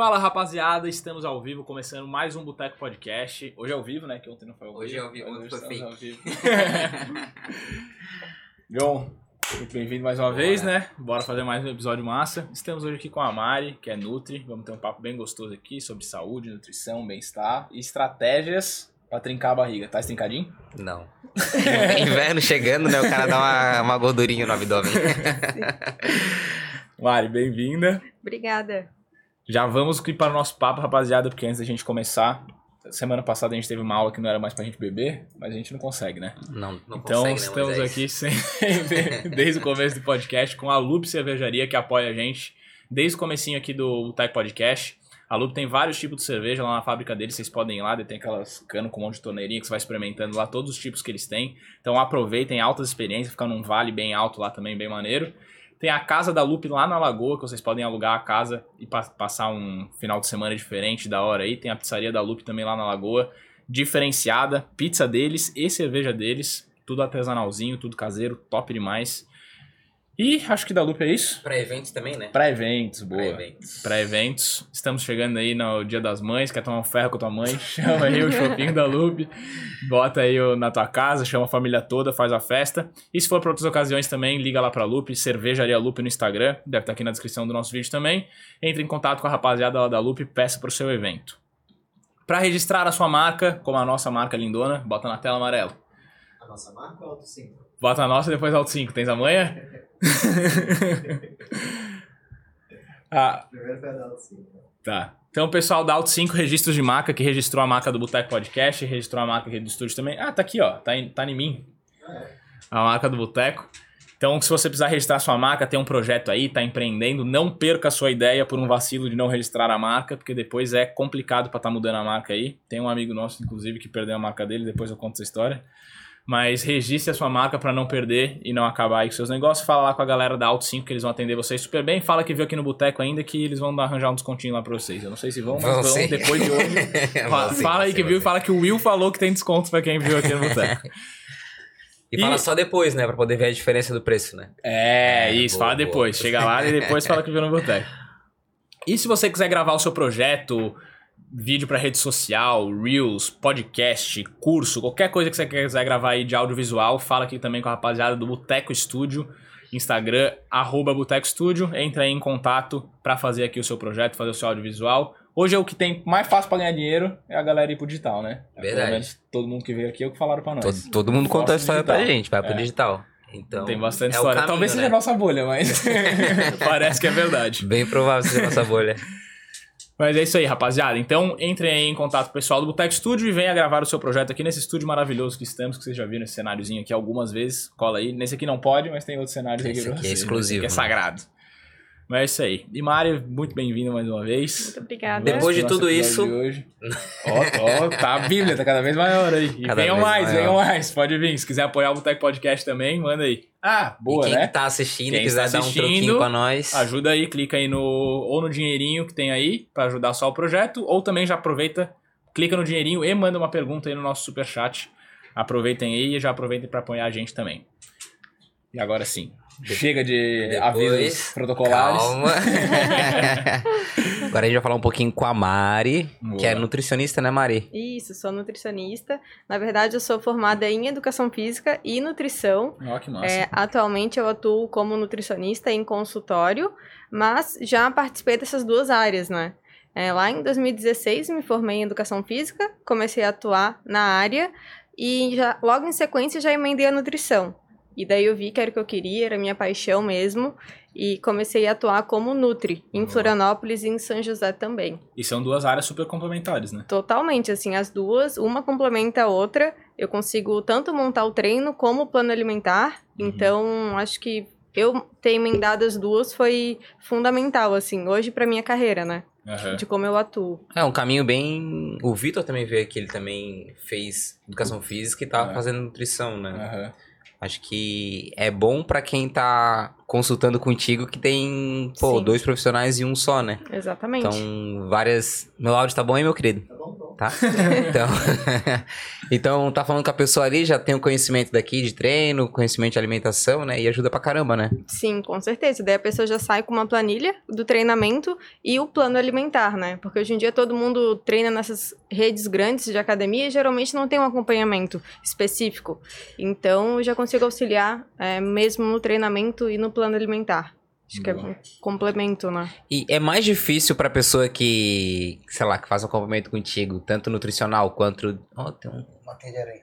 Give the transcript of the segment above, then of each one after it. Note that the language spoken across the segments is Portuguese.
Fala rapaziada, estamos ao vivo, começando mais um Boteco Podcast. Hoje é ao vivo, né? Que ontem não foi ao vivo. Hoje é ao vivo, ontem foi fake. ao vivo. John, muito bem-vindo mais uma Bora. vez, né? Bora fazer mais um episódio massa. Estamos hoje aqui com a Mari, que é Nutri. Vamos ter um papo bem gostoso aqui sobre saúde, nutrição, bem-estar e estratégias pra trincar a barriga. Tá estrincadinho? Não. Inverno chegando, né? O cara dá uma, uma gordurinha no abdômen. Mari, bem-vinda. Obrigada. Já vamos aqui para o nosso papo, rapaziada, porque antes da gente começar, semana passada a gente teve uma aula que não era mais pra gente beber, mas a gente não consegue, né? Não, não então consegue, né, estamos Moisés? aqui sempre, desde o começo do podcast, com a Loop Cervejaria, que apoia a gente desde o comecinho aqui do Tech Podcast. A Loop tem vários tipos de cerveja lá na fábrica deles, vocês podem ir lá, tem aquelas cano com um monte de torneirinha que você vai experimentando lá, todos os tipos que eles têm. Então aproveitem, altas experiências, fica num vale bem alto lá também, bem maneiro. Tem a casa da Loop lá na Lagoa, que vocês podem alugar a casa e pa- passar um final de semana diferente da hora aí. Tem a pizzaria da Loop também lá na Lagoa, diferenciada, pizza deles e cerveja deles, tudo artesanalzinho, tudo caseiro, top demais. E acho que da Loop é isso. Pra eventos também, né? Pra eventos, boa. Pra eventos. Pra eventos. Estamos chegando aí no Dia das Mães, quer tomar um ferro com a tua mãe? Chama aí o shopping da Loop, bota aí o- na tua casa, chama a família toda, faz a festa. E se for pra outras ocasiões também, liga lá pra Loop, Cervejaria Loop no Instagram, deve estar aqui na descrição do nosso vídeo também. Entre em contato com a rapaziada lá da Loop e peça pro seu evento. Pra registrar a sua marca, como a nossa marca lindona, bota na tela amarela. A nossa marca ou Auto 5? Bota a nossa e depois Alto 5. Tens a manha? ah, Primeiro foi a da Auto 5. Tá. Então, o pessoal da Auto 5 Registros de Marca, que registrou a marca do Boteco Podcast, registrou a marca aqui do estúdio também. Ah, tá aqui, ó. Tá em, tá em mim. A marca do Boteco. Então, se você precisar registrar sua marca, tem um projeto aí, tá empreendendo, não perca a sua ideia por um vacilo de não registrar a marca, porque depois é complicado pra estar mudando a marca aí. Tem um amigo nosso, inclusive, que perdeu a marca dele, depois eu conto essa história. Mas registre a sua marca pra não perder e não acabar aí com seus negócios. Fala lá com a galera da Auto 5 que eles vão atender vocês super bem. Fala que viu aqui no Boteco ainda que eles vão arranjar um descontinho lá pra vocês. Eu não sei se vão, mas Vão sim. depois de hoje. Fala, sim, fala aí que viu e fala que o Will falou que tem desconto pra quem viu aqui no Boteco. sim. E fala E- só depois, né? Pra poder ver a diferença do preço, né? É, É, isso, boa, fala boa. depois. Chega lá e depois fala que viu no Boteco. E se você quiser gravar o seu projeto, vídeo pra rede social, Reels, podcast, curso, qualquer coisa que você quiser gravar aí de audiovisual, fala aqui também com a rapaziada do Boteco Estúdio, Instagram, arroba Boteco Estúdio. Entra aí em contato pra fazer aqui o seu projeto, fazer o seu audiovisual. Hoje é o que tem mais fácil pra ganhar dinheiro é a galera ir pro digital, né? Verdade. Pelo menos todo mundo que veio aqui é o que falaram pra nós. Todo, todo mundo conta a história digital. pra gente, vai pro É. digital. Então, Tem bastante é história. caminho, Talvez seja né? a nossa bolha, mas parece que é verdade. Bem provável seja a nossa bolha. Mas é isso aí, rapaziada. Então, entrem aí em contato com o pessoal do Boteco Studio e venha gravar o seu projeto aqui nesse estúdio maravilhoso que estamos, que vocês já viram esse cenáriozinho aqui algumas vezes. Cola aí. Nesse aqui não pode, mas tem outros cenários aqui Esse aqui é exclusivo, Esse aqui é né? sagrado. Mas é isso aí. E Mari, muito bem-vindo mais uma vez. Muito obrigada. Depois de tudo isso- de hoje. Ó, ó, tá a Bíblia, tá cada vez maior aí. E Cada venham vez mais, maior. venham mais. Pode vir. Se quiser apoiar o Boteco Podcast também, manda aí. Ah, boa, e quem né? tá assistindo Quem e quiser está dar um assistindo, troquinho pra nós, Ajuda aí, clica aí no ou no dinheirinho que tem aí pra ajudar só o projeto, ou também já aproveita, clica no dinheirinho e manda uma pergunta aí no nosso super chat. Aproveitem aí e já aproveitem pra apoiar a gente também. E agora sim, chega de Depois, avisos protocolares. Calma. Agora a gente vai falar um pouquinho com a Mari, que é Boa. nutricionista, né, Mari? Isso, sou nutricionista. Na verdade, eu sou formada em educação física e nutrição. Ó, que massa. É, atualmente eu atuo como nutricionista em consultório, mas já participei dessas duas áreas, né? É, lá em 2016 me formei em educação física, comecei a atuar na área e já, logo em sequência já emendei a nutrição. E daí eu vi que era o que eu queria, era a minha paixão mesmo, e comecei a atuar como Nutri, em Boa. Florianópolis e em São José também. E são duas áreas super complementares, né? Totalmente, assim, as duas, uma complementa a outra. Eu consigo tanto montar o treino como o plano alimentar. Uhum. Então, acho que eu ter emendado as duas foi fundamental, assim, hoje pra minha carreira, né? Aham. De como eu atuo. É um caminho bem. O Vitor também veio aqui, ele também fez educação física e tava É. fazendo nutrição, né? Aham. Acho que é bom pra quem tá consultando contigo que tem, pô, Sim. dois profissionais e um só, né? Exatamente. Então, várias. Meu áudio tá bom aí, meu querido? Tá bom. Tá? Então, então, tá falando que a pessoa ali já tem o conhecimento daqui de treino, conhecimento de alimentação, né? E ajuda pra caramba, né? Sim, com certeza. Daí a pessoa já sai com uma planilha do treinamento e o plano alimentar, né? Porque hoje em dia todo mundo treina nessas redes grandes de academia e geralmente não tem um acompanhamento específico. Então, eu já consigo auxiliar é, mesmo no treinamento e no plano alimentar. Acho que é um complemento, né? E é mais difícil pra pessoa que, sei lá, que faz um acompanhamento contigo, tanto nutricional quanto. Ó, tem um de aranha.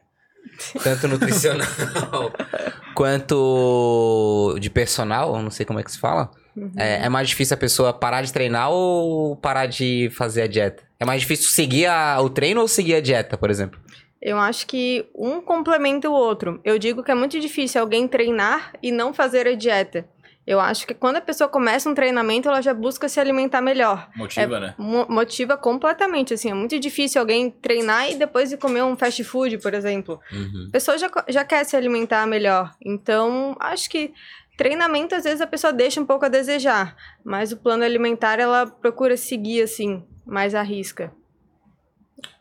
Tanto nutricional quanto de personal, eu não sei como é que se fala. Uhum. É, é mais difícil a pessoa parar de treinar ou parar de fazer a dieta? É mais difícil seguir a- o treino ou seguir a dieta, por exemplo? Eu acho que um complementa o outro. Eu digo que é muito difícil alguém treinar e não fazer a dieta. Eu acho que quando a pessoa começa um treinamento, ela já busca se alimentar melhor. Motiva, né? Mo- motiva completamente, assim. É muito difícil alguém treinar e depois ir comer um fast food, por exemplo. Uhum. A pessoa já, já quer se alimentar melhor. Então, acho que treinamento, às vezes, a pessoa deixa um pouco a desejar. Mas o plano alimentar, ela procura seguir, assim, mais à risca.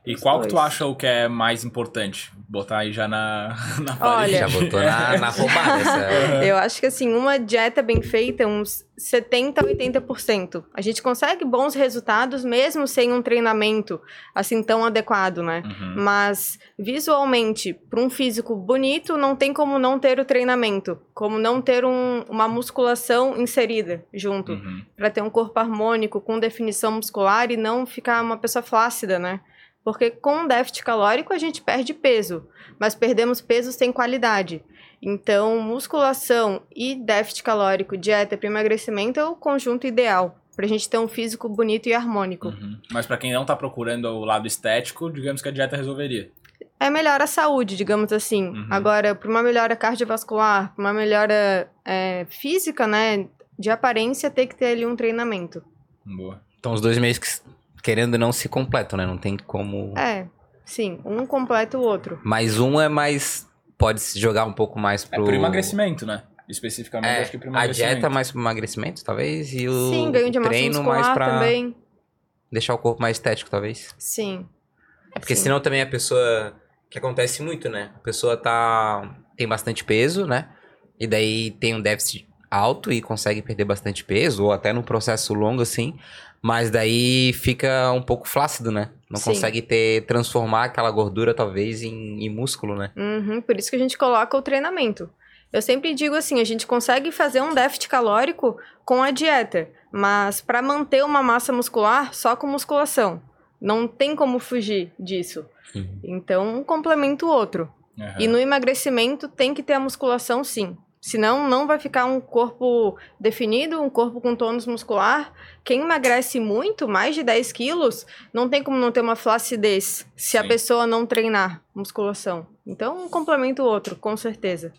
E Os qual que tu dois. acha o que é mais importante? Botar aí já na, na Olha. parede. Já botou na, na roubada essa. Eu acho que, assim, uma dieta bem feita, uns 70% a 80%. A gente consegue bons resultados mesmo sem um treinamento, assim, tão adequado, né? Uhum. Mas visualmente, para um físico bonito, não tem como não ter o treinamento, como não ter um- uma musculação inserida junto, Uhum. Pra ter um corpo harmônico com definição muscular e não ficar uma pessoa flácida, né? Porque com o déficit calórico a gente perde peso, mas perdemos peso sem qualidade. Então, musculação e déficit calórico, dieta para emagrecimento é o conjunto ideal pra gente ter um físico bonito e harmônico. Uhum. Mas pra quem não tá procurando o lado estético, digamos que a dieta resolveria. é melhora a saúde, digamos assim. Uhum. Agora, para uma melhora cardiovascular, pra uma melhora é, física, né, de aparência, tem que ter ali um treinamento. Boa. Então os dois meses que, querendo ou não se completam, né? Não tem como. É, sim, um completa o outro. Mas um é mais. Pode se jogar um pouco mais É pro. pro emagrecimento, né? Especificamente, É, acho que pro a emagrecimento. dieta mais pro emagrecimento, talvez, e o sim, ganho de treino mais pra também. deixar o corpo mais estético, talvez. Sim. É porque Sim. senão também a pessoa. Que acontece muito, né? A pessoa tá. tem bastante peso, né? E daí tem um déficit alto e consegue perder bastante peso, ou até num processo longo assim. Mas daí fica um pouco flácido, né? Não Sim. consegue ter. transformar aquela gordura, talvez, em, em músculo, né? Uhum, por isso que a gente coloca o treinamento. Eu sempre digo assim, a gente consegue fazer um déficit calórico com a dieta, mas para manter uma massa muscular só com musculação. Não tem como fugir disso. Uhum. Então, um complementa o outro. Aham. E no emagrecimento tem que ter a musculação, sim. Senão, não vai ficar um corpo definido, um corpo com tônus muscular. Quem emagrece muito, mais de 10 quilos, não tem como não ter uma flacidez se a Sim. pessoa não treinar musculação. Então, um complementa o outro, com certeza.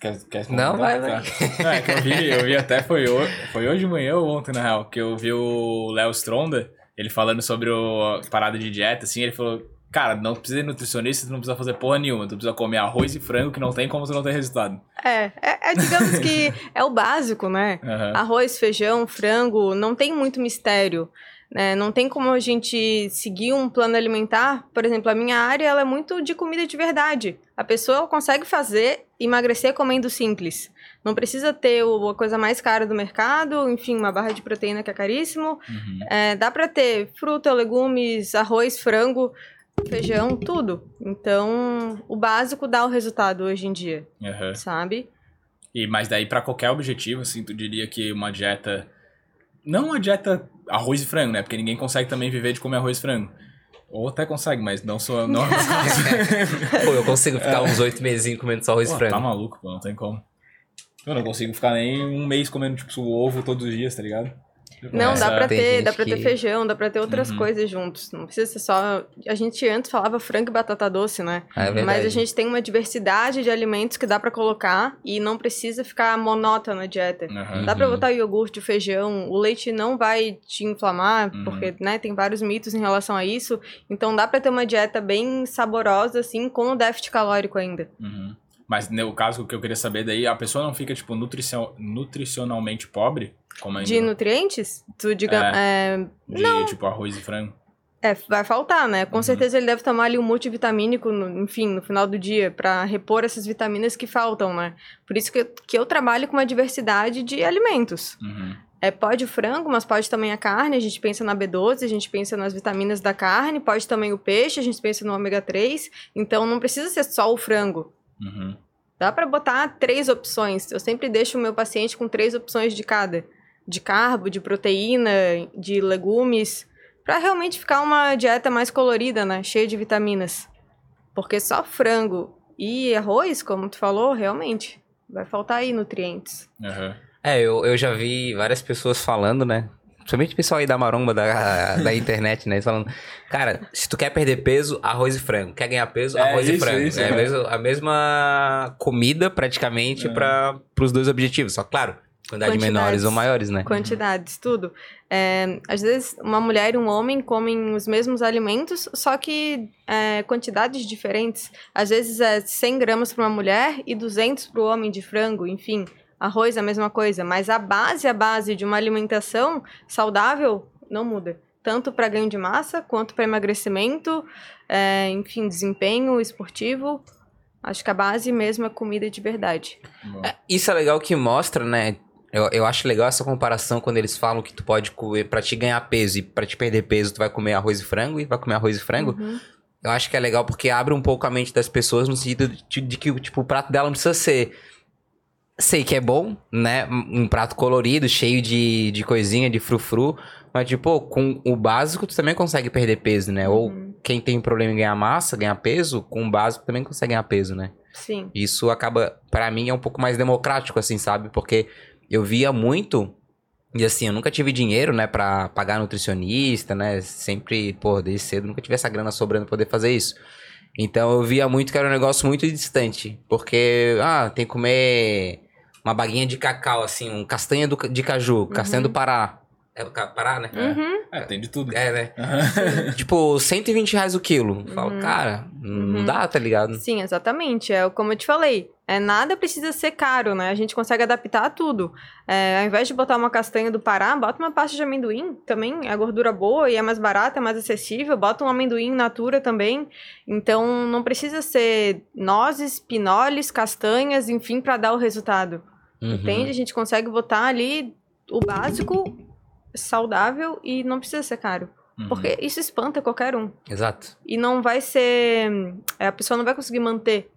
Quer, quer Não, vai, vai. Não, é que eu vi, eu vi até foi hoje, foi hoje de manhã ou ontem, na real, que eu vi o Léo Stronda, ele falando sobre o a parada de dieta, assim, ele falou, cara, não precisa de nutricionista, tu não precisa fazer porra nenhuma, tu precisa comer arroz e frango, que não tem como tu não ter resultado. É, é, é, digamos que é o básico, né? Aham. Arroz, feijão, frango, não tem muito mistério. Né? Não tem como a gente seguir um plano alimentar. Por exemplo, a minha área ela é muito de comida de verdade. A pessoa consegue fazer emagrecer comendo simples. Não precisa ter o- a coisa mais cara do mercado, enfim, uma barra de proteína que é caríssimo. Uhum. É, dá pra ter fruta, legumes, arroz, frango, feijão, tudo. Então, o básico dá o resultado hoje em dia, Aham. sabe? E, mas daí, pra qualquer objetivo, assim, tu diria que uma dieta. Não uma dieta arroz e frango, né? Porque ninguém consegue também viver de comer arroz e frango. Ou até consegue, mas não sou. Não, Pô, eu consigo ficar uns oito meses comendo só arroz e Pô, frango. tá maluco, pô, não tem como. Eu não consigo ficar nem um mês comendo, tipo, ovo todos os dias, tá ligado? Não, dá pra tem ter, dá pra ter que- feijão, dá pra ter outras Uhum. coisas juntos. Não precisa ser só. A gente antes falava frango e batata doce, né? É verdade. Mas a gente tem uma diversidade de alimentos que dá pra colocar e não precisa ficar monótona a dieta. Aham. Dá pra Uhum. botar iogurte, feijão, o leite não vai te inflamar, Uhum. porque, né, tem vários mitos em relação a isso. Então dá pra ter uma dieta bem saborosa, assim, com o déficit calórico ainda. Uhum. Mas no caso que eu queria saber daí, a pessoa não fica, tipo, nutricion... nutricionalmente pobre? De nutrientes, tu diga. é, de, tipo, arroz e frango? É, vai faltar, né? Com Uhum. certeza ele deve tomar ali um multivitamínico, no- enfim, no final do dia, pra repor essas vitaminas que faltam, né? Por isso que, que eu trabalho com uma diversidade de alimentos. Uhum. É, pode o frango, mas pode também a carne. A gente pensa na B12, a gente pensa nas vitaminas da carne, pode também o peixe, a gente pensa no ômega 3. Então não precisa ser só o frango. Uhum. Dá pra botar três opções. Eu sempre deixo o meu paciente com três opções de cada: de carbo, de proteína, de legumes, Pra realmente ficar uma dieta mais colorida, né? Cheia de vitaminas. Porque só frango e arroz, como tu falou, realmente vai faltar aí nutrientes. Uhum. É, eu, eu já vi várias pessoas falando, né? Principalmente o pessoal aí da maromba da, da internet, né? Eles falando, cara, se tu quer perder peso, arroz e frango. Quer ganhar peso, É, arroz e isso, frango. isso, é é. a mesma, a mesma comida, praticamente, É. para os dois objetivos. Só, claro, Quantidades. menores ou maiores, né? Quantidades, tudo. É, às vezes, uma mulher e um homem comem os mesmos alimentos, só que é, quantidades diferentes. Às vezes é 100 gramas para uma mulher e 200 para o homem de frango, enfim. Arroz é a mesma coisa, mas a base, a base de uma alimentação saudável não muda. Tanto para ganho de massa, quanto para emagrecimento, é, enfim, desempenho esportivo. Acho que a base mesmo é comida de verdade. Bom. É, Isso é legal que mostra, né? Eu, eu acho legal essa comparação quando eles falam que tu pode comer, pra te ganhar peso e pra te perder peso, tu vai comer arroz e frango e vai comer arroz e frango. Uhum. Eu acho que é legal porque abre um pouco a mente das pessoas no sentido de, de que tipo, o prato dela não precisa ser. Sei que é bom, né? Um prato colorido, cheio de, de coisinha, de frufru. Mas, tipo, com o básico tu também consegue perder peso, né? Ou Uhum. quem tem problema em ganhar massa, ganhar peso, com o básico também consegue ganhar peso, né? Sim. Isso acaba, pra mim, é um pouco mais democrático, assim, sabe? Porque eu via muito. E assim, eu nunca tive dinheiro, né, pra pagar nutricionista, né? Sempre, pô, desde cedo, nunca tive essa grana sobrando pra poder fazer isso. Então eu via muito que era um negócio muito distante. Porque, ah, tem que comer uma baguinha de cacau, assim, um castanha do, de caju, castanha do Pará. É do Pará, né? Uhum. É, tem de tudo. É, né? Uhum. tipo, 120 reais o quilo. Eu Falo, Uhum. cara, não Uhum. dá, tá ligado? Sim, exatamente. É como eu te falei. É, nada precisa ser caro, né? A gente consegue adaptar a tudo. É, ao invés de botar uma castanha do Pará, bota uma pasta de amendoim. Também é gordura boa e é mais barata, é mais acessível. Bota um amendoim natura também. Então, não precisa ser nozes, pinoles, castanhas, enfim, para dar o resultado. Uhum. Entende? A gente consegue botar ali o básico, saudável e não precisa ser caro. Uhum. Porque isso espanta qualquer um. Exato. E não vai ser. é, A pessoa não vai conseguir manter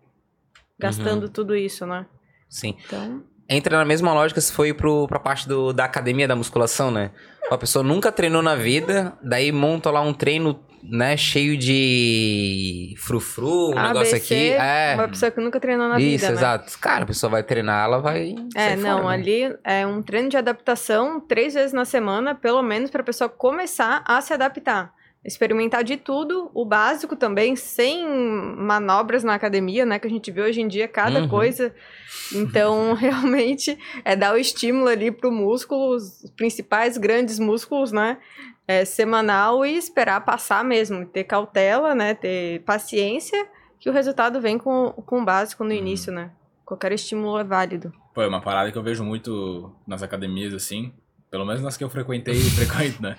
gastando Uhum. tudo isso, né? Sim. Então. entra na mesma lógica se foi pro, pra parte do, da academia da musculação, né? A pessoa nunca treinou na vida, daí monta lá um treino, né, cheio de frufru, um negócio ABC, aqui. É. Uma pessoa que nunca treinou na Isso, vida, né? exato. Cara, a pessoa vai treinar, ela vai. É, não, fora, né? ali é um treino de adaptação três vezes na semana, pelo menos, para a pessoa começar a se adaptar. Experimentar de tudo, o básico também, sem manobras na academia, né? Que a gente vê hoje em dia cada Uhum. coisa. Então, realmente, é dar o estímulo ali pro músculo, os principais grandes músculos, né? É, semanal e esperar passar mesmo. Ter cautela, né? Ter paciência, que o resultado vem com, com o básico no Uhum. início, né? Qualquer estímulo é válido. Pô, é uma parada que eu vejo muito nas academias, assim. Pelo menos nas que eu frequentei frequento, né?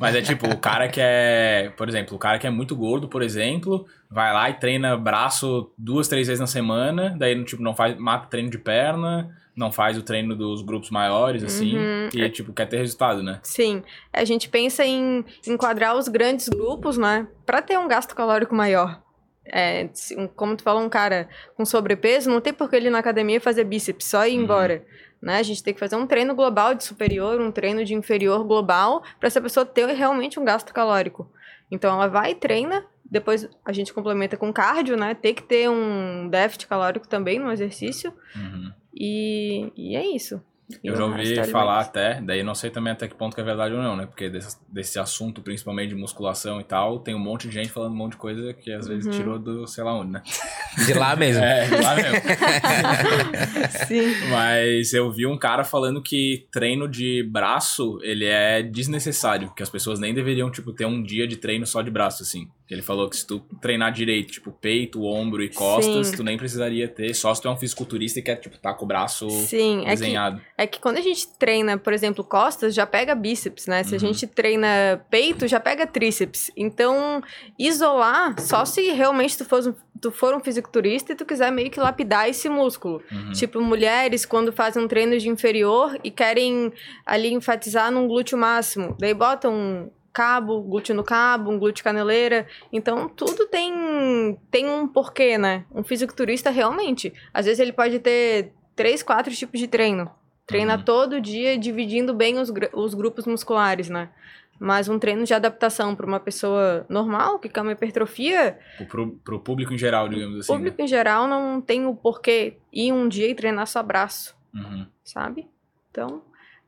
Mas é tipo, o cara que é. Por exemplo, o cara que é muito gordo, por exemplo, vai lá e treina braço duas, três vezes na semana, daí tipo, não faz. mata treino de perna, não faz o treino dos grupos maiores, assim. Uhum. E tipo, quer ter resultado, né? Sim, a gente pensa em enquadrar os grandes grupos, né? Pra ter um gasto calórico maior. É, como tu falou, um cara com sobrepeso, não tem por que ele ir na academia fazer bíceps, só ir Uhum. embora. Né? A gente tem que fazer um treino global de superior, um treino de inferior global, para essa pessoa ter realmente um gasto calórico. Então ela vai e treina, depois a gente complementa com cardio, né? Tem que ter um déficit calórico também no exercício. Uhum. E, e é isso. Eu já resto ouvi falar até, daí não sei também até que ponto que é verdade ou não, né? Porque desse, desse assunto, principalmente de musculação e tal, tem um monte de gente falando um monte de coisa que às vezes Uhum. tirou do sei lá onde, né? De lá mesmo. É, lá mesmo. Sim. Mas eu vi um cara falando que treino de braço, ele é desnecessário, que as pessoas nem deveriam, tipo, ter um dia de treino só de braço, assim. Ele falou que se tu treinar direito, tipo peito, ombro e costas, Sim. tu nem precisaria ter, só se tu é um fisiculturista e quer, tipo, tá com o braço Sim, é que, desenhado. é que quando a gente treina, por exemplo, costas, já pega bíceps, né? Se a Uhum. gente treina peito, já pega tríceps. Então, isolar só se realmente tu for, um- tu for um fisiculturista e tu quiser meio que lapidar esse músculo. Uhum. Tipo, mulheres quando fazem um treino de inferior e querem ali enfatizar num glúteo máximo. Daí botam um cabo, glúteo no cabo, um glúteo caneleira. Então, tudo tem, tem um porquê, né? Um fisiculturista realmente. Às vezes ele pode ter três, quatro tipos de treino. Treina Uhum. todo dia, dividindo bem os, os grupos musculares, né? Mas um treino de adaptação para uma pessoa normal, que quer uma hipertrofia, pro, pro público em geral, digamos o assim. público em geral não tem o porquê ir um dia e treinar só braço né? Uhum. sabe? Então,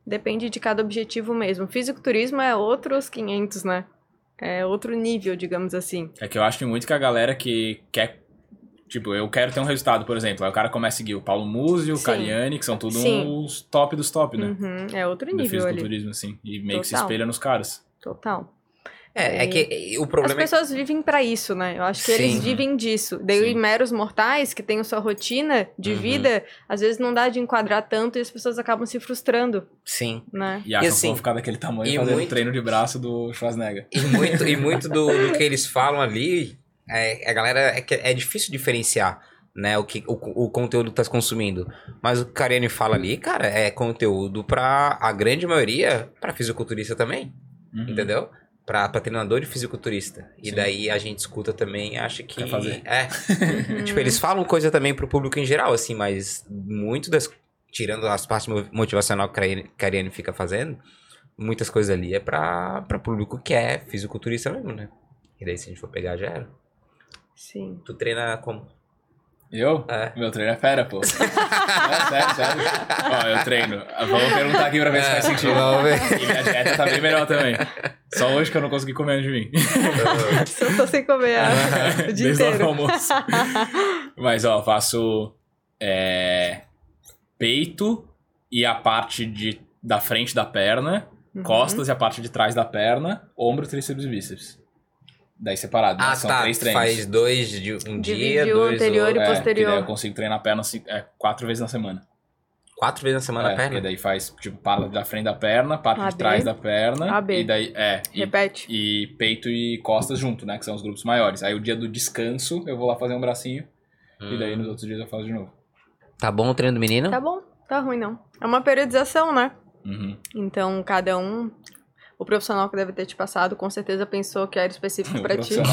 depende de cada objetivo mesmo. Fisiculturismo é outros 500, né? É outro nível, digamos assim. É que eu acho muito que a galera que quer. Tipo, eu quero ter um resultado, por exemplo. Aí o cara começa a seguir o Paulo Musi, o Sim. Cariani, que são tudo Sim. os top dos top, né? Uhum, é outro Do nível ali. fisiculturismo, assim. E meio que se Total. espelha nos caras. Total. É, é que o As problema é pessoas vivem pra isso, né? Eu acho que Sim. eles vivem disso. Daí Sim. meros mortais, que têm a sua rotina de Uhum. vida, às vezes não dá de enquadrar tanto e as pessoas acabam se frustrando, sim. né? E acham assim, que vão ficar daquele tamanho e fazendo muito- treino de braço do Schwarzenegger. E muito, e muito do, do que eles falam ali, é, a galera é, que é difícil diferenciar, né, o, que, o, o conteúdo que tá consumindo. Mas o que o Kariane fala ali, cara, é conteúdo pra a grande maioria, pra fisiculturista também, Uhum. entendeu? Pra, pra treinador de fisiculturista. E Sim. daí a gente escuta também e acha que... Quer fazer. É, tipo, eles falam coisa também pro público em geral, assim, mas muito das... Tirando as partes mo- motivacional que a Kariane fica fazendo, muitas coisas ali é pra, pra público que é fisiculturista mesmo, né? E daí se a gente for pegar, já era. Sim. Tu treina como? Eu? É. Meu treino é fera, pô. é, sério, sério. Ó, eu treino. Vamos perguntar aqui pra ver se faz sentido. Vamos ver. E minha dieta tá bem melhor também. Só hoje que eu não consegui comer antes de mim. Só tô sem comer o dia Desde o inteiro. almoço. Mas, ó, faço é, peito e a parte de, da frente da perna, Uhum. costas e a parte de trás da perna, ombro, tríceps e bíceps. Daí separado, né? Ah, São tá. três treinos. Faz dois de um dia, o dois anterior outro. e É, posterior. que daí eu consigo treinar a perna cinco- é, quatro vezes na semana. Quatro vezes na semana é, a perna? porque daí faz, tipo, parte da frente da perna, parte de trás da perna. AB. E daí, é. E, Repete. e peito e costas junto, né? Que são os grupos maiores. Aí o dia do descanso, eu vou lá fazer um bracinho. E Hum. daí nos outros dias eu faço de novo. Tá bom o treino do menino? Tá bom, tá ruim não. É uma periodização, né? Uhum. Então, cada um. O profissional que deve ter te passado, com certeza pensou que era específico O pra ti.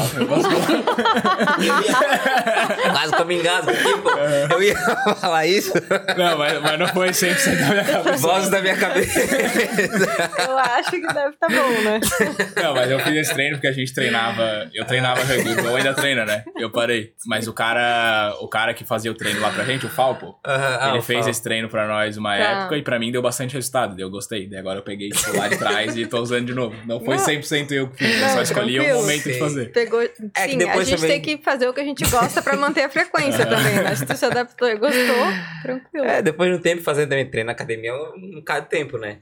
Quase que eu me engasgo aqui, pô. Eu ia falar isso. Não, mas, mas não foi 100% da minha cabeça. Vozes da minha cabeça. Eu acho que deve tá bom, né? Não, mas eu fiz esse treino porque a gente treinava. Eu treinava regular, eu ainda treino, né? Eu parei. Mas o cara, o cara que fazia o treino lá pra gente, o Falpo, ah, ele eu fez falo. esse treino pra nós uma Tá. época e pra mim deu bastante resultado. Eu gostei. Daí agora eu peguei tipo, lá de trás e tô usando de novo. Não foi Não. 100% eu que fiz, eu Não, só escolhi o momento de fazer. Pegou. É que Sim, a depois gente também- tem que fazer o que a gente gosta pra manter a frequência também, né? Se tu se adaptou e gostou, tranquilo. É, depois de um tempo fazendo também treino na academia, um um cada tempo, né?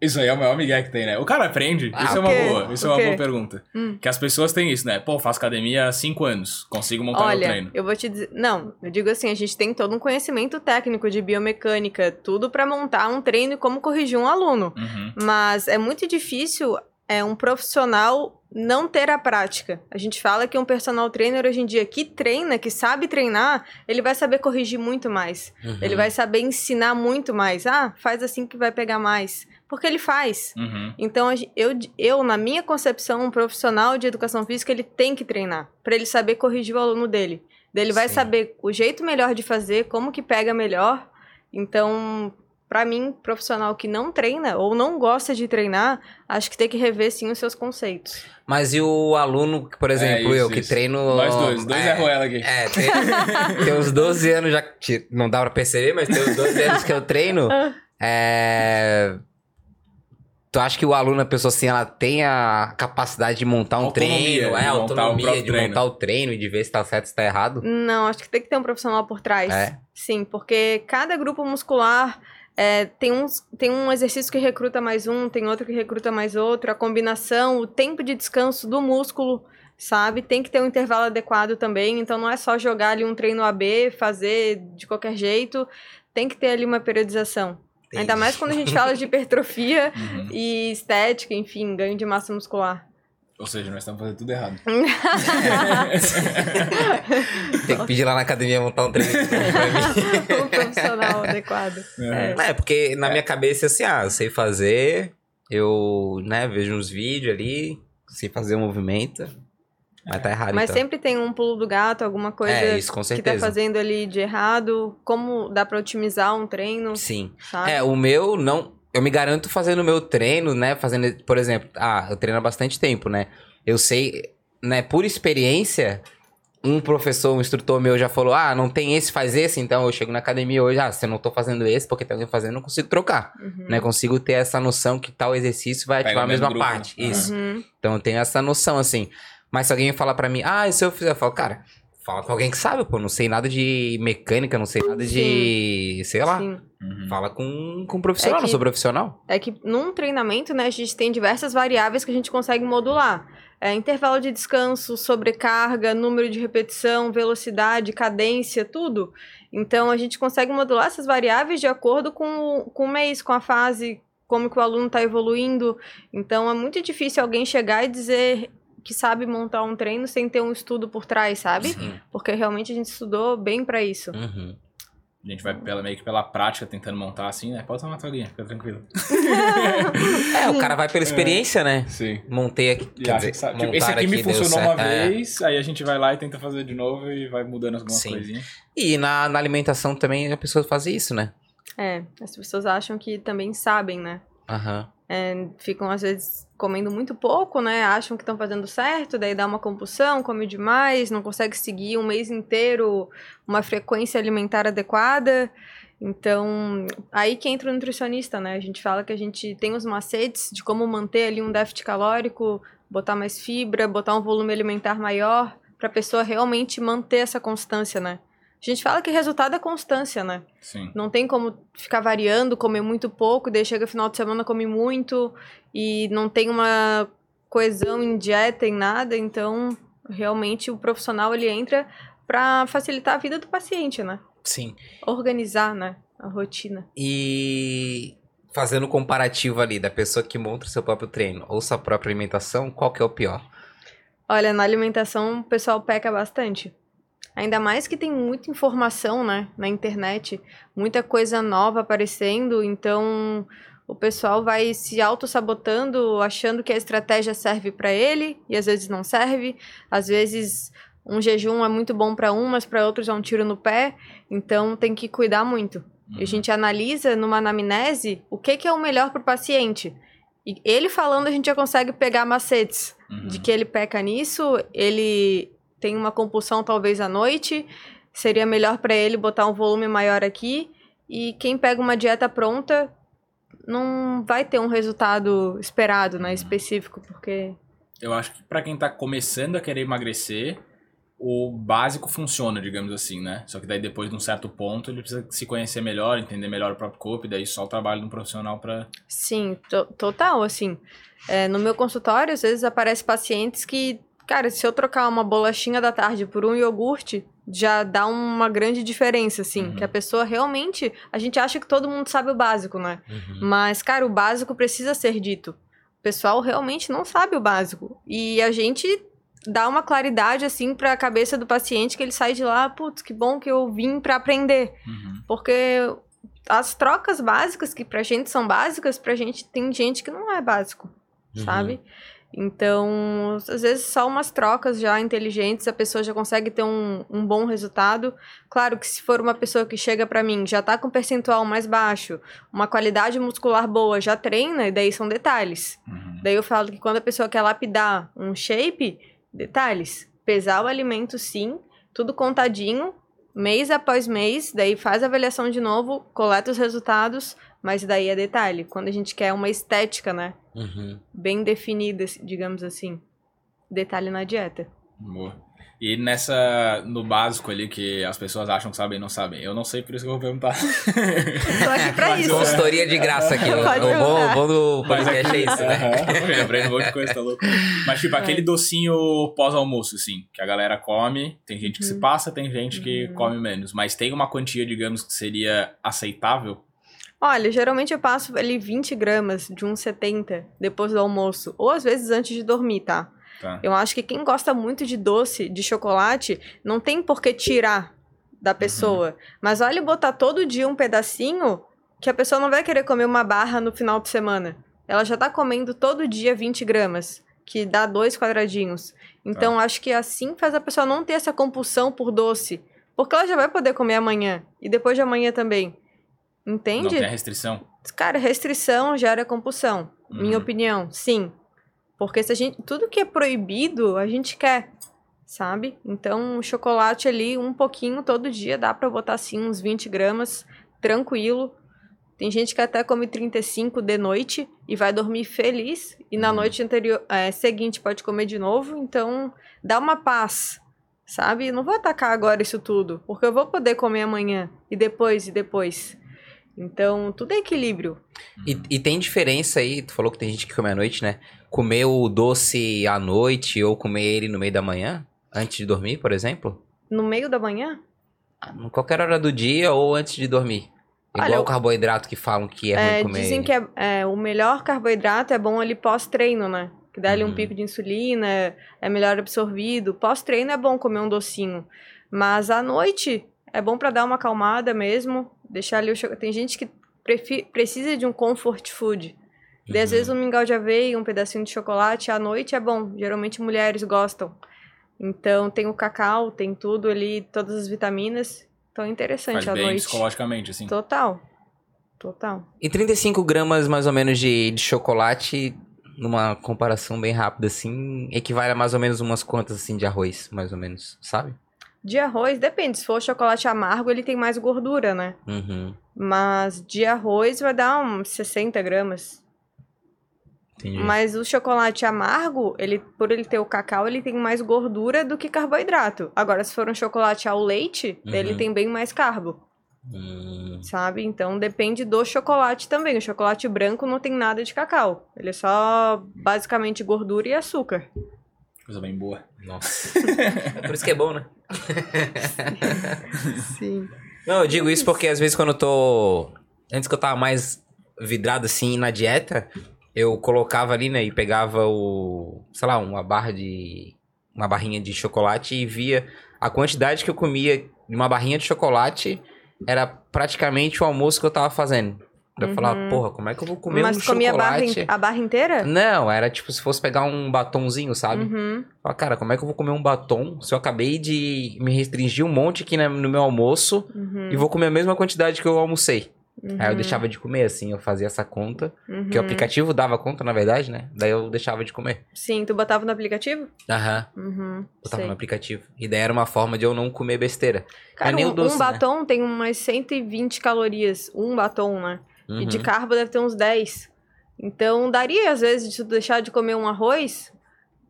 Isso aí é o maior migué que tem, né? O cara aprende. Ah, isso é uma boa. Isso é uma boa pergunta. Hum. Que as pessoas têm isso, né? Pô, faço academia há 5 anos. Consigo montar meu Olha, treino. eu vou te dizer. Não, eu digo assim: a gente tem todo um conhecimento técnico de biomecânica, tudo pra montar um treino e como corrigir um aluno. Uhum. Mas é muito difícil é, um profissional não ter a prática. A gente fala que um personal trainer hoje em dia que treina, que sabe treinar, ele vai saber corrigir muito mais. Uhum. Ele vai saber ensinar muito mais. Ah, faz assim que vai pegar mais. Porque ele faz. Uhum. Então, eu, eu, na minha concepção, um profissional de educação física, ele tem que treinar. Pra ele saber corrigir o aluno dele. Daí ele vai Sim. saber o jeito melhor de fazer, como que pega melhor. Então, pra mim, profissional que não treina ou não gosta de treinar, acho que tem que rever sim os seus conceitos. Mas e o aluno, por exemplo, É, isso, eu, que isso. treino... Nós dois, dois é, Ruela aqui. É, tem, tem uns 12 anos já. que Não dá pra perceber, mas tem uns 12 anos que eu treino. É. Tu acha que o aluno, a pessoa assim, ela tem a capacidade de montar um Autonomia, treino? de É, montar o autonomia próprio de treino. montar o treino e de ver se tá certo, se tá errado? Não, acho que tem que ter um profissional por trás. É. Sim, porque cada grupo muscular é, tem, uns, tem um exercício que recruta mais um, tem outro que recruta mais outro, a combinação, o tempo de descanso do músculo. sabe? Tem que ter um intervalo adequado também, então não é só jogar ali um treino AB, fazer de qualquer jeito, tem que ter ali uma periodização. Ainda mais quando a gente fala de hipertrofia Uhum. e estética, enfim, ganho de massa muscular. Ou seja, nós estamos fazendo tudo errado. Tem que pedir lá na academia montar um treino pra mim. um profissional adequado. É. É, porque na minha cabeça, assim, ah, eu sei fazer, eu, né, vejo uns vídeos ali, sei fazer o movimento, mas tá errado, Mas então. sempre tem um pulo do gato, alguma coisa É, isso, com que tá fazendo ali de errado, como dá pra otimizar um treino, Sim. sabe? É, o meu não. Eu me garanto fazendo o meu treino, né? Fazendo, por exemplo, ah, eu treino há bastante tempo, né? Eu sei, né, por experiência, um professor, um instrutor meu já falou: ah, não tem esse, faz esse, então eu chego na academia hoje, ah, se eu não tô fazendo esse, porque tem alguém fazendo, eu não consigo trocar. Uhum. Né? Consigo ter essa noção que tal exercício vai Pega ativar a mesma grupo, parte. né? Isso. Uhum. Então eu tenho essa noção, assim. Mas se alguém falar pra mim, ah, e se eu fizer, eu falo, cara, fala com alguém que sabe, pô, não sei nada de mecânica, não sei nada de. sei lá. Sim. Uhum. Fala com, com um profissional, É não que- sou profissional. É que num treinamento, né, a gente tem diversas variáveis que a gente consegue modular. É, intervalo de descanso, sobrecarga, número de repetição, velocidade, cadência, tudo. Então a gente consegue modular essas variáveis de acordo com, o- com o mês, com a fase, como que o aluno está evoluindo. Então é muito difícil alguém chegar e dizer que sabe montar um treino sem ter um estudo por trás, sabe? Sim. Porque realmente a gente estudou bem para isso. Uhum. A gente vai pela, meio que pela prática tentando montar assim, né? Pode tomar uma toguinha, fica tranquilo. É, o cara vai pela experiência, né? Sim. Montei aqui. Quer dizer, que. Tipo, montar esse aqui me deu funcionou certo. uma É. vez, aí a gente vai lá e tenta fazer de novo e vai mudando algumas Sim. coisinhas. E na, na alimentação também a pessoa faz isso, né? É, as pessoas acham que também sabem, né? Aham. É, ficam às vezes comendo muito pouco, né? Acham que estão fazendo certo, daí dá uma compulsão, come demais, não consegue seguir um mês inteiro uma frequência alimentar adequada. Então, aí que entra o nutricionista, né? A gente fala que a gente tem os macetes de como manter ali um déficit calórico, botar mais fibra, botar um volume alimentar maior, para a pessoa realmente manter essa constância, né? A gente fala que resultado é constância, né? Sim. Não tem como ficar variando, comer muito pouco, daí chega final de semana come muito e não tem uma coesão em dieta, em nada, então realmente o profissional ele entra para facilitar a vida do paciente, né? Sim. Organizar, né, a rotina. E fazendo um comparativo ali da pessoa que monta o seu próprio treino ou sua própria alimentação, qual que é o pior? Olha, na alimentação o pessoal peca bastante. Ainda mais que tem muita informação, né, na internet, muita coisa nova aparecendo, então o pessoal vai se auto-sabotando, achando que a estratégia serve para ele e às vezes não serve. Às vezes um jejum é muito bom para um, mas para outros é um tiro no pé, então tem que cuidar muito. E a gente analisa numa anamnese o que, que é o melhor para o paciente. E ele falando, a gente já consegue pegar macetes Uhum. de que ele peca nisso, ele tem uma compulsão talvez à noite, seria melhor para ele botar um volume maior aqui. E quem pega uma dieta pronta não vai ter um resultado esperado, né, específico, porque Eu acho que pra quem tá começando a querer emagrecer, o básico funciona, digamos assim, né? Só que daí depois de um certo ponto ele precisa se conhecer melhor, entender melhor o próprio corpo, e daí só o trabalho de um profissional pra. Sim, to- total, assim. É, no meu consultório, às vezes aparecem pacientes que, cara, se eu trocar uma bolachinha da tarde por um iogurte, já dá uma grande diferença, assim. Uhum. Que a pessoa realmente. A gente acha que todo mundo sabe o básico, né? Uhum. Mas, cara, o básico precisa ser dito. O pessoal realmente não sabe o básico. E a gente dá uma claridade, assim, pra cabeça do paciente que ele sai de lá, putz, que bom que eu vim pra aprender. Uhum. Porque as trocas básicas, que pra gente são básicas, pra gente tem gente que não é básico, Uhum. sabe? Então, às vezes só umas trocas já inteligentes, a pessoa já consegue ter um, um bom resultado. Claro que se for uma pessoa que chega pra mim, já tá com percentual mais baixo, uma qualidade muscular boa, já treina, e daí são detalhes. Uhum. Daí eu falo que quando a pessoa quer lapidar um shape, detalhes. Pesar o alimento sim, tudo contadinho, mês após mês, daí faz a avaliação de novo, coleta os resultados, mas daí é detalhe. Quando a gente quer uma estética, né? Uhum. Bem definida, digamos assim. Detalhe na dieta. Boa. E nessa, no básico ali, que as pessoas acham que sabem e não sabem. Eu não sei, por isso que eu vou perguntar. Tô aqui pra Mas isso. Consultoria de graça aqui. O bom, bom do Mas podcast é isso, né? Eu aprendo um monte de coisa, tá louco? Mas, tipo, aquele docinho pós-almoço, assim, que a galera come, tem gente que se Uhum. passa, tem gente que come menos. Mas tem uma quantia, digamos, que seria aceitável? Olha, geralmente eu passo ali 20 gramas de 1,70 depois do almoço. Ou às vezes antes de dormir, tá? Tá. Eu acho que quem gosta muito de doce, de chocolate, não tem por que tirar da pessoa. Mas olha botar todo dia um pedacinho que a pessoa não vai querer comer uma barra no final de semana. Ela já tá comendo todo dia 20 gramas, que dá dois quadradinhos. Então acho que assim faz a pessoa não ter essa compulsão por doce. Porque ela já vai poder comer amanhã. E depois de amanhã também. Não Entende? tem a restrição? Cara, restrição gera compulsão. Minha Uhum. opinião, sim. Porque se a gente. Tudo que é proibido, a gente quer. Sabe? Então, o chocolate ali, um pouquinho todo dia, dá pra botar assim, uns 20 gramas, tranquilo. Tem gente que até come 35 de noite e vai dormir feliz. E na Uhum. noite anterior, é, seguinte pode comer de novo. Então, dá uma paz. Sabe? Eu Não vou atacar agora isso tudo. Porque eu vou poder comer amanhã. E depois, e depois. Então, tudo é equilíbrio. E, e tem diferença aí, tu falou que tem gente que come à noite, né? Comer o doce à noite ou comer ele no meio da manhã, antes de dormir, por exemplo? No meio da manhã? Em qualquer hora do dia ou antes de dormir. Igual Olha, o carboidrato que falam que é, É, ruim comer. dizem que é, é, o melhor carboidrato é bom ali pós-treino, né? Que dá ali um Uhum. pico de insulina, é melhor absorvido. Pós-treino é bom comer um docinho. Mas à noite é bom pra dar uma acalmada mesmo. Deixar ali o chocolate. Tem gente que prefi- precisa de um comfort food. Daí, às Uhum. vezes, um mingau de aveia, um pedacinho de chocolate à noite é bom. Geralmente mulheres gostam. Então tem o cacau, tem tudo ali, todas as vitaminas. Então é interessante Faz à bem noite. psicologicamente, assim. Total. Total. E 35 gramas mais ou menos de, de chocolate, numa comparação bem rápida assim, equivale a mais ou menos umas quantas assim de arroz, mais ou menos, sabe? De arroz, depende. Se for chocolate amargo, ele tem mais gordura, né? Uhum. Mas de arroz vai dar uns 60 gramas. Entendi. Mas o chocolate amargo, ele, por ele ter o cacau, ele tem mais gordura do que carboidrato. Agora, se for um chocolate ao leite, ele Uhum. tem bem mais carbo, Hum, sabe? Então depende do chocolate também. O chocolate branco não tem nada de cacau. Ele é só basicamente gordura e açúcar. Coisa bem boa. nossa. Por isso que é bom, né? Sim. Não, eu digo isso porque às vezes quando eu tô. Antes que eu tava mais vidrado assim na dieta, eu colocava ali, né, e pegava o. sei lá, uma barra de. uma barrinha de chocolate e via a quantidade que eu comia de uma barrinha de chocolate era praticamente o almoço que eu tava fazendo. Eu Uhum. falava, porra, como é que eu vou comer Mas um comia a barra, chocolate? a barra inteira? Não, era tipo se fosse pegar um batonzinho, sabe? Uhum. Cara, como é que eu vou comer um batom se eu acabei de me restringir um monte aqui na- no meu almoço Uhum. e vou comer a mesma quantidade que eu almocei? Aí eu uhum, deixava de comer, assim, eu fazia essa conta. uhum. Que o aplicativo dava conta, na verdade, né? Daí eu deixava de comer. Sim, tu botava no aplicativo? Aham, Uhum. botava sei. no aplicativo. E daí era uma forma de eu não comer besteira. Cara, nem o um, doce, um né? batom tem umas 120 calorias. Um batom, né? E de Uhum. carbo deve ter uns 10. Então daria, às vezes, de tu deixar de comer um arroz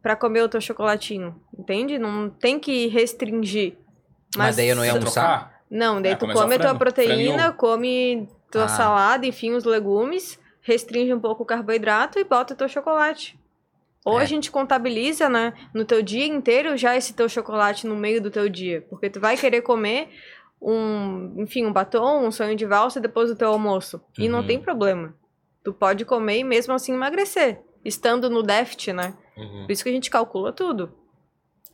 pra comer o teu chocolatinho. Entende? Não tem que restringir. Mas daí eu não ia almoçar? trocar? Não, daí É, tu come a tua frango, frango e proteína, ovo. come tua Ah. salada, enfim, os legumes, restringe um pouco o carboidrato e bota o teu chocolate. Ou É. a gente contabiliza, né, no teu dia inteiro já esse teu chocolate no meio do teu dia. Porque tu vai querer comer um, enfim, um batom, um sonho de valsa depois do teu almoço. E não Uhum. tem problema. Tu pode comer e mesmo assim emagrecer. Estando no déficit, né? Uhum. Por isso que a gente calcula tudo.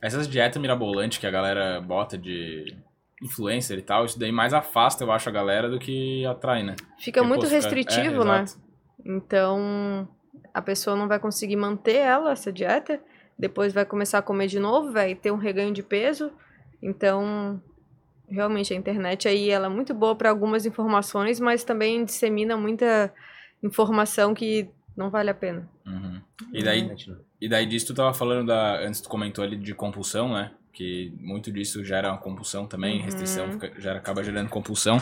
Essas dietas mirabolantes que a galera bota de influencer e tal, isso daí mais afasta, eu acho, a galera do que atrai, né? Fica Porque, muito pô, restritivo, é, né? exato. Então, a pessoa não vai conseguir manter ela, essa dieta. Depois vai começar a comer de novo, vai ter um reganho de peso. Então, realmente, a internet aí ela é muito boa para algumas informações, mas também dissemina muita informação que não vale a pena. Uhum. E daí, e daí disso tu tava falando da. Antes tu comentou ali de compulsão, né? Que muito disso gera uma compulsão também, Uhum. restrição fica- gera, acaba gerando compulsão.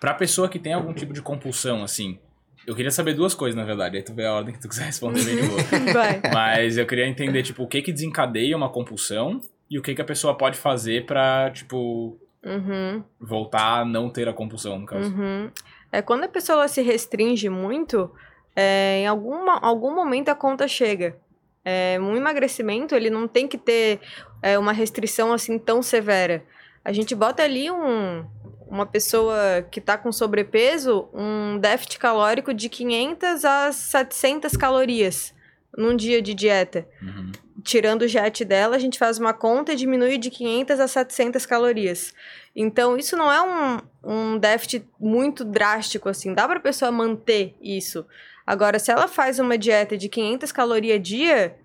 Pra pessoa que tem algum tipo de compulsão, assim, eu queria saber duas coisas, na verdade. Aí tu vê a ordem que tu quiser responder bem de boa. Vai. Mas eu queria entender, tipo, o que que desencadeia uma compulsão E o que, que a pessoa pode fazer pra, tipo, Uhum. voltar a não ter a compulsão, no caso. Uhum. É, quando a pessoa se restringe muito, é, em alguma, algum momento a conta chega. É, um emagrecimento, ele não tem que ter é, uma restrição assim tão severa. A gente bota ali um, uma pessoa que está com sobrepeso, um déficit calórico de 500 a 700 calorias num dia de dieta. Uhum. Tirando o jet dela, a gente faz uma conta e diminui de 500 a 700 calorias. Então, isso não é um, um déficit muito drástico, assim. Dá pra pessoa manter isso. Agora, se ela faz uma dieta de 500 calorias dia,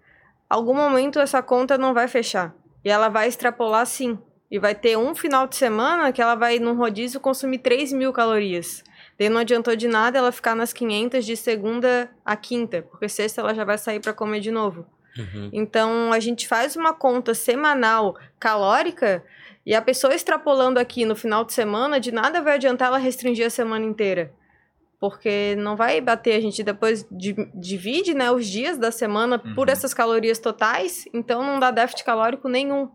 algum momento essa conta não vai fechar. E ela vai extrapolar sim. E vai ter um final de semana que ela vai, num rodízio, consumir 3 mil calorias. Daí não adiantou de nada ela ficar nas 500 de segunda a quinta, porque sexta ela já vai sair para comer de novo. Uhum. Então a gente faz uma conta semanal calórica e a pessoa extrapolando aqui no final de semana, de nada vai adiantar ela restringir a semana inteira. Porque não vai bater, a gente depois di- divide né, os dias da semana por Uhum. essas calorias totais, então não dá déficit calórico nenhum.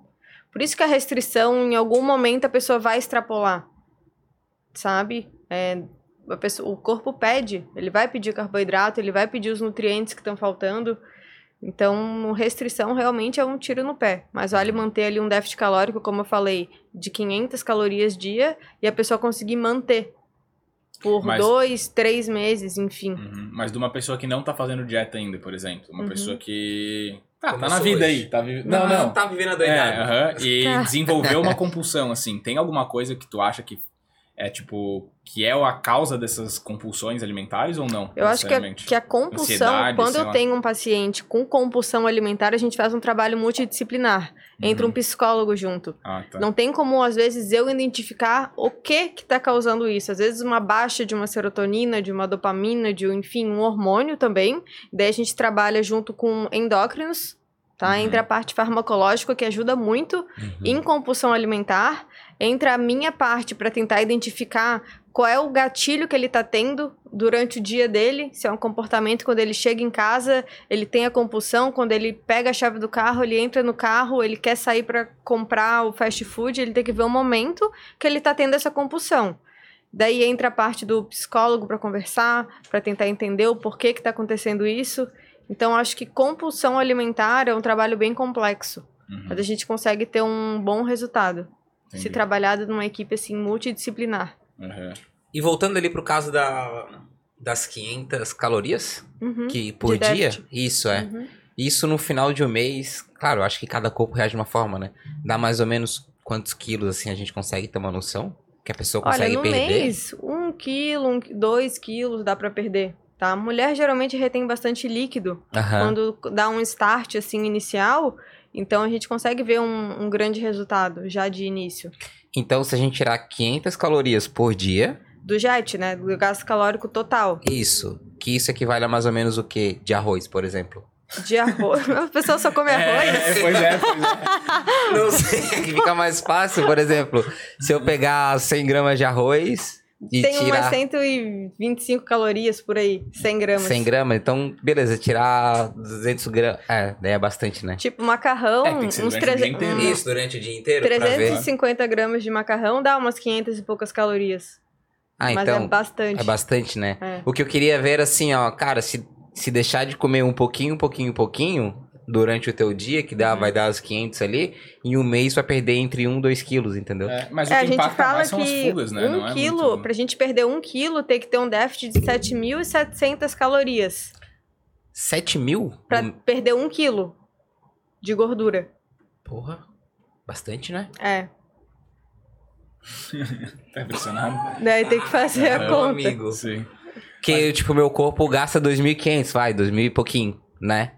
Por isso que a restrição, em algum momento, a pessoa vai extrapolar. Sabe? É, pessoa- o corpo pede, ele vai pedir carboidrato, ele vai pedir os nutrientes que estão faltando. Então, restrição realmente é um tiro no pé. Mas vale manter ali um déficit calórico, como eu falei, de 500 calorias dia e a pessoa conseguir manter por Mas- dois, três meses, enfim. Uhum. Mas de uma pessoa que não tá fazendo dieta ainda, por exemplo. Uma Uhum. pessoa que. Tá, tá na vida hoje. aí. Tá vi... Não, não. Tá vivendo a É, doidada. aham, e Tá. desenvolveu uma compulsão, assim. Tem alguma coisa que tu acha que é, tipo, que é a causa dessas compulsões alimentares ou não? Eu acho que a, necessariamente? que a compulsão, Ansiedade, quando eu lá. tenho um paciente com compulsão alimentar, a gente faz um trabalho multidisciplinar. Entra Uhum. um psicólogo junto. Ah, tá. Não tem como, às vezes, eu identificar o que que tá causando isso. Às vezes, uma baixa de uma serotonina, de uma dopamina, de, um, enfim, um hormônio também. Daí a gente trabalha junto com endócrinos, tá? Uhum. Entra a parte farmacológica, que ajuda muito Uhum. em compulsão alimentar. Entra a minha parte para tentar identificar qual é o gatilho que ele tá tendo durante o dia dele. Se é um comportamento quando ele chega em casa, ele tem a compulsão, quando ele pega a chave do carro, ele entra no carro, ele quer sair para comprar o fast food, ele tem que ver o momento que ele tá tendo essa compulsão. Daí entra a parte do psicólogo para conversar, para tentar entender o porquê que tá acontecendo isso. Então acho que compulsão alimentar é um trabalho bem complexo, Uhum, mas a gente consegue ter um bom resultado se entendi. trabalhado numa equipe assim multidisciplinar. Uhum. E voltando ali pro caso da, das 500 calorias Uhum. que por De dia, déficit. isso é. Uhum. Isso no final de um mês, claro, eu acho que cada corpo reage de uma forma, né? Dá mais ou menos quantos quilos assim a gente consegue ter uma noção? Que a pessoa Olha, consegue no perder? mês, um quilo, um, dois quilos dá pra perder, tá? A mulher geralmente retém bastante líquido quando dá um start assim inicial, então a gente consegue ver um, um grande resultado já de início. Então, se a gente tirar 500 calorias por dia, Do jet, né? Do gasto calórico total. isso, que isso equivale a mais ou menos o que de arroz, por exemplo? De arroz. A pessoa só come arroz. É, pois é, pois é. Não sei. fica mais fácil, por exemplo, se eu pegar 100 gramas de arroz e Tem umas tirar 125 calorias por aí, 100 gramas. 100 gramas, então, beleza, tirar 200 gramas, é, daí é bastante, né? Tipo, macarrão, É, tem que ser uns durante o dia 300, inteiro, uns né? Isso, durante o dia inteiro, pra ver. 350 gramas de macarrão dá umas 500 e poucas calorias. Ah, mas então, é bastante. é bastante, né? É. O que eu queria ver era assim, ó, cara, se, se deixar de comer um pouquinho, um pouquinho, um pouquinho durante o teu dia, que dá, Uhum. vai dar os 500 ali, em um mês vai perder entre 1 e 2 quilos, entendeu? É, mas o É, que a gente impacta fala mais são as que fugas, né? um Não é quilo, muito... pra gente perder um quilo, tem que ter um déficit de 7.700 calorias. 7 mil? Pra Hum, perder um quilo de gordura. Porra, bastante, né? É. Tá impressionado? Daí tem que fazer a É, Meu conta. amigo. Sim. Que, tipo, meu corpo gasta 2.500, vai, 2.000 e pouquinho, né?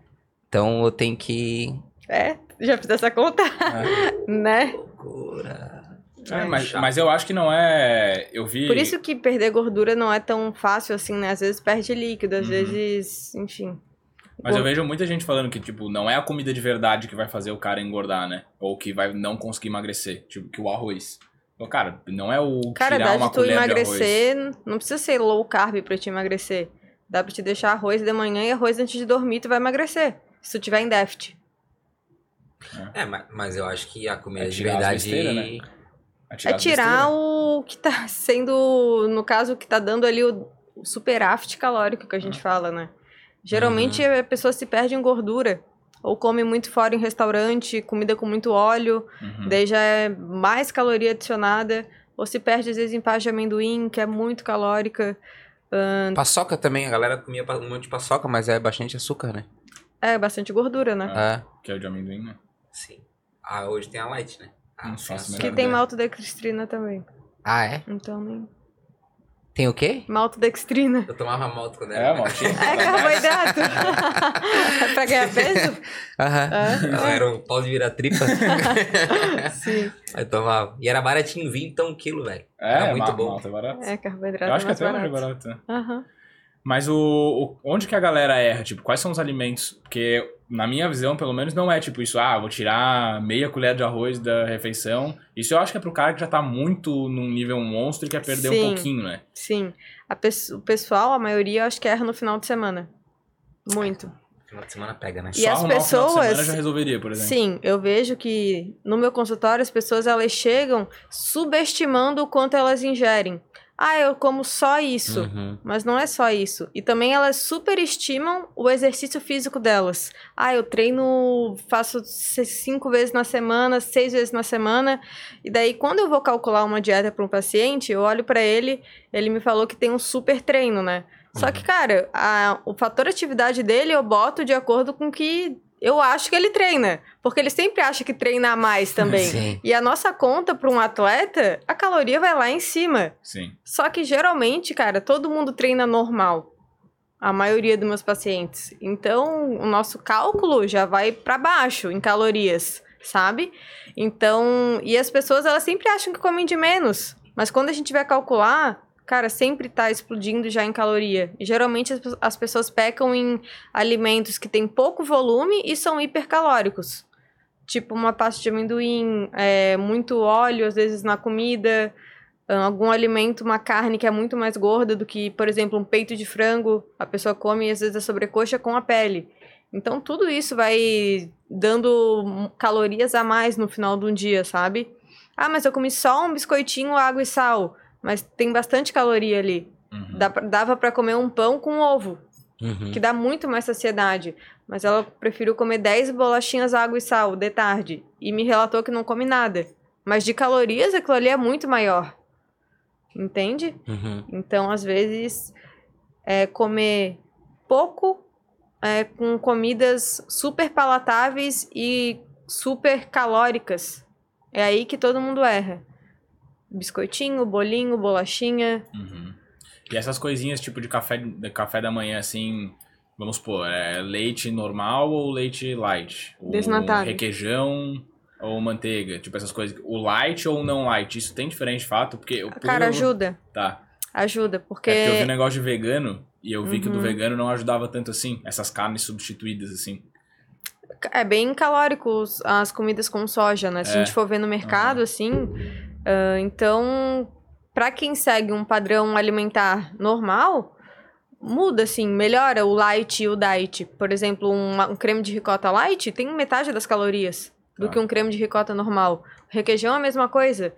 Então eu tenho que... É, já fiz essa conta, É. né? Loucura. É, mas, mas eu acho que não é. Eu vi. Por isso que perder gordura não é tão fácil assim, né? Às vezes perde líquido, às Uhum. vezes, enfim. Mas eu vejo muita gente falando que, tipo, não é a comida de verdade que vai fazer o cara engordar, né? Ou que vai não conseguir emagrecer. Tipo, que o arroz. Então, cara, não é o Cara, tirar dá uma de tu colher de arroz. emagrecer, não precisa ser low carb pra te emagrecer. Dá pra te deixar arroz de manhã e arroz antes de dormir, tu vai emagrecer. Se tu tiver em déficit. É, mas, mas eu acho que a comida É de verdade. besteiras, né? É tirar besteiras. o que tá sendo, no caso, que tá dando ali o o superávit calórico que a gente fala, né? Geralmente Uhum. a pessoa se perde em gordura. Ou come muito fora em restaurante, comida com muito óleo, Uhum. daí já é mais caloria adicionada. Ou se perde, às vezes, em paz de amendoim, que é muito calórica. Paçoca também, a galera comia um monte de paçoca, mas é bastante açúcar, né? É bastante gordura, né? É. Que é o de amendoim, né? Sim. Ah, hoje tem a light, né? Ah, Não faço Que tem maltodextrina também. Ah, é? Então, nem... Tem o quê? Maltodextrina. Eu tomava malto quando era. É, maltinha. É carboidrato. pra ganhar peso? Aham. É. Não, Era um pau de virar tripa. Sim. Aí tomava. E era baratinho, 20 então um quilo, velho. É, Era muito ma- bom. malta é barato. É, carboidrato Eu acho que mais até hoje é barato. barato. Aham. Mas o, o- onde que a galera erra? Tipo, quais são os alimentos? Porque na minha visão, pelo menos, não é tipo isso, ah, vou tirar meia colher de arroz da refeição. Isso eu acho que é pro cara que já tá muito num nível monstro e quer perder Sim. um pouquinho, né? Sim. A pesso- o pessoal, a maioria, eu acho que erra no final de semana. Muito. Final de semana pega, né? E Só as arrumar o final de semana pessoas- já resolveria, por exemplo. Sim, eu vejo que no meu consultório as pessoas elas chegam subestimando o quanto elas ingerem. Ah, eu como só isso. Uhum. Mas não é só isso. E também elas superestimam o exercício físico delas. Ah, eu treino, faço cinco vezes na semana, seis vezes na semana. E daí, quando eu vou calcular uma dieta para um paciente, eu olho para ele, ele me falou que tem um super treino, né? Só que, cara, a- o fator atividade dele eu boto de acordo com o que eu acho que ele treina. Porque ele sempre acha que treina a mais também. Sim. E a nossa conta para um atleta, a caloria vai lá em cima. Sim. Só que geralmente, cara, todo mundo treina normal. A maioria dos meus pacientes. Então, o nosso cálculo já vai pra baixo em calorias, sabe? Então, e as pessoas elas sempre acham que comem de menos, mas quando a gente vai calcular, cara, sempre tá explodindo já em caloria. Geralmente as, as pessoas pecam em alimentos que têm pouco volume e são hipercalóricos. Tipo uma pasta de amendoim, é, muito óleo às vezes na comida, ah, algum alimento, uma carne que é muito mais gorda do que, por exemplo, um peito de frango, a pessoa come às vezes a sobrecoxa com a pele. Então tudo isso vai dando calorias a mais no final de um dia, sabe? Ah, mas eu comi só um biscoitinho, água e sal, mas tem bastante caloria ali. Uhum. Dá dava pra comer um pão com ovo, Uhum. que dá muito mais saciedade. Mas ela preferiu comer 10 bolachinhas água e sal de tarde. E me relatou que não come nada. Mas de calorias, aquilo ali é muito maior. Entende? Uhum. Então, às vezes, é comer pouco é, com comidas super palatáveis e super calóricas. É aí que todo mundo erra. Biscoitinho, bolinho, bolachinha. Uhum. E essas coisinhas tipo de café, de café da manhã, assim, vamos supor, é leite normal ou leite light? Desnatado. requeijão ou manteiga? Tipo essas coisas. O light ou não light? Isso tem diferente de fato? Porque. porque Cara, eu- ajuda. Tá. Ajuda, porque. É porque eu vi um negócio de vegano e eu vi que o do Uhum. vegano não ajudava tanto assim. Essas carnes substituídas, assim. É bem calórico as comidas com soja, né? Se a É. gente for ver no mercado, assim. Ah, então, pra quem segue um padrão alimentar normal, muda, assim, melhora o light e o diet. Por exemplo, um, um creme de ricota light tem metade das calorias do Tá. que um creme de ricota normal. Requeijão é a mesma coisa.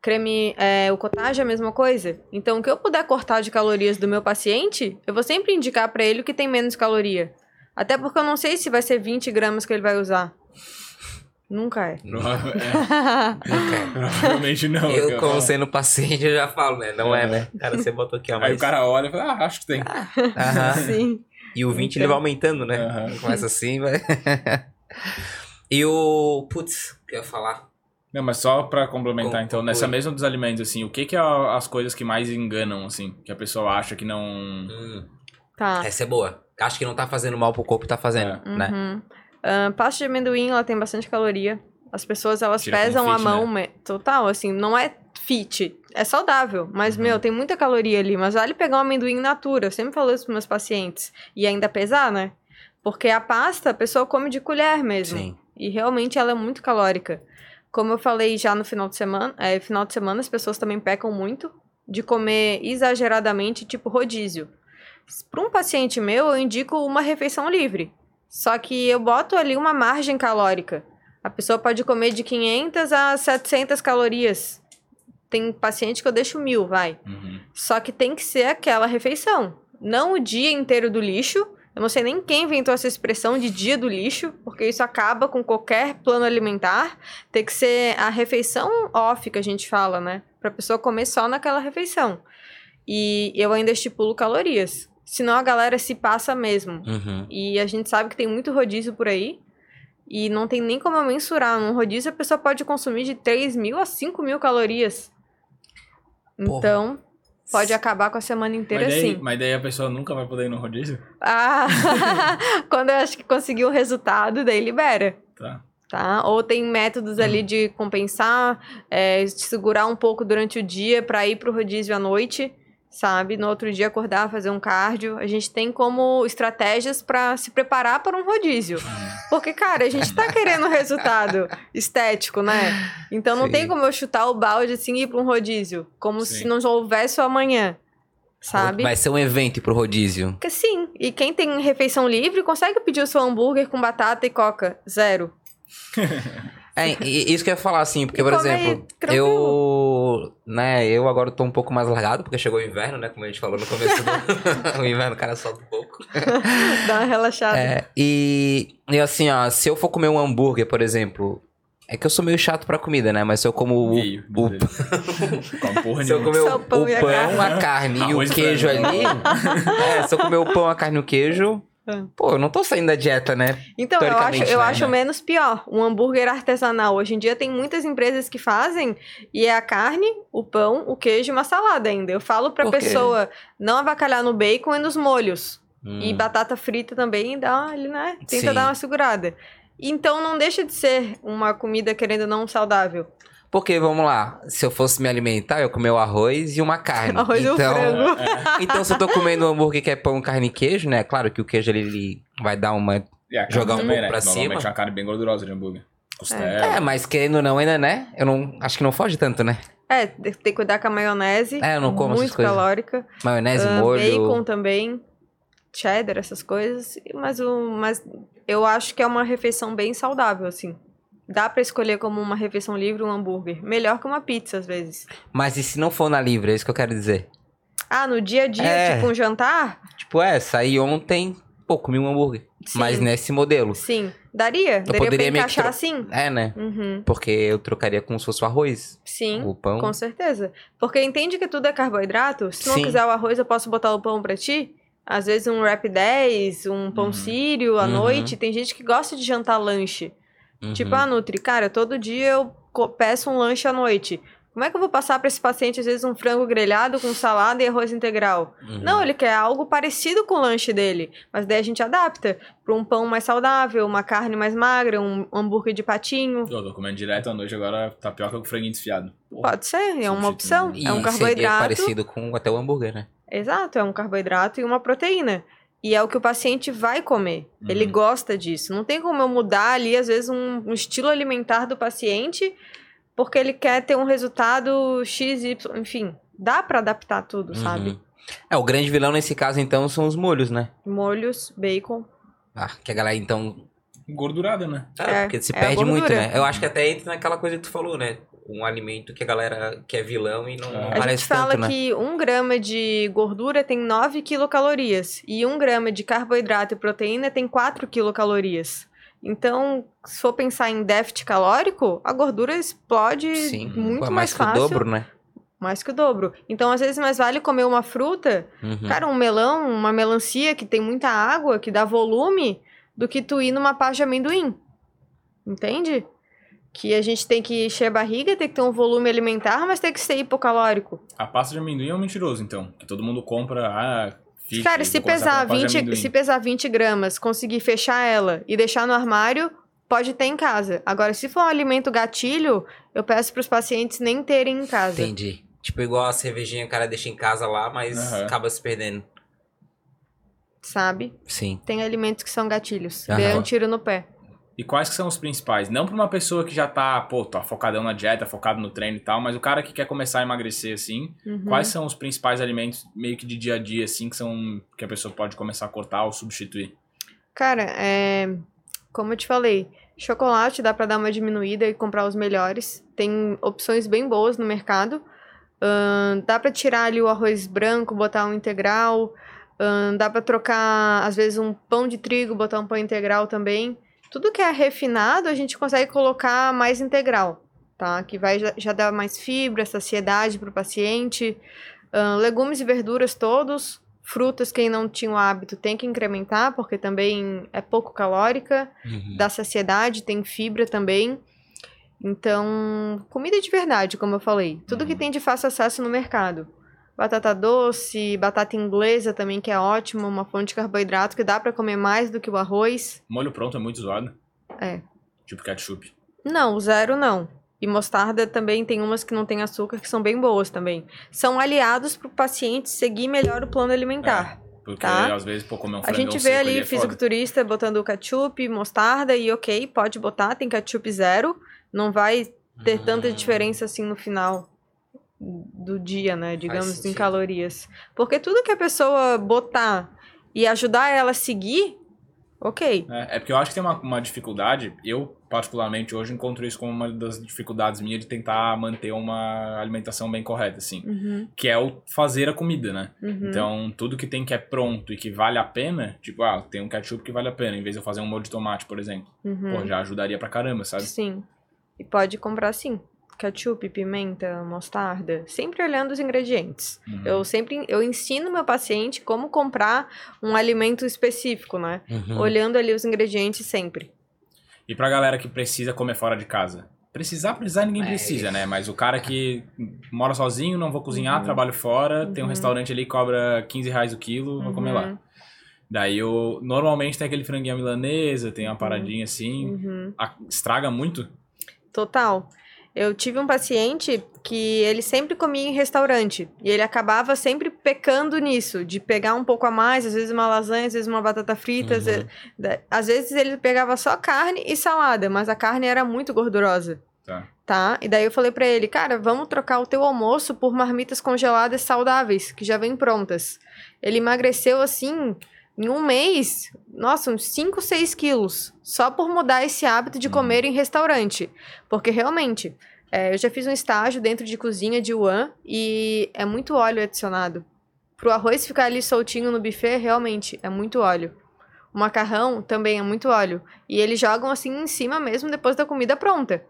Creme, é, o cottage é a mesma coisa. Então, o que eu puder cortar de calorias do meu paciente, eu vou sempre indicar pra ele o que tem menos caloria. Até porque eu não sei se vai ser 20 gramas que ele vai usar. Nunca é. Prova- é, Não quero. provavelmente não. Eu, como sendo paciente, eu já falo, né? Não é, né? Cara, você botou aqui, ó, Aí mas... o cara olha e fala, ah, acho que tem. Aham. Sim. E o 20 ele Então. vai aumentando, né? Aham. Começa assim, vai... e o... Putz, o que eu ia falar? Não, mas só pra complementar, Com- então, conclui. nessa mesma dos alimentos, assim, o que que é a- as coisas que mais enganam, assim, que a pessoa acha que não... Hum, Tá. essa é boa. Acho que não tá fazendo mal pro corpo, tá fazendo, né? Uhum. Ah, pasta de amendoim, ela tem bastante caloria. As pessoas, elas Tira pesam a fit, mão né? total, assim, não é fit, é saudável, mas, Uhum. meu, tem muita caloria ali, mas vale pegar um amendoim natura, eu sempre falo isso pros meus pacientes, e ainda pesar, né? Porque a pasta, a pessoa come de colher mesmo, Sim. e realmente ela é muito calórica. Como eu falei já no final de semana, é, final de semana as pessoas também pecam muito de comer exageradamente, tipo rodízio. Para um paciente meu, eu indico uma refeição livre. Só que eu boto ali uma margem calórica. A pessoa pode comer de 500 a 700 calorias. Tem paciente que eu deixo mil, vai. Uhum. Só que tem que ser aquela refeição. Não o dia inteiro do lixo. Eu não sei nem quem inventou essa expressão de dia do lixo, porque isso acaba com qualquer plano alimentar. Tem que ser a refeição off que a gente fala, né? Pra pessoa comer só naquela refeição. E eu ainda estipulo calorias. Senão a galera se passa mesmo. Uhum. E a gente sabe que tem muito rodízio por aí. E não tem nem como eu mensurar. Num rodízio a pessoa pode consumir de 3 mil a 5 mil calorias. Porra. Então, pode acabar com a semana inteira Mas daí, assim. mas daí a pessoa nunca vai poder ir no rodízio? Ah, quando eu acho que conseguiu o resultado, daí libera. Tá. Tá? Ou tem métodos ali de compensar, é, segurar um pouco durante o dia para ir pro rodízio à noite, sabe? No outro dia acordar, fazer um cardio. A gente tem como estratégias para se preparar para um rodízio. Porque, cara, a gente tá querendo resultado estético, né? Então não Sim. tem como eu chutar o balde assim e ir pra um rodízio. Como Sim. se não houvesse o amanhã. Sabe? Vai ser um evento pro rodízio. Porque sim. E quem tem refeição livre consegue pedir o seu hambúrguer com batata e coca. Zero. É, isso que eu ia falar assim, porque, E por exemplo, tranquilo. Eu. Né, eu agora tô um pouco mais largado, porque chegou o inverno, né? Como a gente falou no começo do. o inverno, o cara solta um pouco. Dá uma relaxada. É, e, e assim, ó, se eu for comer um hambúrguer, por exemplo. É que eu sou meio chato pra comida, né? Mas se eu como o, Meio, o, porra Se eu comer o, o pão o e a pão, carne. a carne e o queijo ali. é, se eu comer o pão, a carne e o queijo. Ah. Pô, eu não tô saindo da dieta, né? Então, eu acho, eu né? acho menos pior. Um hambúrguer artesanal. Hoje em dia tem muitas empresas que fazem e é a carne, o pão, o queijo e uma salada ainda. Eu falo pra pessoa não avacalhar no bacon e nos molhos. E Hum. batata frita também dá ali, né? Tenta Sim. dar uma segurada. Então não deixa de ser uma comida, querendo ou não, saudável. Porque, vamos lá, se eu fosse me alimentar, eu comer o arroz e uma carne. Arroz e o então, frango. então, se eu tô comendo um hambúrguer que é pão, carne e queijo, né? Claro que o queijo ele, ele vai dar uma. E Jogar um também, pouco né? pra Normalmente cima. é uma carne bem gordurosa de hambúrguer. Costela. É, mas querendo ou não, ainda, né? Eu não. Acho que não foge tanto, né? É, tem que cuidar com a maionese. É, eu não como Muito calórica. Maionese, Ah, molho. Bacon também. Cheddar, essas coisas. Mas, o, mas eu acho que é uma refeição bem saudável, assim. Dá pra escolher como uma refeição livre um hambúrguer. Melhor que uma pizza, às vezes. Mas e se não for na livre? É isso que eu quero dizer. Ah, no dia a dia, É. tipo um jantar? Tipo, é, saí ontem, pô, comi um hambúrguer. Sim. Mas nesse modelo. Sim. Daria? Daria pra poderia que encaixar tro- assim? É, né? Uhum. Porque eu trocaria como se fosse o arroz, Sim. o pão. Com certeza. Porque entende que tudo é carboidrato? Se não Sim. quiser o arroz, eu posso botar o pão pra ti? Às vezes um wrap 10, um pão Uhum. sírio à Uhum. noite. Tem gente que gosta de jantar lanche. Uhum. Tipo, ah, Nutri, cara, todo dia eu peço um lanche à noite. Como é que eu vou passar pra esse paciente, às vezes, um frango grelhado com salada e arroz integral? Uhum. Não, ele quer algo parecido com o lanche dele. Mas daí a gente adapta pra um pão mais saudável, uma carne mais magra, um hambúrguer de patinho. Eu tô comendo direto à noite agora tapioca com franguinho desfiado. Porra. Pode ser, é uma opção. E é um seria carboidrato. parecido com até o hambúrguer, né? Exato, é um carboidrato e uma proteína. E é o que o paciente vai comer. Ele Uhum. gosta disso. Não tem como eu mudar ali, às vezes, um, um estilo alimentar do paciente porque ele quer ter um resultado X, Y, enfim. Dá pra adaptar tudo, sabe? Uhum. É, o grande vilão nesse caso, então, são os molhos, né? Molhos, bacon. Ah, que a galera, então... Gordurada, né? É, porque se é a perde muito, né? Eu acho que até entra naquela coisa que tu falou, né? Um alimento que a galera que é vilão e não, É. não A A gente fala tanto, né? que um grama de gordura tem 9 quilocalorias e um grama de carboidrato e proteína tem 4 quilocalorias. Então, se for pensar em déficit calórico, a gordura explode Sim, muito pô, mais, mais que o fácil. dobro, né? Mais que o dobro. Então, às vezes, mais vale comer uma fruta, Uhum. cara, um melão, uma melancia que tem muita água, que dá volume, do que tu ir numa pasta de amendoim. Entende? Que a gente tem que encher a barriga, tem que ter um volume alimentar, mas tem que ser hipocalórico. A pasta de amendoim é um mentiroso, então. Que todo mundo compra. Ah, Cara, se pesar, com a pasta de 20, amendoim. se pesar 20 gramas, conseguir fechar ela e deixar no armário, pode ter em casa. Agora, se for um alimento gatilho, eu peço para os pacientes nem terem em casa. Entendi. Tipo, igual a cervejinha, o cara deixa em casa lá, mas Aham. acaba se perdendo. Sabe? Sim. Tem alimentos que são gatilhos. Aham. Dê um tiro no pé. E quais que são os principais? Não pra uma pessoa que já tá, pô, tá focadão na dieta, focado no treino e tal, mas o cara que quer começar a emagrecer, assim, Uhum. quais são os principais alimentos meio que de dia a dia, assim, que são que a pessoa pode começar a cortar ou substituir? Cara, é... como eu te falei, Chocolate dá pra dar uma diminuída e comprar os melhores. Tem opções bem boas no mercado. Dá pra tirar ali o arroz branco, botar um integral. Dá pra trocar, às vezes, um pão de trigo, botar um pão integral também. Tudo que é refinado, a gente consegue colocar mais integral, tá? Que vai já, dar mais fibra, saciedade pro paciente. Ahn, legumes e verduras todos. Frutas, quem não tinha o hábito tem que incrementar, porque também é pouco calórica Uhum. dá saciedade, tem fibra também. Então, comida de verdade, como eu falei. Tudo que Uhum. tem de fácil acesso no mercado. Batata doce, batata inglesa também, que é ótimo, uma fonte de carboidrato que dá pra comer mais do que o arroz. Molho pronto é muito zoado. É. Tipo ketchup. Não, zero não. E mostarda também tem umas que não tem açúcar que são bem boas também. São aliados pro paciente seguir melhor o plano alimentar. Porque Tá. às vezes, pô, comer um A gente vê ali é foda. fisiculturista botando ketchup, mostarda e ok, pode botar, tem ketchup zero. Não vai ter tanta Hum. diferença assim no final do dia, né? Digamos, em calorias. Porque tudo que a pessoa botar e ajudar ela a seguir, ok. É, é porque eu acho que tem uma, uma dificuldade, eu particularmente hoje encontro isso como uma das dificuldades minhas de tentar manter uma alimentação bem correta, assim. Uhum, Que é o fazer a comida, né? uhum. Então, tudo que tem que é pronto e que vale a pena, tipo, ah, tem um ketchup que vale a pena, em vez de eu fazer um molho de tomate, por exemplo. uhum. Pô, já ajudaria pra caramba, sabe? Sim. E pode comprar sim. Ketchup, pimenta, mostarda. Sempre olhando os ingredientes. Uhum. Eu sempre eu ensino meu paciente como comprar um alimento específico, né? Uhum. Olhando ali os ingredientes sempre. E pra galera que precisa comer fora de casa? Precisar, precisar ninguém É. precisa, né? Mas o cara que mora sozinho, não vou cozinhar, Uhum. trabalho fora, tem um Uhum. restaurante ali que cobra 15 reais o quilo, vou comer lá. Uhum, Daí eu, normalmente tem aquele franguinho milanesa, tem uma paradinha assim. uhum. A- estraga muito? Total. Eu tive um paciente que ele sempre comia em restaurante. E ele acabava sempre pecando nisso, de pegar um pouco a mais, às vezes uma lasanha, às vezes uma batata frita. às Uhum. vezes- da- Às vezes ele pegava só carne e salada, mas a carne era muito gordurosa. Tá. Tá? E daí eu falei pra ele, cara, vamos trocar o teu almoço por marmitas congeladas saudáveis, que já vêm prontas. Ele emagreceu assim, em um mês, nossa, uns 5, 6 quilos, só por mudar esse hábito de Uhum. comer em restaurante. Porque realmente, é, eu já fiz um estágio dentro de cozinha de Wuhan e é muito óleo adicionado. Pro arroz ficar ali soltinho no buffet, realmente, é muito óleo. O macarrão também é muito óleo. E eles jogam assim em cima mesmo depois da comida pronta.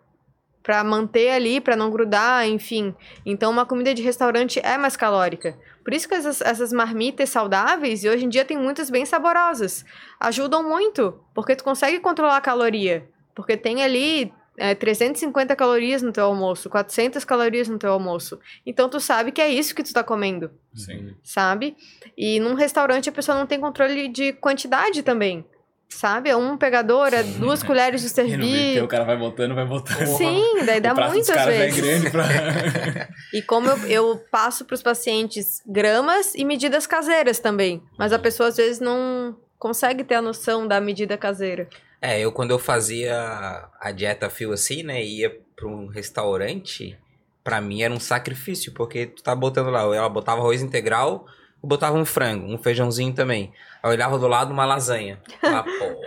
Pra manter ali, pra não grudar, enfim. Então, uma comida de restaurante é mais calórica. Por isso que essas, essas marmitas saudáveis, e hoje em dia tem muitas bem saborosas, ajudam muito, porque tu consegue controlar a caloria. Porque tem ali é, 350 calorias no teu almoço, 400 calorias no teu almoço. Então, tu sabe que é isso que tu tá comendo Sim. sabe? E num restaurante a pessoa não tem controle de quantidade também, sabe? É um pegador, é duas colheres de E no buffet servir. o cara vai botando, vai botando. Sim, daí dá muitas é vezes. grande pra... E como eu, eu passo para os pacientes gramas e medidas caseiras também, mas a pessoa às vezes não consegue ter a noção da medida caseira. É, eu quando eu fazia a dieta fio assim, né, e ia pra um restaurante, pra mim era um sacrifício, porque tu tá botando lá, ela botava arroz integral, botava um frango, um feijãozinho também. Aí eu olhava do lado uma lasanha. Ah, pô.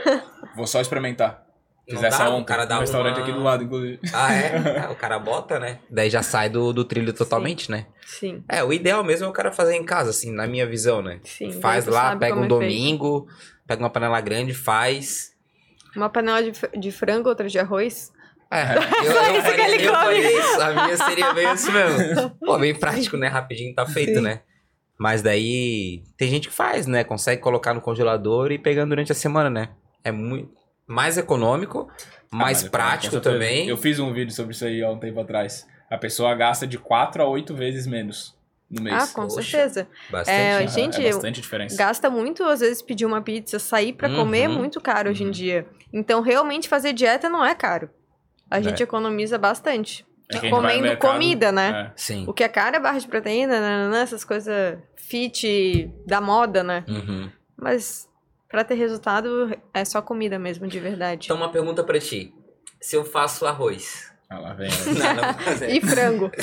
Vou só experimentar. Fizesse dá, ontem, o cara dá um restaurante uma- aqui do lado, inclusive. Ah, é? Ah, o cara bota, né? Daí já sai do, do trilho totalmente, né? Sim, É, o ideal mesmo é o cara fazer em casa, assim, na minha visão, né? sim. Faz lá, pega um é feito. domingo, pega uma panela grande, faz. Uma panela de, de frango, outra de arroz. É, eu, Só eu, isso que faria, ele eu come. isso. A minha seria bem assim mesmo. Pô, bem prático, né? Rapidinho tá feito, Sim. né? Mas daí tem gente que faz, né? Consegue colocar no congelador e ir pegando durante a semana, né? É muito mais econômico, Ah, mais eu- prático também. Eu fiz um vídeo sobre isso aí há um tempo atrás. A pessoa gasta de 4 a 8 vezes menos no mês. Ah, com Poxa. certeza. Bastante. É, né? gente, é bastante diferença. Gasta muito, às vezes, pedir uma pizza, sair pra comer é Uhum. muito caro hoje em Uhum. dia. Então, realmente, fazer dieta não é caro. A gente É. economiza bastante. É comendo mercado- comida, né? É. Sim. O que é caro é barra de proteína, nananã, essas coisas fit da moda, né? Uhum. Mas pra ter resultado é só comida mesmo, de verdade. Então, uma pergunta pra ti. Se eu faço arroz. Ah, lá vem. né? Não, não. E frango.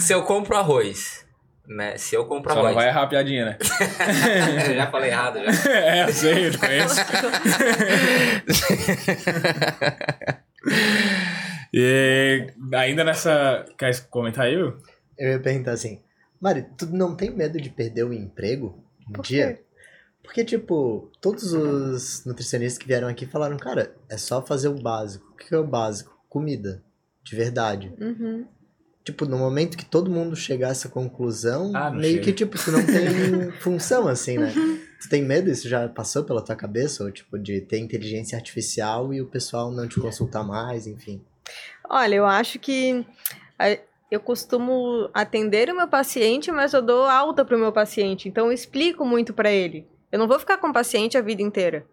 Se eu compro arroz, né? Se eu comprar Só não white. vai errar a piadinha, né? eu já falei errado, já. é, eu sei, eu conheço. E ainda nessa. Quer comentar aí, Will? Eu ia perguntar assim, Mari, tu não tem medo de perder o emprego um Por dia? quê? Porque, tipo, todos os nutricionistas que vieram aqui falaram, cara, é só fazer o básico. O que é o básico? Comida. De verdade. Uhum. Tipo, no momento que todo mundo chegar a essa conclusão, Ah, meio chega. que, tipo, tu não tem função, assim, né? Tu tem medo? Isso já passou pela tua cabeça? Ou, tipo, de ter inteligência artificial e o pessoal não te consultar mais, enfim. Olha, eu acho que eu costumo atender o meu paciente, mas eu dou alta pro meu paciente. Então eu explico muito pra ele. Eu não vou ficar com o paciente a vida inteira.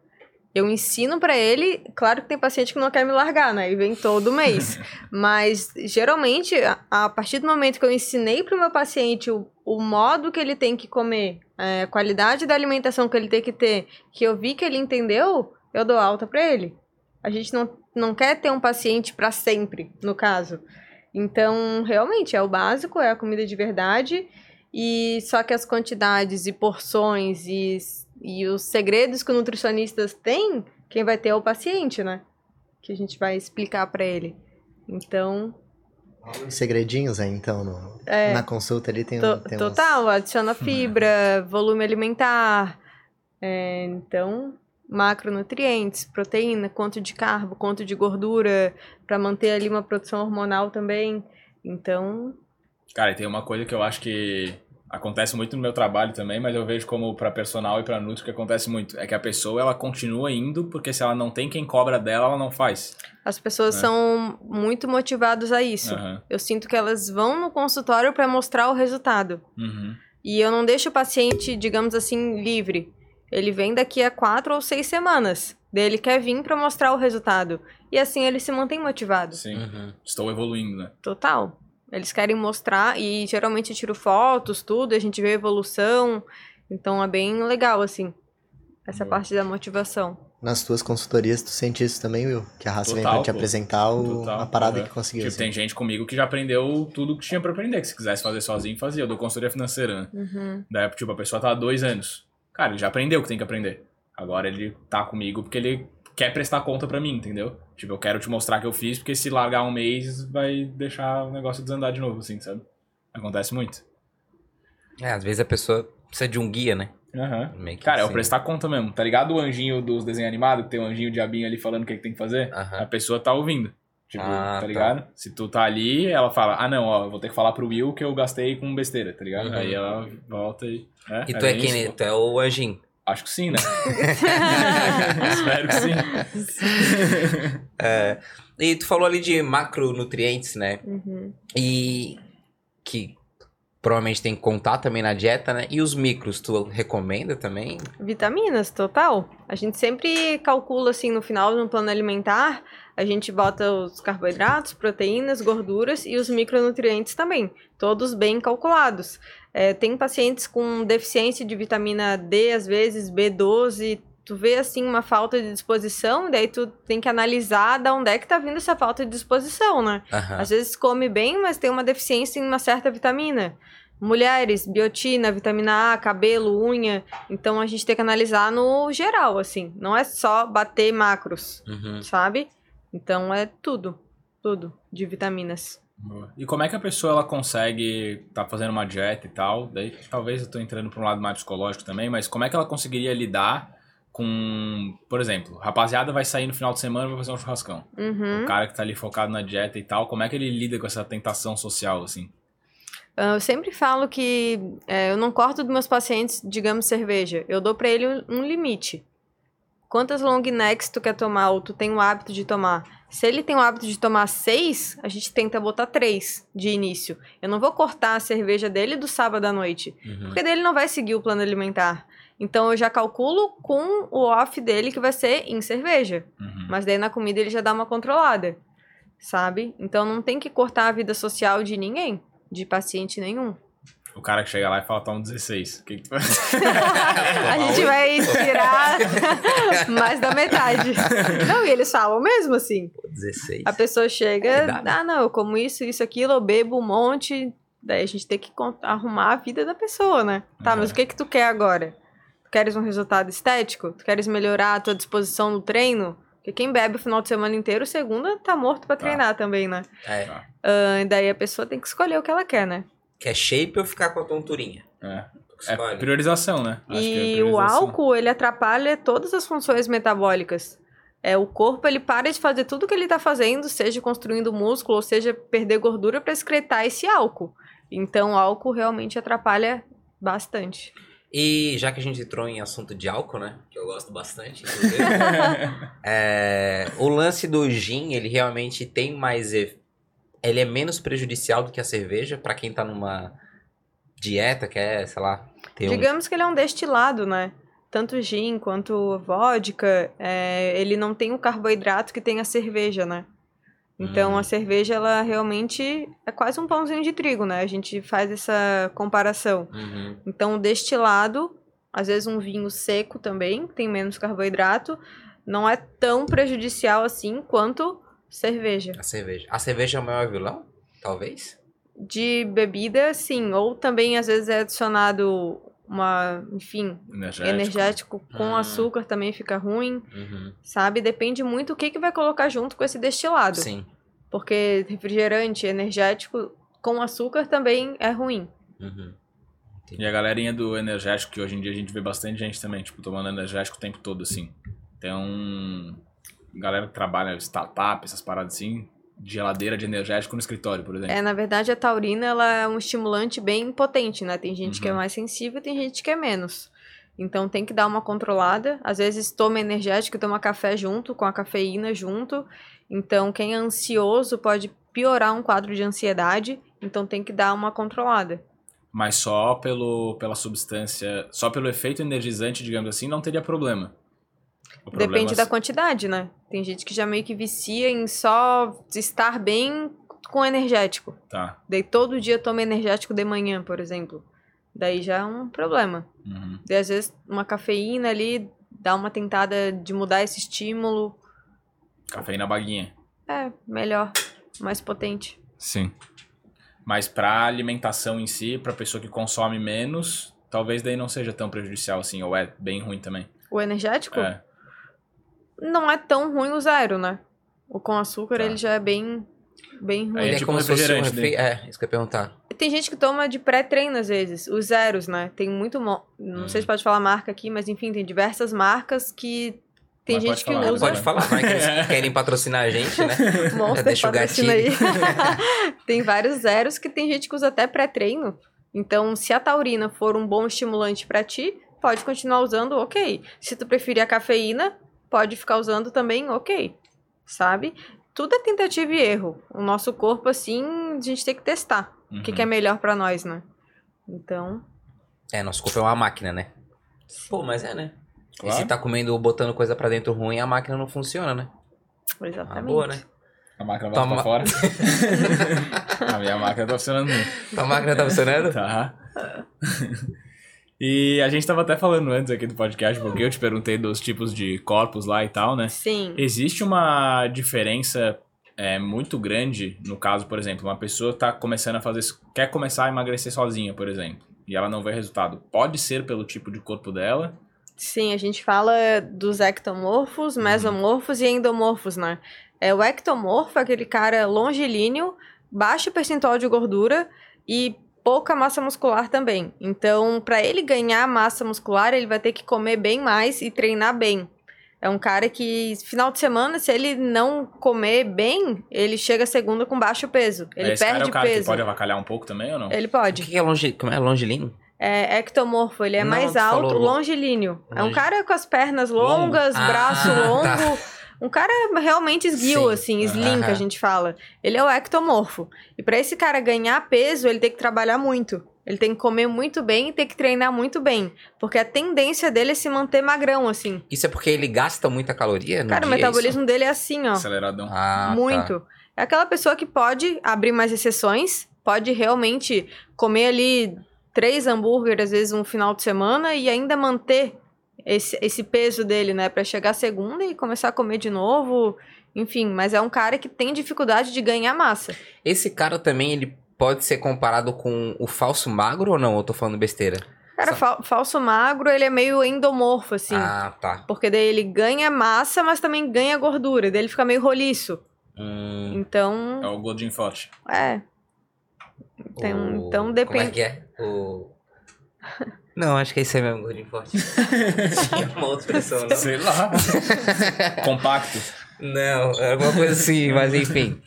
Eu ensino pra ele, claro que tem paciente que não quer me largar, né? E vem todo mês. Mas geralmente, a, a partir do momento que eu ensinei pro meu paciente o, o modo que ele tem que comer, é, a qualidade da alimentação que ele tem que ter, que eu vi que ele entendeu, eu dou alta pra ele. A gente não, não quer ter um paciente pra sempre, no caso. Então, realmente, é o básico, é a comida de verdade. E só que as quantidades e porções e, e os segredos que o nutricionista tem, quem vai ter é o paciente, né? Que a gente vai explicar pra ele. Então, segredinhos aí, então, no- é. na consulta ali tem, To- tem Total, adiciona fibra, volume alimentar. é, então, macronutrientes, proteína, quanto de carbo, quanto de gordura, para manter ali uma produção hormonal também. Então, Cara, e tem uma coisa que eu acho que acontece muito no meu trabalho também, mas eu vejo como pra personal e pra nutri que acontece muito. É que a pessoa, ela continua indo, porque se ela não tem quem cobra dela, ela não faz. as pessoas É. são muito motivadas a isso. Aham. Eu sinto que elas vão no consultório para mostrar o resultado. Uhum. E eu não deixo o paciente, digamos assim, livre. Ele vem daqui a quatro ou seis semanas. Daí ele quer vir para mostrar o resultado. E assim ele se mantém motivado. Sim. Uhum. Estou evoluindo, né? Total. Eles querem mostrar e geralmente eu tiro fotos, tudo, a gente vê a evolução. Então é bem legal, assim, essa Boa. parte da motivação. Nas tuas consultorias, tu sente isso também, Will? Que a raça vem Total, pra te pô. apresentar o, Total, a parada aham. que conseguiu. Tipo, assim. tem gente comigo que já aprendeu tudo que tinha pra aprender, que se quisesse fazer sozinho, fazia. Eu dou consultoria financeira, né? Uhum. Daí, tipo, a pessoa tá há dois anos. Cara, ele já aprendeu o que tem que aprender. Agora ele tá comigo porque ele quer prestar conta pra mim, entendeu? Tipo, eu quero te mostrar que eu fiz, porque se largar um mês, vai deixar o negócio desandar de novo, assim, sabe? Acontece muito. É, às vezes a pessoa precisa de um guia, né? Que Cara, é o assim. prestar conta mesmo. Tá ligado o anjinho dos desenhos animados, que tem o anjinho diabinho ali falando o que, que tem que fazer? Aham. A pessoa tá ouvindo. Tipo, Ah, tá tá. ligado? Se tu tá ali, ela fala, ah não, ó, eu vou ter que falar pro Will que eu gastei com besteira, tá ligado? Uhum. Aí ela volta e. É, E tu é bem quem? isso. Tu é o anjinho. Acho que sim, né? Espero que sim. É, e tu falou ali de macronutrientes, né? Uhum. E que provavelmente tem que contar também na dieta, né? E os micros, tu recomenda também? Vitaminas, total. A gente sempre calcula assim no final, no plano alimentar, a gente bota os carboidratos, proteínas, gorduras e os micronutrientes também, todos bem calculados. É, tem pacientes com deficiência de vitamina D, às vezes B12, tu vê assim uma falta de disposição, e daí tu tem que analisar da onde é que tá vindo essa falta de disposição, né? Aham. Às vezes come bem, mas tem uma deficiência em uma certa vitamina. Mulheres, biotina, vitamina A, cabelo, unha. Então a gente tem que analisar no geral, assim. Não é só bater macros, Uhum. sabe? Então é tudo. Tudo de vitaminas. Boa. E como é que a pessoa ela consegue tá fazendo uma dieta e tal? Daí talvez eu tô entrando para um lado mais psicológico também, mas como é que ela conseguiria lidar com, por exemplo, rapaziada vai sair no final de semana e vai fazer um churrascão. Uhum. O cara que tá ali focado na dieta e tal, como é que ele lida com essa tentação social assim? Ah, Eu sempre falo que é, eu não corto dos meus pacientes, digamos, cerveja. Eu dou pra ele um limite. Quantas long necks tu quer tomar ou tu tem o hábito de tomar? Se ele tem o hábito de tomar seis, a gente tenta botar três de início. Eu não vou cortar a cerveja dele do sábado à noite, Uhum. porque dele não vai seguir o plano alimentar. Então eu já calculo com o off dele que vai ser em cerveja. Uhum. Mas daí na comida ele já dá uma controlada, sabe? Então não tem que cortar a vida social de ninguém, de paciente nenhum. O cara que chega lá e fala, toma 16. O que que tu faz? a gente vai tirar mais da metade. Não, e eles falam mesmo assim. 16. A pessoa chega, Cuidado. ah, não, eu como isso, isso, aquilo, eu bebo um monte, Daí a gente tem que arrumar a vida da pessoa, né? Tá, Uhum. mas o que que tu quer agora? Tu queres um resultado estético? Tu queres melhorar a tua disposição no treino? Porque quem bebe o final de semana inteiro, segunda, tá morto pra Tá. treinar também, né? É. E daí a pessoa tem que escolher o que ela quer, né? Quer shape ou ficar com a tonturinha? É. É priorização, né? Acho que é E o priorização. álcool, ele atrapalha todas as funções metabólicas. É, o corpo, ele para de fazer tudo que ele tá fazendo, seja construindo músculo, ou seja, perder gordura para excretar esse álcool. Então, o álcool realmente atrapalha bastante. E já que a gente entrou em assunto de álcool, né? Que eu gosto bastante, inclusive. é, o lance do gin, ele realmente tem mais. Ele é menos prejudicial do que a cerveja pra quem tá numa dieta, quer, sei lá, ter um. Digamos que ele é um destilado, né? Tanto gin quanto vodka, é, ele não tem o carboidrato que tem a cerveja, né? Então Hum. a cerveja, ela realmente é quase um pãozinho de trigo, né? A gente faz essa comparação. Uhum. Então, o destilado, às vezes um vinho seco também, que tem menos carboidrato, não é tão prejudicial assim quanto cerveja. A cerveja. A cerveja é o maior vilão? Talvez? De bebida, sim, ou também às vezes é adicionado uma, enfim, Energético. energético com Ah. açúcar também fica ruim, Uhum. sabe? Depende muito o que, que vai colocar junto com esse destilado. Sim. Porque refrigerante energético com açúcar também é ruim. Uhum. E a galerinha do energético, que hoje em dia a gente vê bastante gente também, tipo, tomando energético o tempo todo, assim. Tem um... Galera que trabalha startup, essas paradas assim, de geladeira de energético no escritório, por exemplo. É, na verdade, a taurina ela é um estimulante bem potente, né? Tem gente que é Uhum. mais sensível, tem gente que é menos. Então tem que dar uma controlada. Às vezes toma energético, toma café junto, com a cafeína junto. Então quem é ansioso pode piorar um quadro de ansiedade. Então tem que dar uma controlada. Mas só pelo, pela substância, só pelo efeito energizante, digamos assim, não teria problema. Depende é- da quantidade, né? Tem gente que já meio que vicia em só estar bem com energético. Tá. Daí todo dia toma energético de manhã, por exemplo. Daí já é um problema. Uhum. Daí, às vezes, uma cafeína ali dá uma tentada de mudar esse estímulo. Cafeína baguinha. É, melhor, mais potente. Sim. Mas pra alimentação em si, pra pessoa que consome menos, talvez daí não seja tão prejudicial assim, ou é bem ruim também. O energético É. não é tão ruim o zero, né? O com açúcar, Tá. ele já é bem, bem ruim. Aí Ele é tipo como se fosse um refrigerante, refri... É, isso que eu ia perguntar. Tem gente que toma de pré-treino, às vezes, os zeros, né? Tem muito... mo- Não sei se pode falar marca aqui, mas enfim, tem diversas marcas que... Tem Mas gente que falar, usa... Pode falar, vai que eles querem patrocinar a gente, né? Monster Deixa o patrocina aí. gatilho. tem vários zeros que tem gente que usa até pré-treino. Então, se a taurina for um bom estimulante pra ti, pode continuar usando, ok. Se tu preferir a cafeína, pode ficar usando também, ok. Sabe? Tudo é tentativa e erro. O nosso corpo, assim, a gente tem que testar. O que, Uhum. que é melhor pra nós, né? Então, É, nosso corpo é uma máquina, né? Pô, mas é, né? E Claro. se tá comendo, botando coisa pra dentro ruim, a máquina não funciona, né? Uma exatamente. boa, né? A máquina vai Toma- pra fora. a minha máquina tá funcionando muito. A máquina tá funcionando? Tá. E a gente tava até falando antes aqui do podcast, porque eu te perguntei dos tipos de corpos lá e tal, né? Sim. Existe uma diferença é, muito grande, no caso, por exemplo, uma pessoa tá começando a fazer, quer começar a emagrecer sozinha, por exemplo, e ela não vê resultado. Pode ser pelo tipo de corpo dela, Sim, a gente fala dos ectomorfos, mesomorfos e endomorfos, né? É, o ectomorfo é aquele cara longilíneo, baixo percentual de gordura e pouca massa muscular também. Então, para ele ganhar massa muscular, ele vai ter que comer bem mais e treinar bem. É um cara que, final de semana, se ele não comer bem, ele chega segunda com baixo peso. Ele Esse cara é perde o cara que peso. pode avacalhar um pouco também ou não? Ele O pode. que que é, longe... Como é longilíneo? É ectomorfo, ele é Não, mais alto, falou lo- longilíneo. É um Longe- cara com as pernas longas, Longo. braço Ah, longo. tá. Um cara realmente esguio, Sim. assim, slim, que a gente fala. Ele é o ectomorfo. E pra esse cara ganhar peso, ele tem que trabalhar muito. Ele tem que comer muito bem e tem que treinar muito bem. Porque a tendência dele é se manter magrão, assim. Isso é porque ele gasta muita caloria no cara, o dia, é metabolismo dele é assim, ó. Aceleradão. isso? Ah, tá. Muito. É aquela pessoa que pode abrir mais exceções, pode realmente comer ali três hambúrgueres, às vezes, um final de semana e ainda manter esse, esse peso dele, né? Pra chegar segunda e começar a comer de novo. Enfim, mas é um cara que tem dificuldade de ganhar massa. Esse cara também, ele pode ser comparado com o falso magro ou não? Eu tô falando besteira? Cara, fal- falso magro, ele é meio endomorfo, assim. Ah, tá. Porque daí ele ganha massa, mas também ganha gordura. Daí ele fica meio roliço. Hum, Então, É o gordinho forte. é. Então, o- então Como é depende. que é? O... Não, acho que é isso aí mesmo, gordinho forte. Tinha uma outra expressão, não? Sei lá. Compacto. Não, era alguma coisa assim, mas enfim.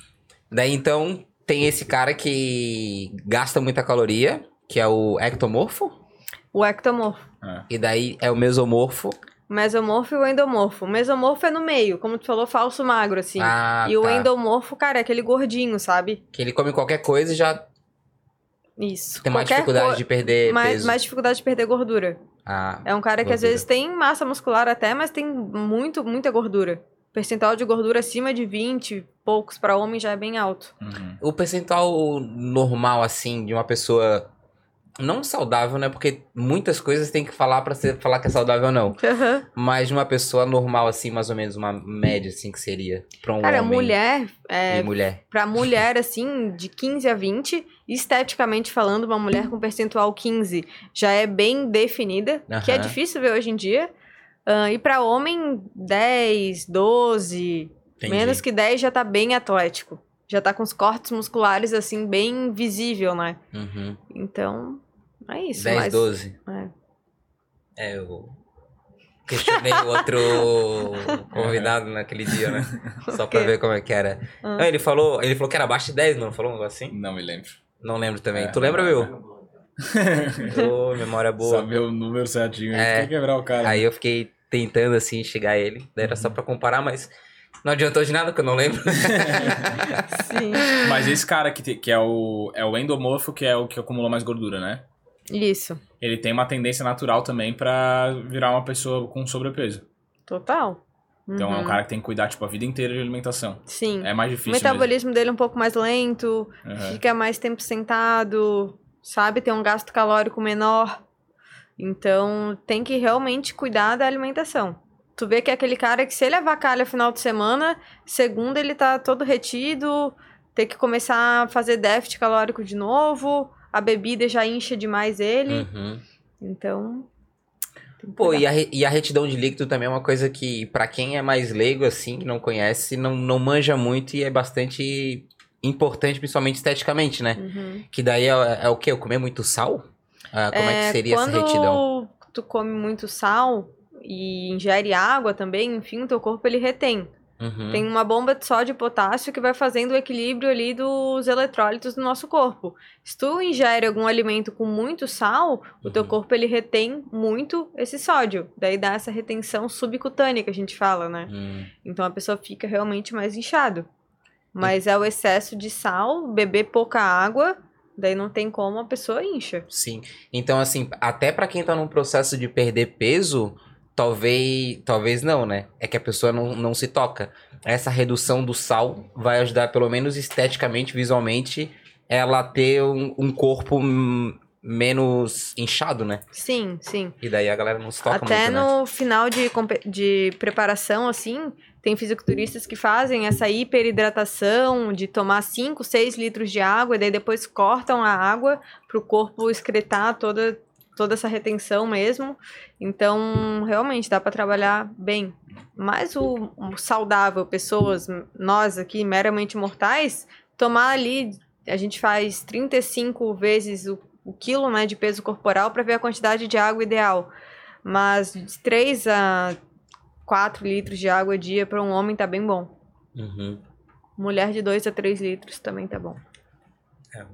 Daí então tem esse cara que gasta muita caloria, que é o ectomorfo, O ectomorfo. É. e daí é o mesomorfo. O mesomorfo e o endomorfo. O mesomorfo é no meio, como tu falou, falso magro, assim. Ah, e o tá. endomorfo, cara, é aquele gordinho, sabe? Que ele come qualquer coisa e já Isso. tem mais Qualquer dificuldade co- de perder mais, peso. mais dificuldade de perder gordura. Ah, É um cara que às vezes tem massa muscular até, mas tem muito, muita gordura. Percentual de gordura acima de 20 e poucos para homem já é bem alto. Uhum. o percentual normal, assim, de uma pessoa não saudável, né? Porque muitas coisas tem que falar pra ser, falar que é saudável ou não. Mas de uma pessoa normal, assim, mais ou menos, uma média, assim, que seria pra um Cara, homem mulher, é, e mulher. pra mulher, assim, de 15 a 20, esteticamente falando, uma mulher com percentual 15 já é bem definida, que é difícil ver hoje em dia. Ah, e pra homem, 10, 12, Entendi. menos que 10 já tá bem atlético. Já tá com os cortes musculares, assim, bem visível, né? Uhum. Então, é isso. 10, mas, 12. é. É, eu questionei o outro convidado naquele dia, né? Só pra ver como é que era. Ah. Não, ele falou, ele falou que era abaixo de 10, não falou um negócio assim? Não me lembro. Não lembro também. É. tu lembra, Will? Ô, memória boa. Saber o número certinho. É. Tem que quebrar o cara. Aí eu fiquei tentando, assim, chegar a ele. Daí era só pra comparar, mas não adiantou de nada, que eu não lembro. Sim. Mas esse cara que, te- que é, o, é o endomorfo, que é o que acumulou mais gordura, né? Isso. Ele tem uma tendência natural também pra virar uma pessoa com sobrepeso. Total. Então é um Uhum. cara que tem que cuidar, tipo, a vida inteira de alimentação. Sim. É mais o difícil metabolismo dele é um pouco mais lento, mesmo. Uhum. fica mais tempo sentado, sabe? Tem um gasto calórico menor. Então, tem que realmente cuidar da alimentação. Tu vê que é aquele cara que se ele avacalha final de semana, segunda ele tá todo retido, tem que começar a fazer déficit calórico de novo, a bebida já incha demais ele. Uhum. Então, que Pô, e a, e a retidão de líquido também é uma coisa que, pra quem é mais leigo, assim, que não conhece, não, não manja muito e é bastante importante, principalmente esteticamente, né? Uhum. Que daí é, é o quê? Eu comer muito sal? Ah, como é, que seria quando essa retidão? tu come muito sal e ingere água também, enfim, o teu corpo ele retém. Uhum. Tem uma bomba de sódio e potássio que vai fazendo o equilíbrio ali dos eletrólitos do nosso corpo. Se tu ingere algum alimento com muito sal, o teu Uhum. corpo ele retém muito esse sódio. Daí dá essa retenção subcutânea que a gente fala, né? Hum. Então a pessoa fica realmente mais inchado. Mas é o excesso de sal, beber pouca água, daí não tem como a pessoa incha. Sim. Então, assim, até pra quem tá num processo de perder peso, talvez. Talvez não, né? É que a pessoa não, não se toca. Essa redução do sal vai ajudar, pelo menos esteticamente, visualmente, ela ter um, um corpo menos inchado, né? Sim, sim. E daí a galera não se toca Até muito, né? no final de, de preparação, assim, tem fisiculturistas que fazem essa hiperidratação de tomar 5, 6 litros de água e daí depois cortam a água para o corpo excretar toda, toda essa retenção mesmo. Então, realmente, dá para trabalhar bem. Mas o, o saudável, pessoas, nós aqui, meramente mortais, tomar ali, a gente faz 35 vezes o, o quilo né, de peso corporal para ver a quantidade de água ideal. Mas de 3 a 4 litros de água a dia para um homem tá bem bom. Uhum. Mulher de 2 a 3 litros também tá bom. É,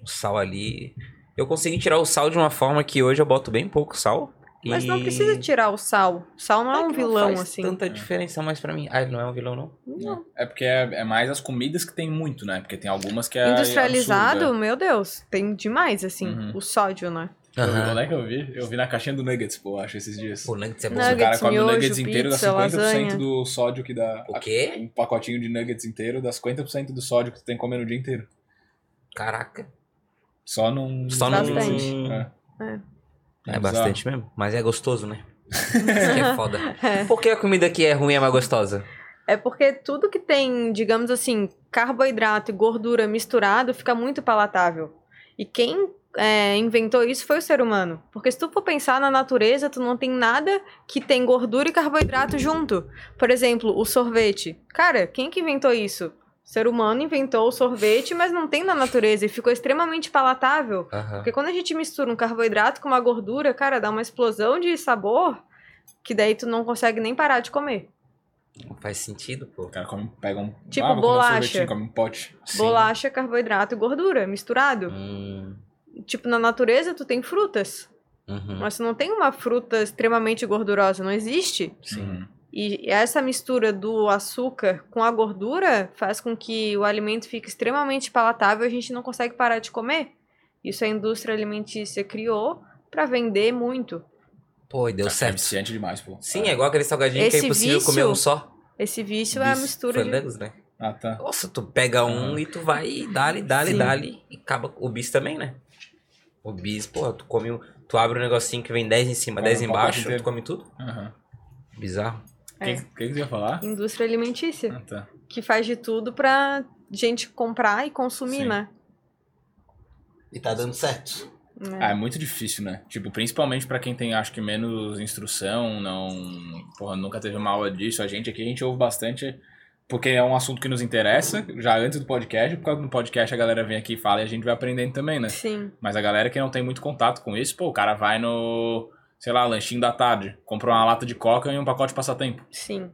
o sal ali. Eu consegui tirar o sal de uma forma que hoje eu boto bem pouco sal. Mas não precisa tirar o sal. Sal não é, um que não vilão, faz assim. tanta diferença mais pra mim. Ah, ele não é um vilão, não? Não. É porque é, é mais as comidas que tem muito, né? Porque tem algumas que é. Industrializado, absurda. meu Deus, tem demais, assim, Uhum. o sódio, né? Aham. Onde é que eu vi? Eu vi na caixinha do Nuggets, pô, acho, esses dias. O nuggets é bom. Nuggets, o cara come o miojo, nuggets inteiro, dá pizza, 50% lasanha. do sódio que dá. O quê? Um pacotinho de nuggets inteiro dá 50% do sódio que tu tem que comer no dia inteiro. Caraca. Só num. Só num-. É. É bizarro. bastante mesmo. Mas é gostoso, né? Isso que é foda. É. Por que a comida que é ruim é mais gostosa? É porque tudo que tem, digamos assim, carboidrato e gordura misturado fica muito palatável. E quem é, inventou isso foi o ser humano. Porque se tu for pensar na natureza, tu não tem nada que tem gordura e carboidrato junto. Por exemplo, o sorvete. Cara, quem que inventou isso? O ser humano inventou o sorvete, mas não tem na natureza e ficou extremamente palatável. Porque quando a gente mistura um carboidrato com uma gordura, cara, dá uma explosão de sabor que daí tu não consegue nem parar de comer. Não faz sentido, pô. O cara come, pega um. Tipo um bolacha. come um pote. Sim. Bolacha, carboidrato e gordura misturado. Hum, Tipo, na natureza tu tem frutas, uhum. mas tu não tem uma fruta extremamente gordurosa, não existe. Sim. Uhum. E essa mistura do açúcar com a gordura faz com que o alimento fique extremamente palatável e a gente não consegue parar de comer. Isso a indústria alimentícia criou para vender muito. Pô, e deu É certo. viciante demais, pô. Sim, é igual aquele salgadinho que é Esse impossível vício- comer um só. Esse vício é a Vício, mistura de... Fandangos, né? Ah, tá. Nossa, tu pega um Aham. e tu vai e dá-lhe, dá-lhe, dá-lhe. E acaba o bis também, né? O bis, porra, tu come um. Tu abre um negocinho que vem 10 em cima, Come 10 um pacote embaixo, tu come tudo. Aham. Bizarro. O que, que, que você ia falar? Indústria alimentícia, Ah, tá. que faz de tudo pra gente comprar e consumir, Sim. né? E tá dando certo. É. Ah, é muito difícil, né? Tipo, principalmente pra quem tem, acho que, menos instrução, não. Porra, nunca teve uma aula disso. A gente aqui, a gente ouve bastante, porque é um assunto que nos interessa, já antes do podcast. Por causa do podcast, a galera vem aqui e fala e a gente vai aprendendo também, né? Sim, Mas a galera que não tem muito contato com isso, pô, o cara vai no, sei lá, lanchinho da tarde, compra uma lata de coca e um pacote de passatempo. sim.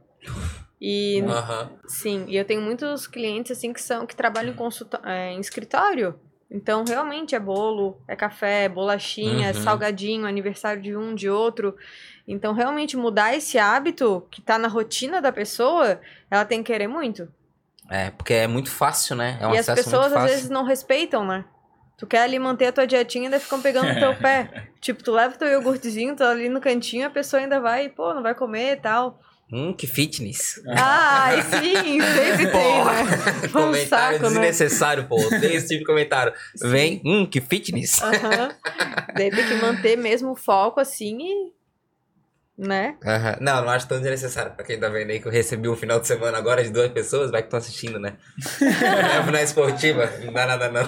E Aham. Sim, e eu tenho muitos clientes assim que são que trabalham em, consulta- é, em escritório. Então, realmente é bolo, é café, é bolachinha, é Uhum. salgadinho, aniversário de um, de outro. Então, realmente mudar esse hábito que tá na rotina da pessoa, ela tem que querer muito. É, porque é muito fácil, né? É um e as pessoas muito às vezes não respeitam, né? Tu quer ali manter a tua dietinha e ainda ficam pegando no teu pé. Tipo, tu leva teu iogurtezinho, tá ali no cantinho, a pessoa ainda vai, pô, não vai comer e tal. Hum, que fitness. Ah, e sim, sempre tem, né? Foi um comentário saco, né? desnecessário, pô. Tem esse tipo de comentário. Vem, hum, que fitness. Aham. Daí tem que manter mesmo o foco assim e. Né? Aham. Não, não acho tão desnecessário. Pra quem tá vendo aí que eu recebi um final de semana agora de duas pessoas, vai que estão assistindo, né? Levo na esportiva, não dá nada não.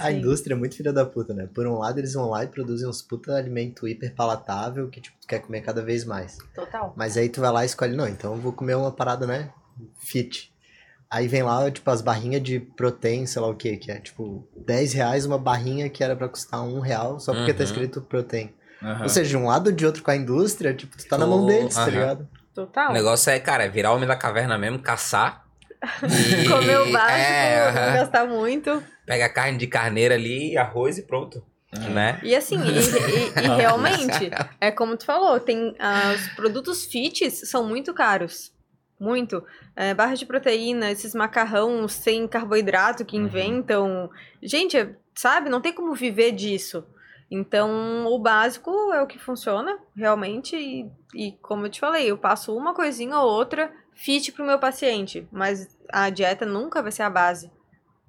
A indústria é muito filha da puta, né? Por um lado, eles vão lá e produzem uns puta alimento hiper palatável que, tipo, tu quer comer cada vez mais. Total. Mas aí tu vai lá e escolhe, não, então eu vou comer uma parada, né? Fit. Aí vem lá, tipo, as barrinhas de protein, sei lá o que, que é tipo 10 reais uma barrinha que era pra custar um real só porque tá Uhum. escrito protein. Aham. Ou seja, de um lado ou de outro com a indústria, tipo, tu tá na mão deles, tá aham. ligado? Total. O negócio é, cara, é virar homem da caverna mesmo, caçar. E... Comer o básico, É, não aham. gastar muito. Pega carne de carneiro ali, arroz e pronto. Né? E assim, e, e- e realmente, é como tu falou, tem ah, os produtos fits são muito caros. Muito. É, barra de proteína, esses macarrão sem carboidrato que Uhum. inventam. Gente, é- sabe, não tem como viver disso. Então, o básico é o que funciona, realmente. E, e como eu te falei, eu passo uma coisinha ou outra fit pro meu paciente. Mas a dieta nunca vai ser a base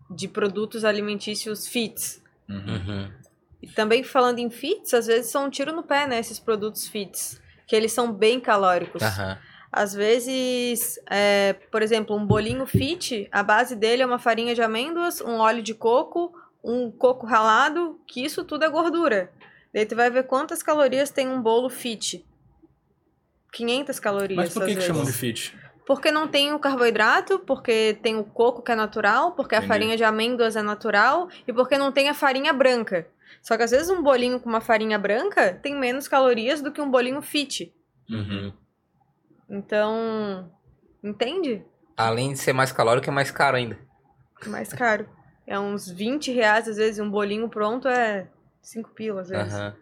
de produtos alimentícios fits. Uhum. Uhum. E também falando em fits, às vezes são um tiro no pé, né? Esses produtos fits. Que eles são bem calóricos. Aham. Às vezes, é, por exemplo, um bolinho fit, a base dele é uma farinha de amêndoas, um óleo de coco, um coco ralado, que isso tudo é gordura. Daí tu vai ver quantas calorias tem um bolo fit. 500 calorias. Mas por que, que chamam de fit? Porque não tem o carboidrato, porque tem o coco que é natural, porque a Entendi. farinha de amêndoas é natural e porque não tem a farinha branca. Só que às vezes um bolinho com uma farinha branca tem menos calorias do que um bolinho fit. Uhum. Então, entende? Além de ser mais calórico, é mais caro ainda. Mais caro. É uns 20 reais, às vezes, um bolinho pronto é 5 pilas, às vezes. Aham.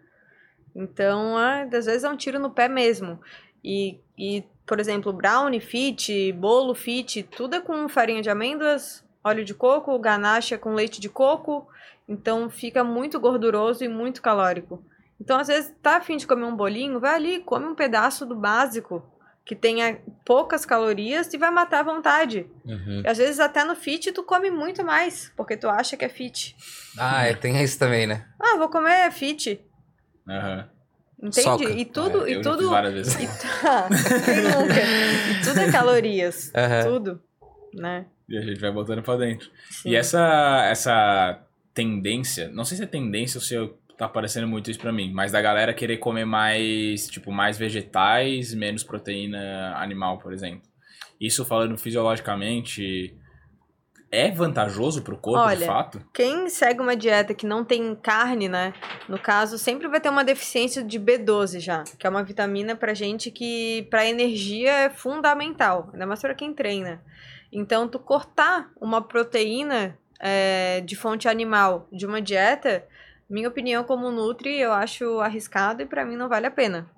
Então, é, às vezes é um tiro no pé mesmo. E, e, por exemplo, brownie fit, bolo fit, tudo é com farinha de amêndoas, óleo de coco, ganache é com leite de coco. Então fica muito gorduroso e muito calórico. Então, às vezes, tá afim de comer um bolinho, vai ali, come um pedaço do básico, que tenha poucas calorias e vai matar à vontade. Uhum. E às vezes até no fit tu come muito mais, porque tu acha que é fit. Ah, é, tem isso também, né? Ah, vou comer fit. Aham. Entende? Soca. E tudo, É, e eu já tudo. vezes. E tá? E tudo é calorias. Aham. Tudo. Né? E a gente vai botando pra dentro. Sim. E essa, essa tendência, não sei se é tendência ou se eu- tá aparecendo muito isso pra mim, mas da galera querer comer mais, tipo, mais vegetais, menos proteína animal, por exemplo. Isso falando fisiologicamente, é vantajoso pro corpo, de Olha, fato? Quem segue uma dieta que não tem carne, né? No caso, sempre vai ter uma deficiência de B12 já, que é uma vitamina pra gente que pra energia é fundamental, ainda mais pra quem treina. Então, tu cortar uma proteína é, de fonte animal de uma dieta, minha opinião como Nutri, eu acho arriscado e pra mim não vale a pena.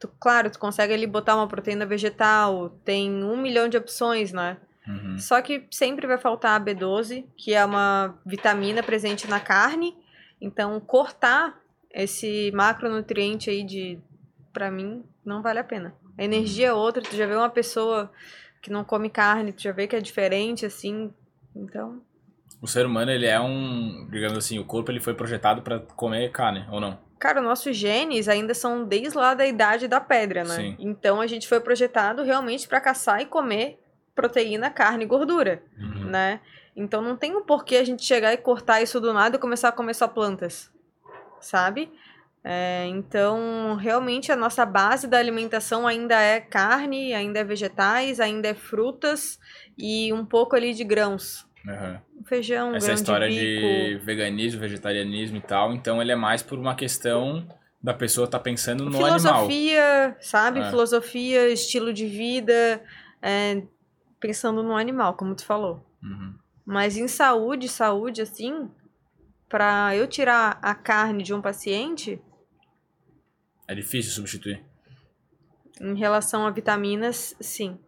Tu, claro, tu consegue ali botar uma proteína vegetal, tem um milhão de opções, né? Uhum. Só que sempre vai faltar a B12, que é uma vitamina presente na carne. Então, cortar esse macronutriente aí de para mim não vale a pena. A energia é outra, tu já vê uma pessoa que não come carne, tu já vê que é diferente assim. Então, O ser humano, ele é um, digamos assim, o corpo ele foi projetado pra comer carne, ou não? cara, nossos genes ainda são desde lá da idade da pedra, né? Sim. Então a gente foi projetado realmente para caçar e comer proteína, carne e gordura. Uhum. né? Então não tem um porquê a gente chegar e cortar isso do nada e começar a comer só plantas, sabe? É, então, realmente a nossa base da alimentação ainda é carne, ainda é vegetais, ainda é frutas e um pouco ali de grãos. Uhum. Feijão, Essa história de de, veganismo, vegetarianismo e tal, então ele é mais por uma questão da pessoa estar pensando no animal. Filosofia, sabe? É. Filosofia, estilo de vida, é, pensando no animal, como tu falou. Uhum. Mas em saúde, saúde, assim, pra eu tirar a carne de um paciente, É difícil substituir. em relação a vitaminas, sim.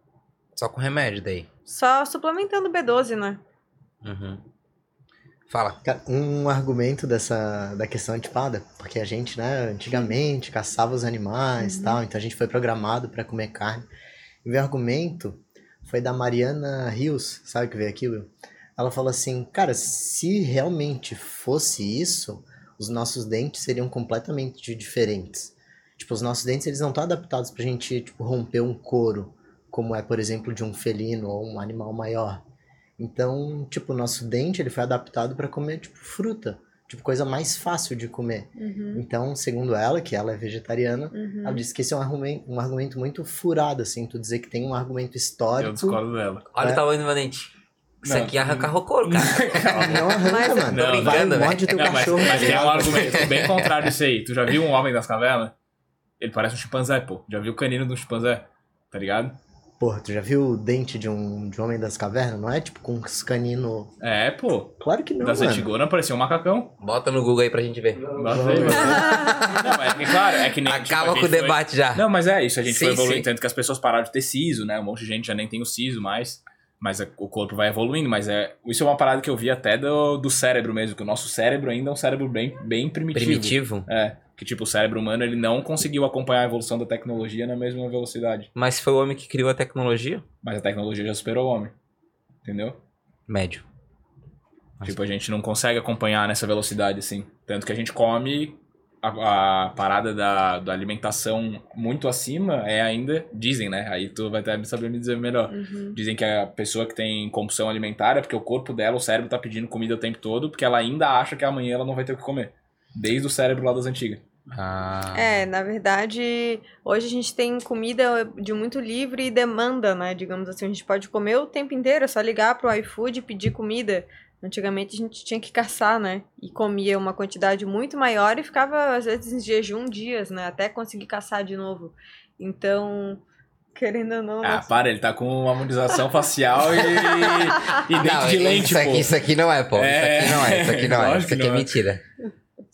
Só com remédio daí. Só suplementando B12, né? Uhum. Fala. Um argumento dessa da questão antipada, porque a gente, né, antigamente caçava os animais Uhum. tal, então a gente foi programado para comer carne. E o argumento foi da Mariana Rios, sabe que veio aqui, Will? Ela falou assim, cara, se realmente fosse isso, os nossos dentes seriam completamente diferentes. Tipo, os nossos dentes, eles não estão adaptados pra gente, tipo, romper um couro, como é, por exemplo, de um felino ou um animal maior. Então, tipo, o nosso dente, ele foi adaptado para comer, tipo, fruta. Tipo, coisa mais fácil de comer. Uhum, Então, segundo ela, que ela é vegetariana, uhum. ela disse que esse é um argumento, um argumento muito furado, assim, tu dizer que tem um argumento Eu histórico. discordo dela. Olha É. o tamanho do meu dente. Isso Não. aqui arranca o couro, cara. Não arranca, Mas- mano. Não, Vai, morde teu Não, mas, cachorro. mas tem um argumento bem contrário disso aí. Tu já viu um homem das cavernas? Ele parece um chimpanzé, pô. Já viu o canino do chimpanzé? Tá ligado? Porra, tu já viu o dente de um, de um homem das cavernas? Não é tipo com os caninos. É, pô. Claro que não, das mano. antigonas parecia um macacão. Bota no Google aí pra gente ver. Bota aí. Não, mas é claro, é que nem. tipo, Acaba a com o foi- debate já. Não, mas é isso, a gente Sim, foi evoluindo, sim. tanto que as pessoas pararam de ter siso, né? Um monte de gente já nem tem o siso mais. Mas é- o corpo vai evoluindo, mas é. Isso é uma parada que eu vi até do, do cérebro mesmo, que o nosso cérebro ainda é um cérebro bem, bem primitivo. Primitivo. É. Que tipo, o cérebro humano ele não conseguiu acompanhar a evolução da tecnologia na mesma velocidade. Mas foi o homem que criou a tecnologia? Mas a tecnologia já superou o homem. Entendeu? Médio. Mas- Tipo, a gente não consegue acompanhar nessa velocidade, assim. Tanto que a gente come a, a parada da, da alimentação muito acima é ainda, dizem, né? Aí tu vai até saber me dizer melhor. Uhum. Dizem que a pessoa que tem compulsão alimentar é porque o corpo dela, o cérebro tá pedindo comida o tempo todo, porque ela ainda acha que amanhã ela não vai ter o que comer. Desde o cérebro lá das antigas. Ah. É, na verdade, hoje a gente tem comida de muito livre e demanda, né? Digamos assim, a gente pode comer o tempo inteiro, é só ligar pro iFood e pedir comida. Antigamente a gente tinha que caçar, né? E comia uma quantidade muito maior e ficava, às vezes, em jejum dias, né? Até conseguir caçar de novo. Então, querendo ou não. Ah, nossa- para, ele tá com uma harmonização facial e, e dente Não, de lente, isso pô. aqui, isso aqui não é, pô. É. Isso aqui não é, isso aqui não é. Isso aqui é é. mentira.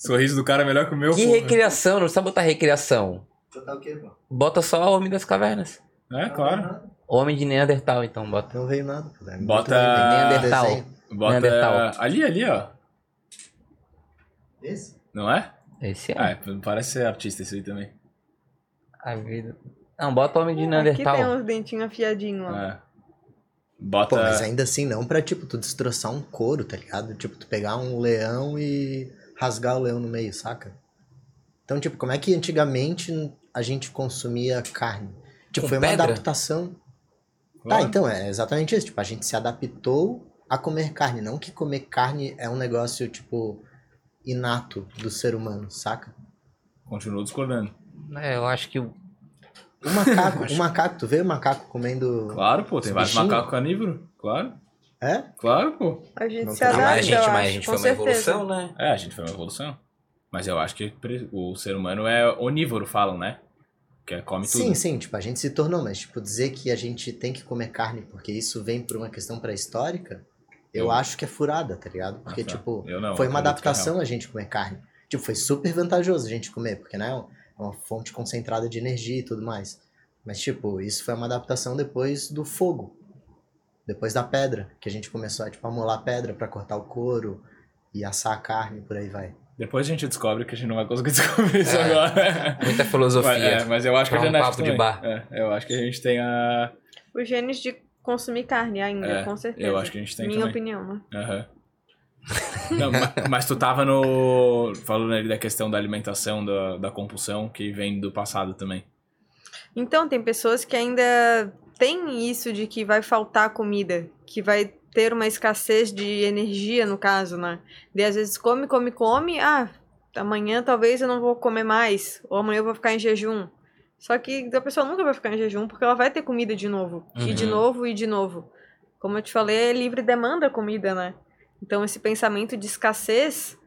Sorriso do cara é melhor que o meu, Que recriação, não precisa botar recriação. Tá o quê, pô? Bota só o Homem das Cavernas. É, claro. Homem de Neandertal, então, bota. Não veio nada. pô. É Bota-? Neandertal. Bota Neandertal. ali, ali, ó. Esse? Não é? Esse é. Ah, é, parece ser artista isso aí também. A vida. Não, bota Homem de Aqui Neandertal. tem uns dentinhos afiadinhos, ó. É. Bota. Pô, mas ainda assim, não pra, tipo, tu destroçar um couro, tá ligado? Tipo, tu pegar um leão e rasgar o leão no meio, saca? Então, tipo, como é que antigamente a gente consumia carne? Tipo, Com foi uma pedra? adaptação. Tá, Claro. então, é exatamente isso. Tipo, a gente se adaptou a comer carne. Não que comer carne é um negócio, tipo, inato do ser humano, saca? Continuo discordando. É, eu acho que o- O macaco, o macaco, tu vê o macaco comendo. Claro, pô, tem Os vários macacos carnívoros. Claro. É? Claro, pô. A gente Não se adapta, mas a gente, mas a gente com foi uma certeza. evolução, né? É, a gente foi uma evolução. Mas eu acho que o ser humano é onívoro, falam, né? Que é, come tudo. Sim, sim, tipo, a gente se tornou, mas tipo, dizer que a gente tem que comer carne porque isso vem por uma questão pré-histórica, eu Eu- acho que é furada, tá ligado? Porque, Ah, tá. tipo, não, foi uma adaptação a gente comer carne. Tipo, foi super vantajoso a gente comer, porque, né, é uma fonte concentrada de energia e tudo mais. Mas, tipo, isso foi uma adaptação depois do fogo. Depois da pedra, que a gente começou a, tipo, amolar pedra pra cortar o couro e assar a carne, por aí vai. Depois a gente descobre que a gente não vai conseguir descobrir isso É. agora. Muita Mas, filosofia. é, mas eu acho que a Pra um papo de bar. É, eu acho que a gente tem a... Os genes de consumir carne ainda, É, com certeza. eu acho que a gente tem Minha também. opinião, né? Aham. Não, ma- mas tu tava no. Falando ali da questão da alimentação, da, da compulsão, que vem do passado também. Então, tem pessoas que ainda têm isso de que vai faltar comida, que vai ter uma escassez de energia, no caso, né? E às vezes come, come, come, ah, amanhã talvez eu não vou comer mais, ou amanhã eu vou ficar em jejum. Só que a pessoa nunca vai ficar em jejum, porque ela vai ter comida de novo, e de Uhum. novo, e de novo. Como eu te falei, é livre demanda a comida, né? Então, esse pensamento de escassez.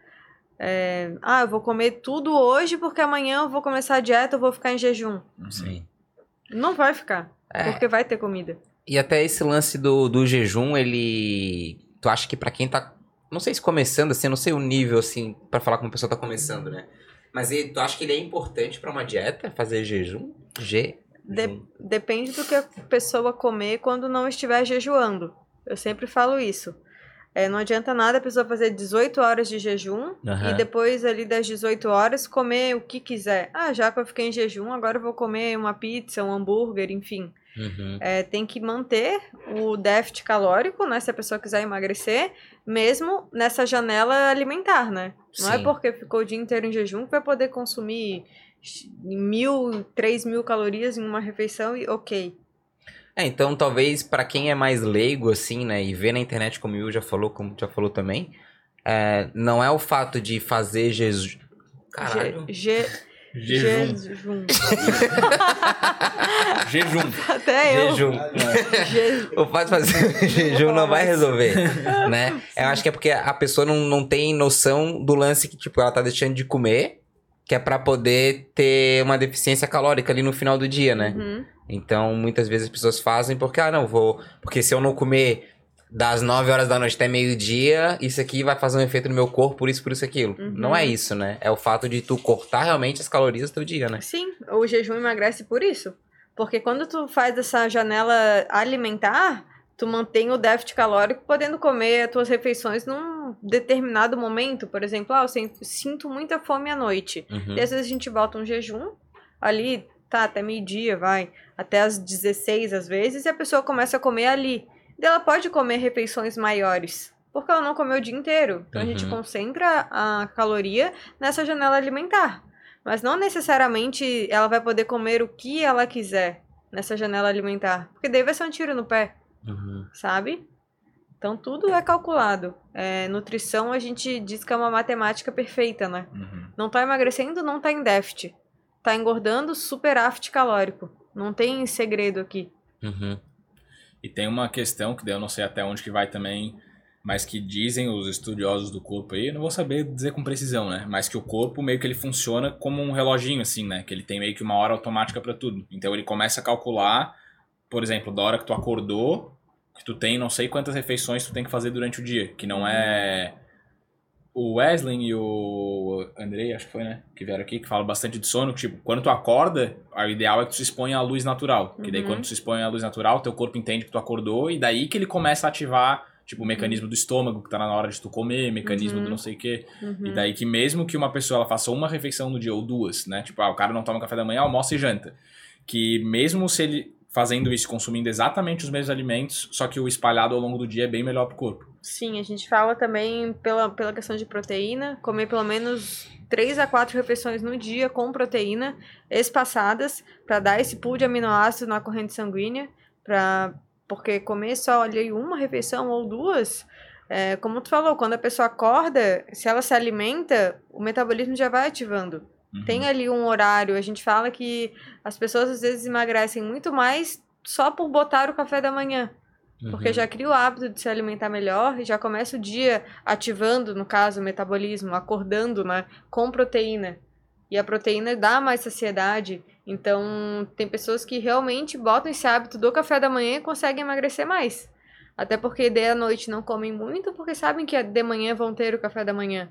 é, ah, eu vou comer tudo hoje porque amanhã eu vou começar a dieta, eu vou ficar em jejum. Sim. Não vai ficar, É, porque vai ter comida. E até esse lance do, do jejum, ele. Tu acha que pra quem tá. Não sei se começando, assim, eu não sei o nível, assim, pra falar como a pessoa tá começando, né? Mas ele- tu acha que ele é importante pra uma dieta fazer jejum? Je... De- depende do que a pessoa comer quando não estiver jejuando. Eu sempre falo isso. É, não adianta nada a pessoa fazer 18 horas de jejum Aham. e depois ali das 18 horas comer o que quiser. Ah, já que eu fiquei em jejum, agora eu vou comer uma pizza, um hambúrguer, enfim. Uhum. É, tem que manter o déficit calórico, né? Se a pessoa quiser emagrecer, mesmo nessa janela alimentar, né? Não é Sim. porque ficou o dia inteiro em jejum que vai poder consumir mil, três mil calorias em uma refeição e ok. É, então talvez pra quem é mais leigo, assim, né, e vê na internet, como o Will já falou, como tu já falou também, é, não é o fato de fazer jejum. Caralho. Je, je, Jejum. jejum. Jejum. Até eu. Jejum. Je- O fato de fazer jejum não vai resolver, né? Eu acho que é porque a pessoa não, não tem noção do lance que, tipo, ela tá deixando de comer, que é pra poder ter uma deficiência calórica ali no final do dia, né? Uhum. Então, muitas vezes as pessoas fazem porque, ah, não, vou... Porque se eu não comer das 9 horas da noite até meio-dia, isso aqui vai fazer um efeito no meu corpo, por isso, por isso, aquilo. Uhum. Não é isso, né? É o fato de tu cortar realmente as calorias do teu dia, né? Sim, o jejum emagrece por isso. Porque quando tu faz essa janela alimentar, tu mantém o déficit calórico podendo comer as tuas refeições num determinado momento. Por exemplo, ah, eu sin- sinto muita fome à noite. Uhum. E às vezes a gente bota um jejum ali, tá, até meio-dia, vai, até as 16 às vezes, e a pessoa começa a comer ali. Daí ela pode comer refeições maiores, porque ela não comeu o dia inteiro. Então a gente Uhum. concentra a caloria nessa janela alimentar. Mas não necessariamente ela vai poder comer o que ela quiser nessa janela alimentar, porque daí vai ser um tiro no pé Uhum. sabe? Então tudo é calculado. É, nutrição a gente diz que é uma matemática perfeita, né? Uhum. Não tá emagrecendo, não tá em déficit. Tá engordando, superávit calórico. Não tem segredo aqui. Uhum. E tem uma questão que eu não sei até onde que vai também, mas que dizem os estudiosos do corpo aí, eu não vou saber dizer com precisão, né? Mas que o corpo meio que ele funciona como um reloginho assim, né? Que ele tem meio que uma hora automática para tudo. Então ele começa a calcular, por exemplo, da hora que tu acordou, que tu tem não sei quantas refeições tu tem que fazer durante o dia, que não é o Wesley e o Andrei, acho que foi, né? Que vieram aqui, que falam bastante de sono. que, Tipo, quando tu acorda, o ideal é que tu se exponha à luz natural. Que daí, Uhum. quando tu se expõe à luz natural, teu corpo entende que tu acordou. E daí que ele começa a ativar, tipo, o mecanismo do estômago, que tá na hora de tu comer, mecanismo Uhum. do não sei o quê. Uhum. E daí que mesmo que uma pessoa ela faça uma refeição no dia ou duas, né? Tipo, ah, o cara não toma café da manhã, almoça e janta. Que mesmo se ele fazendo isso, consumindo exatamente os mesmos alimentos, só que o espalhado ao longo do dia é bem melhor pro corpo. Sim, a gente fala também pela, pela questão de proteína, comer pelo menos 3 a 4 refeições no dia com proteína espaçadas para dar esse pool de aminoácidos na corrente sanguínea, pra, porque comer só ali uma refeição ou duas, é, como tu falou, quando a pessoa acorda, se ela se alimenta, o metabolismo já vai ativando. Uhum. Tem ali um horário, a gente fala que as pessoas às vezes emagrecem muito mais só por botar o café da manhã. Porque Uhum. já cria o hábito de se alimentar melhor e já começa o dia ativando, no caso, o metabolismo, acordando, né, com proteína. E a proteína dá mais saciedade. Então, tem pessoas que realmente botam esse hábito do café da manhã e conseguem emagrecer mais. Até porque de à noite não comem muito, porque sabem que de manhã vão ter o café da manhã.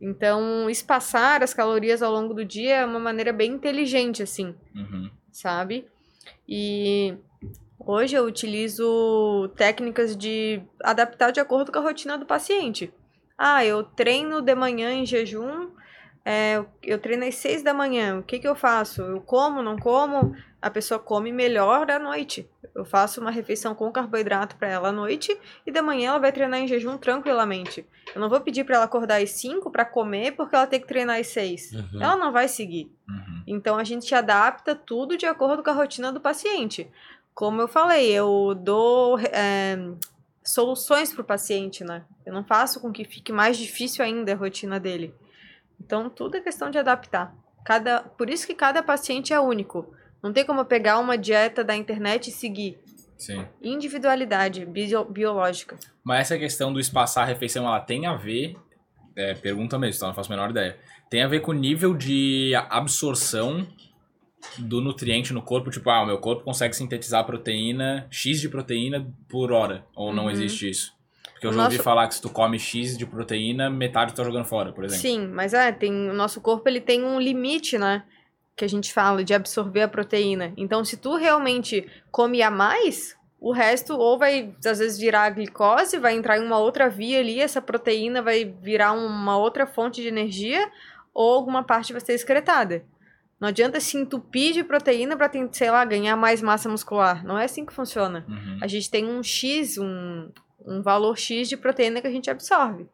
Então, espaçar as calorias ao longo do dia é uma maneira bem inteligente, assim Uhum. sabe? E hoje eu utilizo técnicas de adaptar de acordo com a rotina do paciente. Ah, eu treino de manhã em jejum, é, eu treino às seis da manhã, o que, que eu faço? Eu como, não como? A pessoa come melhor à noite. Eu faço uma refeição com carboidrato para ela à noite e de manhã ela vai treinar em jejum tranquilamente. Eu não vou pedir para ela acordar às 5 para comer porque ela tem que treinar às 6. Uhum. Ela não vai seguir. Uhum. Então a gente adapta tudo de acordo com a rotina do paciente. Como eu falei, eu dou é, soluções para o paciente, né? Eu não faço com que fique mais difícil ainda a rotina dele. Então tudo é questão de adaptar. Cada, por isso que cada paciente é único. Não tem como pegar uma dieta da internet e seguir. Sim. Individualidade bio- biológica. Mas essa questão do espaçar a refeição, ela tem a ver. É, pergunta mesmo, tá? Não faço a menor ideia. Tem a ver com o nível de absorção do nutriente no corpo. Tipo, ah, o meu corpo consegue sintetizar proteína, X de proteína por hora. Ou não Uhum. existe isso? Porque eu já ouvi nosso- falar que se tu come X de proteína, metade tu tá jogando fora, por exemplo. Sim, mas é, tem, o nosso corpo ele tem um limite, né? Que a gente fala de absorver a proteína. Então, se tu realmente come a mais, o resto ou vai às vezes virar glicose, vai entrar em uma outra via ali, essa proteína vai virar uma outra fonte de energia, ou alguma parte vai ser excretada. Não adianta se entupir de proteína para, sei lá, ganhar mais massa muscular. Não é assim que funciona. Uhum. A gente tem um X, um, um valor X de proteína que a gente absorve.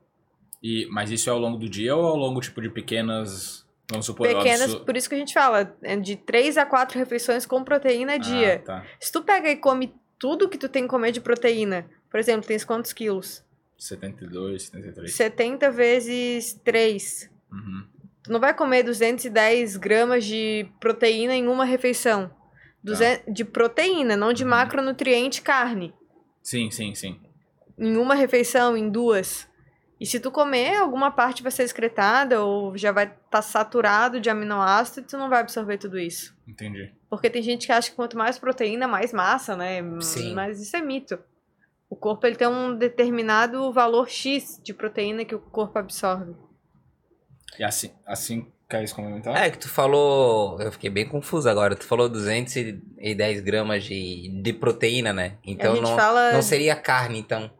E, mas isso é ao longo do dia ou ao longo, tipo, de pequenas. Vamos supor, eu Pequenas, por isso que a gente fala, é de 3 a 4 refeições com proteína a dia. Ah, tá. Se tu pega e come tudo que tu tem que comer de proteína, por exemplo, tens quantos quilos? 72, 73. 70 vezes 3. Uhum. Tu não vai comer 210 gramas de proteína em uma refeição. Duze- De proteína, não de Uhum. macronutriente carne. Sim, sim, sim. Em uma refeição, em duas. E se tu comer, alguma parte vai ser excretada ou já vai estar saturado de aminoácido e tu não vai absorver tudo isso. Entendi. Porque tem gente que acha que quanto mais proteína, mais massa, né? Sim. Mas isso é mito. O corpo ele tem um determinado valor X de proteína que o corpo absorve. E assim, assim quer isso complementar? É que tu falou, eu fiquei bem confuso agora. Tu falou 210 gramas de, de proteína, né? Então a gente não, fala. não seria carne, então.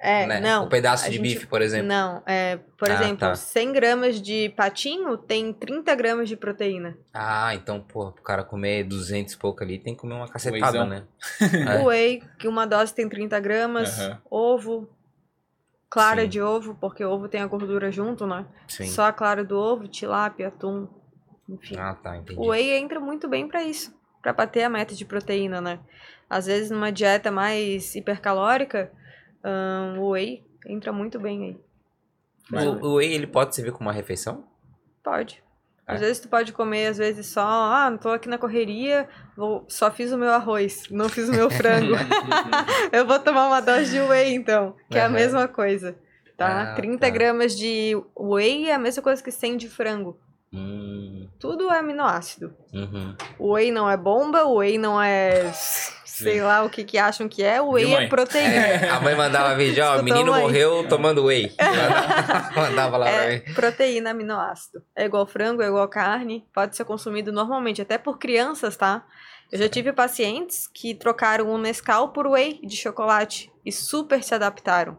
É, né? não. Um pedaço de gente- bife, por exemplo. Não, é, por Ah, exemplo, tá. 100 gramas de patinho tem 30 gramas de proteína. Ah, então, pô, pro cara comer 200 e pouco ali, tem que comer uma cacetada, Wheyzão. né? É. O whey, que uma dose tem 30 gramas. Ovo. Clara Sim. de ovo, porque ovo tem a gordura junto, né? Sim. Só a clara do ovo, tilápia, atum, enfim. Ah, tá, entendi. O whey entra muito bem pra isso, Pra bater a meta de proteína, né? Às vezes numa dieta mais hipercalórica, ahn, o whey entra muito bem aí. Mas- O, o whey, ele pode servir como uma refeição? Pode. Às É. vezes tu pode comer, às vezes só, ah, não tô aqui na correria, vou, só fiz o meu arroz, não fiz o meu frango. Eu vou tomar uma dose de whey, então, que é a mesma coisa, tá? Ah, 30 tá. gramas de whey é a mesma coisa que 100 de frango. Hum, Tudo é aminoácido. uhum. O whey não é bomba, o whey não é sei lá o que que acham que é, o whey mãe? é proteína. É, a mãe mandava vídeo, ó, menino mãe? morreu tomando whey. Mandava, mandava lá pra É mim. proteína, aminoácido. É igual frango, é igual carne, pode ser consumido normalmente, até por crianças, tá? Eu já tive pacientes que trocaram o Nescau por whey de chocolate e super se adaptaram.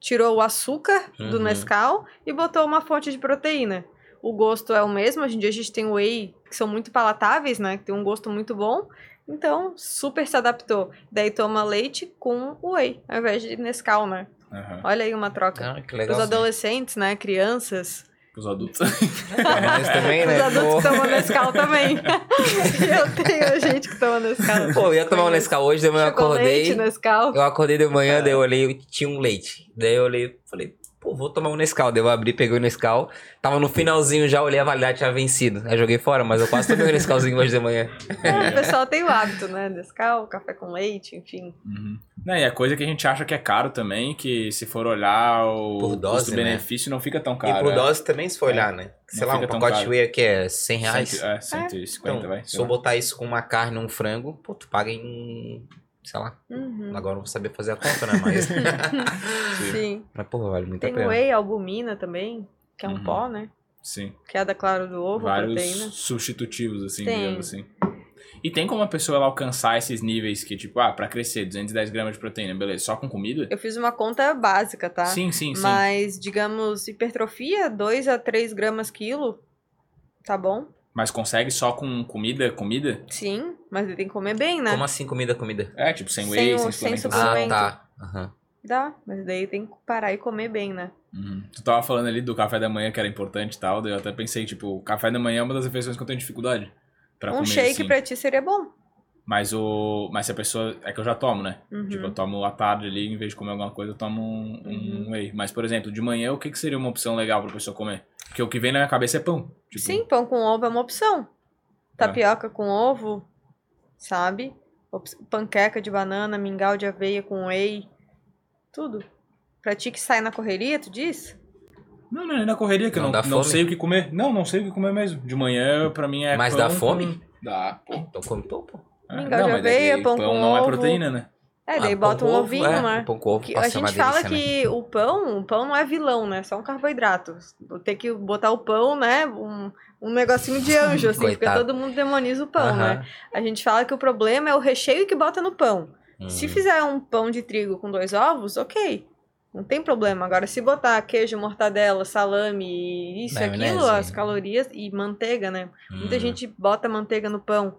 Tirou o açúcar do Uhum. Nescau e botou uma fonte de proteína. O gosto é o mesmo, hoje em dia a gente tem whey que são muito palatáveis, né? Que tem um gosto muito bom. Então, super se adaptou. Daí toma leite com whey, ao invés de Nescau, né? Aham. Olha aí uma troca. Ah, que Os legal. adolescentes, né? Crianças. Os adultos. Mas também, Os né? adultos Pô. tomam Nescau também. eu tenho gente que toma Nescau. Pô, eu ia tomar um Nescau hoje, de manhã eu acordei. Nescau. Eu acordei de manhã, É. daí eu olhei e tinha um leite. Daí eu olhei falei, pô, vou tomar um Nescau. Daí eu abri, peguei o Nescau. Tava no finalzinho já, olhei a validade, tinha vencido. Aí joguei fora, mas eu quase tomei um Nescauzinho hoje de manhã. É, o pessoal tem o hábito, né? Nescau, café com leite, enfim. Uhum. Não, e é coisa que a gente acha que é caro também, que se for olhar o custo-benefício não fica tão e caro. por é. dose também, se for olhar, né? Sei Não lá, um pacote de whey que é 100 reais. Cento- é, 150, Então, vai. se sei eu botar isso com uma carne, um frango, pô, tu paga em. Sei lá. Uhum. Agora eu não vou saber fazer a conta, né? Mas. Sim. Mas, porra, vale muito a Tem pena. whey, albumina também, que é um Uhum. pó, né? Sim. Que é da claro do ovo, Vários proteína. substitutivos, assim, Tem. digamos assim. E tem como a pessoa ela alcançar esses níveis que, tipo, ah, pra crescer 210 gramas de proteína, beleza, só com comida? Eu fiz uma conta básica, tá? Sim, sim, sim. Mas, digamos, hipertrofia, 2 a 3 gramas quilo, tá bom? Mas consegue só com comida, comida? Sim, mas ele tem que comer bem, né? Como assim comida, comida? É, tipo, sem Sem whey, o- sem sem suplementação. Ah, Suplemento. tá. Aham. Dá, mas daí tem que parar e comer bem, né? Uhum. Tu tava falando ali do café da manhã que era importante e tal, daí eu até pensei, tipo, o café da manhã é uma das refeições que eu tenho dificuldade pra um comer, shake assim. pra ti seria bom. Mas o... Mas se a pessoa... É que eu já tomo, né? Uhum. Tipo, eu tomo à tarde ali, em vez de comer alguma coisa, eu tomo um, um Uhum. whey. Mas, por exemplo, de manhã, o que, que seria uma opção legal pra pessoa comer? Porque o que vem na minha cabeça é pão. Tipo, Sim, pão com ovo é uma opção. Tá. Tapioca com ovo, sabe? Panqueca de banana, mingau de aveia com whey. Tudo. Pra ti que sai na correria, tu diz? Não, não é na correria, que eu Não não, dá não fome? sei o que comer. Não, não sei o que comer mesmo. De manhã, pra mim, é Mas pão dá fome? com- Dá, pô. Então come pão, pô. É, Mingau de mas daí aveia, pão com não é ovo. proteína, né? É, daí Ah, bota um ovinho, é, né? Pão com ovo, Que a é gente fala delícia, né? que o pão, o pão não é vilão, né? Só um carboidrato. Ter que botar o pão, né? Um, um negocinho de anjo, assim, porque todo mundo demoniza o pão, Aham. né? A gente fala que o problema é o recheio que bota no pão. Se Hum. fizer um pão de trigo com dois ovos, ok. Não tem problema. Agora, se botar queijo, mortadela, salame, isso e aquilo, Maionese. as calorias e manteiga, né? Muita Hum. gente bota manteiga no pão.